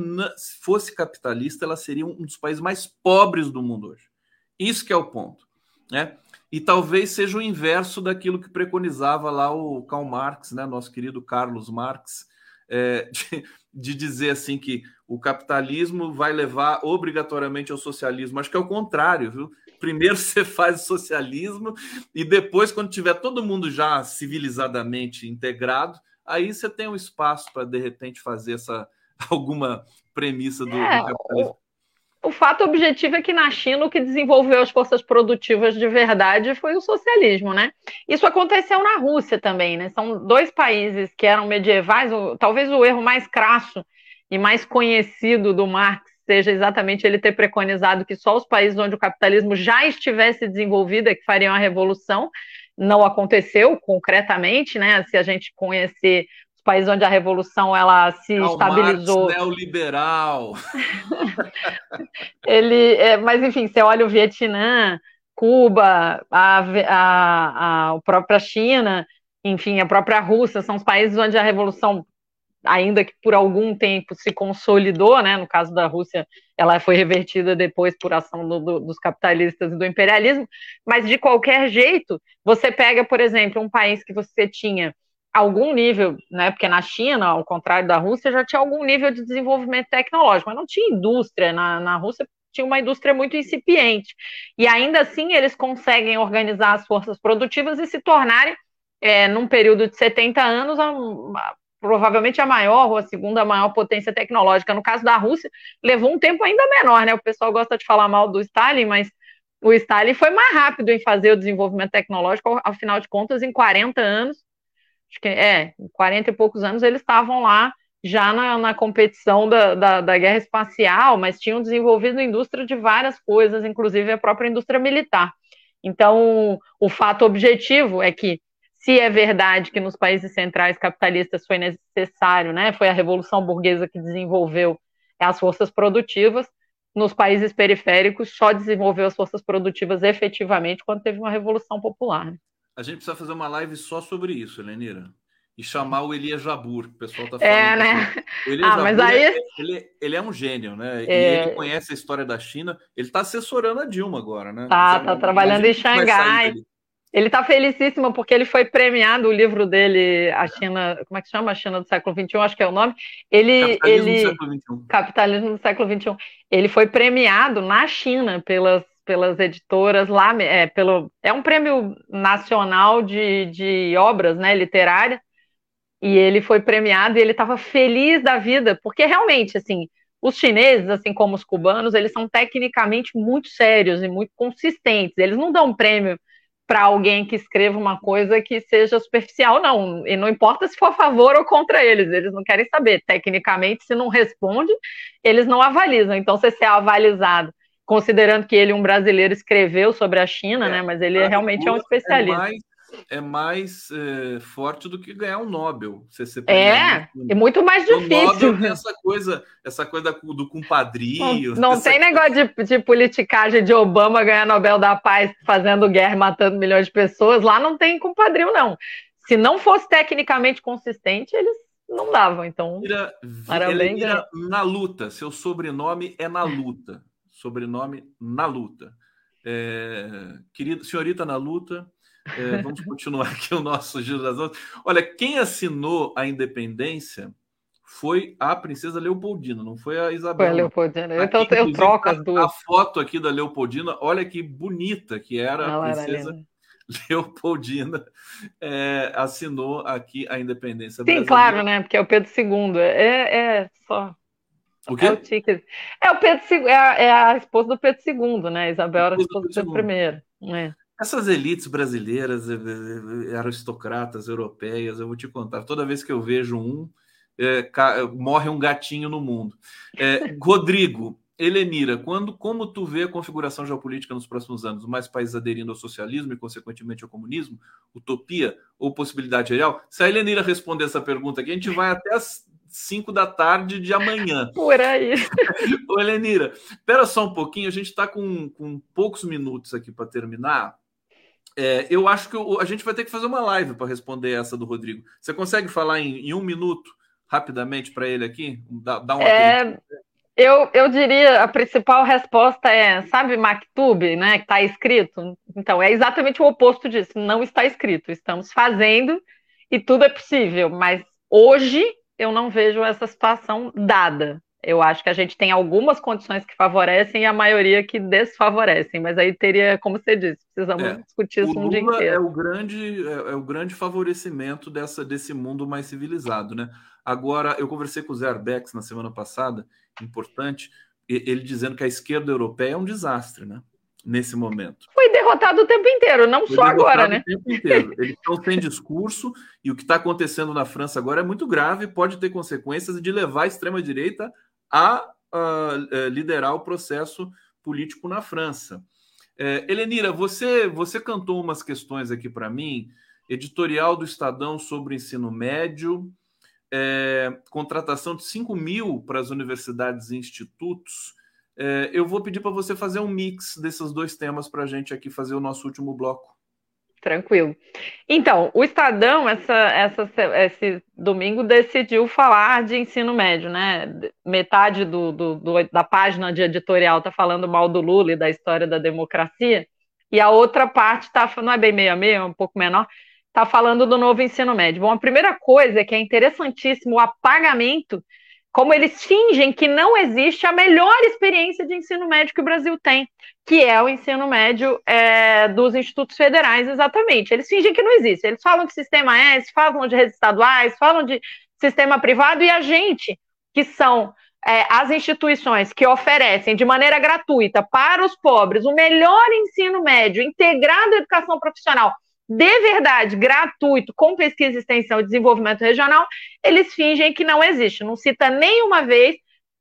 fosse capitalista, ela seria um dos países mais pobres do mundo hoje. Isso que é o ponto, né? e talvez seja o inverso daquilo que preconizava lá o Karl Marx, né, nosso querido Carlos Marx, é, de, (laughs) de, dizer assim que o capitalismo vai levar obrigatoriamente ao socialismo. Acho que é o contrário, viu? Primeiro (laughs) você faz o socialismo e depois, quando tiver todo mundo já civilizadamente integrado, aí você tem um espaço para de repente fazer essa (laughs) alguma premissa do, é, do capitalismo o fato objetivo é que na China o que desenvolveu as forças produtivas de verdade foi o socialismo, né? Isso aconteceu na Rússia também, né? São dois países que eram medievais, talvez o erro mais crasso e mais conhecido do Marx seja exatamente ele ter preconizado que só os países onde o capitalismo já estivesse desenvolvido é que fariam a revolução. Não aconteceu concretamente, né? Se a gente conhecer países onde a revolução ela se Karl estabilizou. Marx, neoliberal. (laughs) Ele, é, mas enfim, você olha o Vietnã, Cuba, a, a, a própria China, enfim, a própria Rússia, são os países onde a revolução, ainda que por algum tempo se consolidou, né? No caso da Rússia, ela foi revertida depois por ação do, do, dos capitalistas e do imperialismo, mas de qualquer jeito, você pega, por exemplo, um país que você tinha algum nível, né? Porque na China, ao contrário da Rússia, já tinha algum nível de desenvolvimento tecnológico, mas não tinha indústria. Na, na Rússia tinha uma indústria muito incipiente. E ainda assim eles conseguem organizar as forças produtivas e se tornarem, é, num período de 70 anos, a, a, provavelmente a maior ou a segunda maior potência tecnológica. No caso da Rússia, levou um tempo ainda menor, né? O pessoal gosta de falar mal do Stalin, mas o Stalin foi mais rápido em fazer o desenvolvimento tecnológico, afinal de contas, em 40 anos, acho que é, 40 e poucos anos eles estavam lá já na, na competição da, da, da, guerra espacial, mas tinham desenvolvido indústria de várias coisas, inclusive a própria indústria militar. Então, o fato objetivo é que, se é verdade que nos países centrais capitalistas foi necessário, né, foi a revolução burguesa que desenvolveu as forças produtivas, nos países periféricos só desenvolveu as forças produtivas efetivamente quando teve uma revolução popular. Né? A gente precisa fazer uma live só sobre isso, Lenira. E chamar o Elias Jabur, o pessoal tá é, falando. É, né? O Elias ah, Jabur, mas aí... É, ele, ele é um gênio, né? É... E ele conhece a história da China. Ele está assessorando a Dilma agora, né? Tá, Já, tá trabalhando em Xangai. Ele está felicíssimo porque ele foi premiado o livro dele, a China, como é que chama? A China do século XXI, acho que é o nome. Ele, Capitalismo ele, do século XXI. Capitalismo do século XXI. Ele foi premiado na China pelas pelas editoras lá, é, pelo, é um prêmio nacional de, de obras né, literárias, e ele foi premiado e ele estava feliz da vida, porque realmente, assim, os chineses, assim como os cubanos, eles são tecnicamente muito sérios e muito consistentes, eles não dão prêmio para alguém que escreva uma coisa que seja superficial, não, e não importa se for a favor ou contra eles, eles não querem saber, tecnicamente, se não responde, eles não avalizam, então se você é avalizado considerando que ele, um brasileiro, escreveu sobre a China, é, né? Mas ele realmente é um especialista. É mais, é mais é, forte do que ganhar um Nobel. Você, você é, é muito mais difícil. O Nobel tem essa coisa, essa coisa do compadrio. Não, não tem negócio de, de politicagem de Obama ganhar Nobel da Paz fazendo guerra, matando milhões de pessoas. Lá não tem compadrio, não. Se não fosse tecnicamente consistente, eles não davam. Então, vira, ele vira na luta. Seu sobrenome é na luta sobrenome na luta. É, querido, senhorita na luta, é, (laughs) vamos continuar aqui o nosso giro das outras. Olha, quem assinou a independência foi a princesa Leopoldina, não foi a Isabel. Foi a Leopoldina. Então eu troco as duas. A foto aqui da Leopoldina, olha que bonita que era a princesa. Era (laughs) Leopoldina é, assinou aqui a independência Sim, brasileira. claro, né? Porque é o Pedro II. É, é só. O quê? É o, é o Pedro II, é a, é a esposa do Pedro II, né? Isabel era a esposa do Pedro I. É. Essas elites brasileiras, aristocratas europeias, eu vou te contar, toda vez que eu vejo um, é, morre um gatinho no mundo. É, (laughs) Rodrigo, Helenira, quando, como tu vê a configuração geopolítica nos próximos anos? Mais países aderindo ao socialismo e, consequentemente, ao comunismo? Utopia ou possibilidade real? Se a Helenira responder essa pergunta aqui, a gente vai até as 5 da tarde de amanhã. (laughs) Por aí. Ô, Helenira, espera só um pouquinho, a gente está com, com poucos minutos aqui para terminar. É, eu acho que a gente vai ter que fazer uma live para responder essa do Rodrigo. Você consegue falar em, em um minuto, rapidamente, para ele aqui? Dá, dá um é, eu, eu diria, a principal resposta é, sabe, Mactube, né, que está escrito? Então, é exatamente o oposto disso, não está escrito, estamos fazendo e tudo é possível, mas hoje eu não vejo essa situação dada. Eu acho que a gente tem algumas condições que favorecem e a maioria que desfavorecem, mas aí teria, como você disse, precisamos é, discutir isso um dia inteiro. É o grande, é, é, o grande favorecimento dessa, desse mundo mais civilizado, né? Agora, eu conversei com o Zé Arbex na semana passada, importante, ele dizendo que a esquerda europeia é um desastre, né? Nesse momento. Foi derrotado o tempo inteiro, não Foi só agora, né? O tempo inteiro. Eles estão sem discurso e o que está acontecendo na França agora é muito grave, pode ter consequências de levar a extrema-direita a, a, a liderar o processo político na França. É, Helenira, você, você cantou umas questões aqui para mim, editorial do Estadão sobre o ensino médio, é, contratação de 5 mil para as universidades e institutos. É, eu vou pedir para você fazer um mix desses dois temas para a gente aqui fazer o nosso último bloco. Tranquilo. Então, o Estadão, essa, essa, esse domingo, decidiu falar de ensino médio, né? Metade do, do, do da página de editorial está falando mal do Lula e da história da democracia, e a outra parte está, não é bem meio a meio, é um pouco menor, está falando do novo ensino médio. Bom, a primeira coisa é que é interessantíssimo o apagamento como eles fingem que não existe a melhor experiência de ensino médio que o Brasil tem, que é o ensino médio é, dos institutos federais, exatamente. Eles fingem que não existe. Eles falam de sistema S, falam de redes estaduais, falam de sistema privado, e a gente, que são é, as instituições que oferecem de maneira gratuita para os pobres o melhor ensino médio, integrado à educação profissional, de verdade, gratuito, com pesquisa, extensão e desenvolvimento regional, eles fingem que não existe. Não cita nenhuma vez.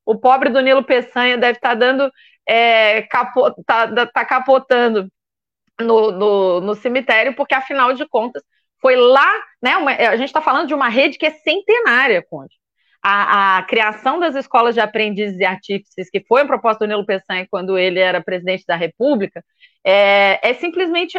O pobre do Nilo Peçanha deve estar tá dando, é, capo, tá, tá capotando no, no, no, cemitério, porque afinal de contas foi lá, né? Uma, a gente está falando de uma rede que é centenária, Conde. A, a, criação das escolas de aprendizes e artífices, que foi a proposta do Nilo Peçanha quando ele era presidente da República, é, é simplesmente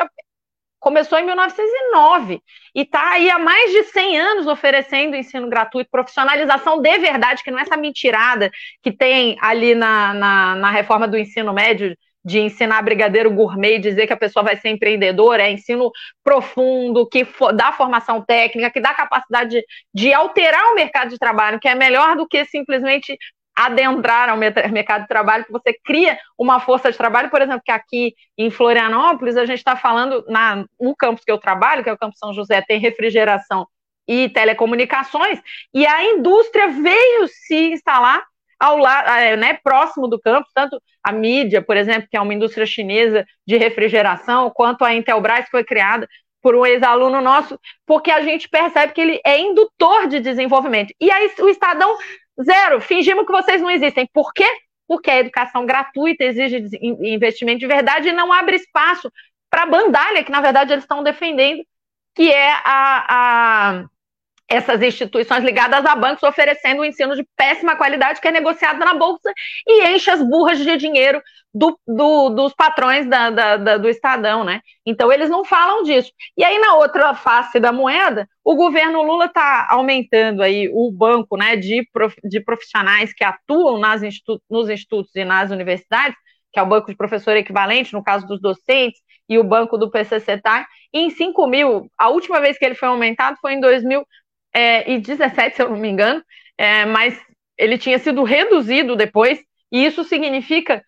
começou em 1909 e está aí há mais de 100 anos oferecendo ensino gratuito, profissionalização de verdade, que não é essa mentirada que tem ali na, na, na reforma do ensino médio de ensinar brigadeiro gourmet e dizer que a pessoa vai ser empreendedora, é ensino profundo, que dá formação técnica, que dá capacidade de, de alterar o mercado de trabalho, que é melhor do que simplesmente adentrar ao mercado de trabalho, que você cria uma força de trabalho, por exemplo, que aqui em Florianópolis a gente está falando na, no campus que eu trabalho, que é o Campus São José, tem refrigeração e telecomunicações, e a indústria veio se instalar ao lado, é, né, próximo do campus, tanto a mídia, por exemplo, que é uma indústria chinesa de refrigeração, quanto a Intelbras, que foi criada por um ex-aluno nosso, porque a gente percebe que ele é indutor de desenvolvimento. E aí o Estadão Zero, fingimos que vocês não existem. Por quê? Porque a educação gratuita exige investimento de verdade e não abre espaço para a bandalha, que na verdade eles estão defendendo, que é a, a, essas instituições ligadas a bancos oferecendo um ensino de péssima qualidade que é negociado na bolsa e enche as burras de dinheiro do, do, dos patrões da, da, da, do Estadão, né? Então eles não falam disso. E aí na outra face da moeda, o governo Lula está aumentando aí o banco, né, de, prof, de profissionais que atuam nas institu nos institutos e nas universidades, que é o banco de professor equivalente, no caso dos docentes, e o banco do PCC-TAI, em 5 mil, a última vez que ele foi aumentado foi em 2017, se eu não me engano, é, mas ele tinha sido reduzido depois, e isso significa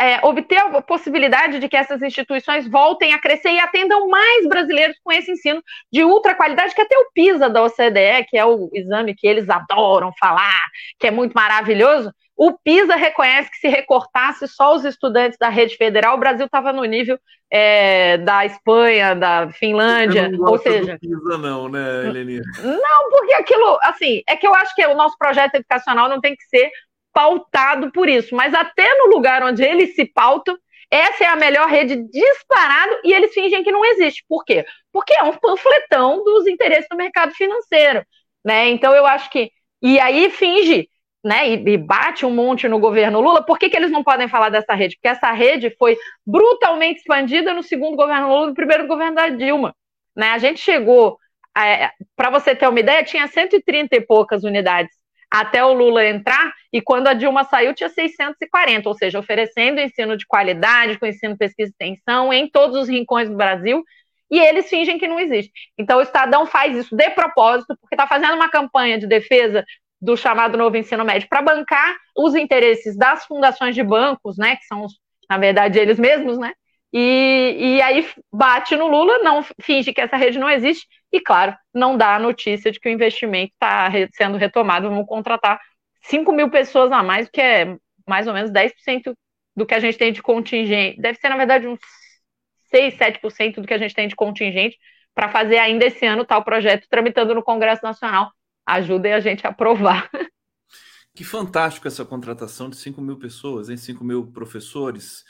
é, obter a possibilidade de que essas instituições voltem a crescer e atendam mais brasileiros com esse ensino de ultra qualidade, que até o PISA da OCDE, que é o exame que eles adoram falar, que é muito maravilhoso, o PISA reconhece que se recortasse só os estudantes da rede federal, o Brasil estava no nível é, da Espanha, da Finlândia, ou seja. Do PISA, não, né, Eleni? Não, porque aquilo, assim, é que eu acho que o nosso projeto educacional não tem que ser pautado por isso, mas até no lugar onde eles se pautam, essa é a melhor rede disparado e eles fingem que não existe. Por quê? Porque é um panfletão dos interesses do mercado financeiro, né? Então eu acho que e aí finge, né? E, e bate um monte no governo Lula. Por que, que eles não podem falar dessa rede? Porque essa rede foi brutalmente expandida no segundo governo Lula, no primeiro governo da Dilma, né? A gente chegou é, para você ter uma ideia, tinha 130 e poucas unidades até o Lula entrar, e quando a Dilma saiu tinha 640, ou seja, oferecendo ensino de qualidade, com ensino, pesquisa e extensão em todos os rincões do Brasil, e eles fingem que não existe. Então o Estadão faz isso de propósito, porque está fazendo uma campanha de defesa do chamado novo ensino médio para bancar os interesses das fundações de bancos, né, que são, na verdade, eles mesmos, né, e, e aí bate no Lula, não finge que essa rede não existe, e, claro, não dá a notícia de que o investimento está sendo retomado, vamos contratar 5 mil pessoas a mais, que é mais ou menos 10% do que a gente tem de contingente. Deve ser, na verdade, uns 6, 7% do que a gente tem de contingente para fazer ainda esse ano tal projeto tramitando no Congresso Nacional. Ajudem a gente a aprovar. Que fantástico essa contratação de 5 mil pessoas, em 5 mil professores.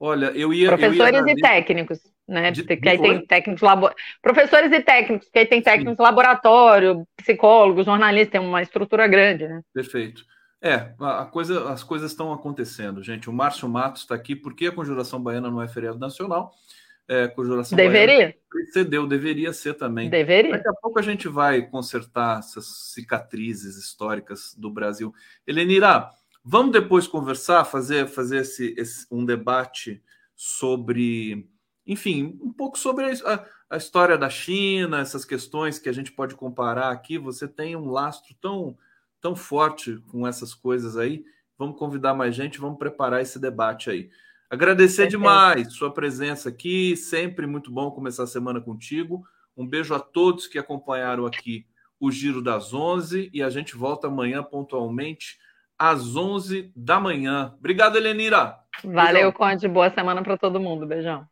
Olha, eu ia. Professores eu ia e técnicos, né? De, que aí tem técnicos labo... Professores e técnicos, que aí tem técnicos Sim. laboratório, psicólogos, jornalistas, tem uma estrutura grande, né? Perfeito. É, a coisa, as coisas estão acontecendo, gente. O Márcio Matos está aqui porque a Conjuração Baiana não é feriado nacional. É, Conjuração deveria. Precedeu, deveria ser também. Deveria. Daqui a pouco a gente vai consertar essas cicatrizes históricas do Brasil. Helenira, vamos depois conversar, fazer, fazer esse, esse um debate sobre enfim, um pouco sobre a, a, história da China, essas questões que a gente pode comparar aqui. Você tem um lastro tão, tão forte com essas coisas aí. Vamos convidar mais gente, vamos preparar esse debate aí. Agradecer demais sua presença aqui, sempre muito bom começar a semana contigo. Um beijo a todos que acompanharam aqui o Giro das 11 e a gente volta amanhã pontualmente às 11 da manhã. Obrigado, Helenira. Valeu, Beijão. Conde. Boa semana para todo mundo. Beijão.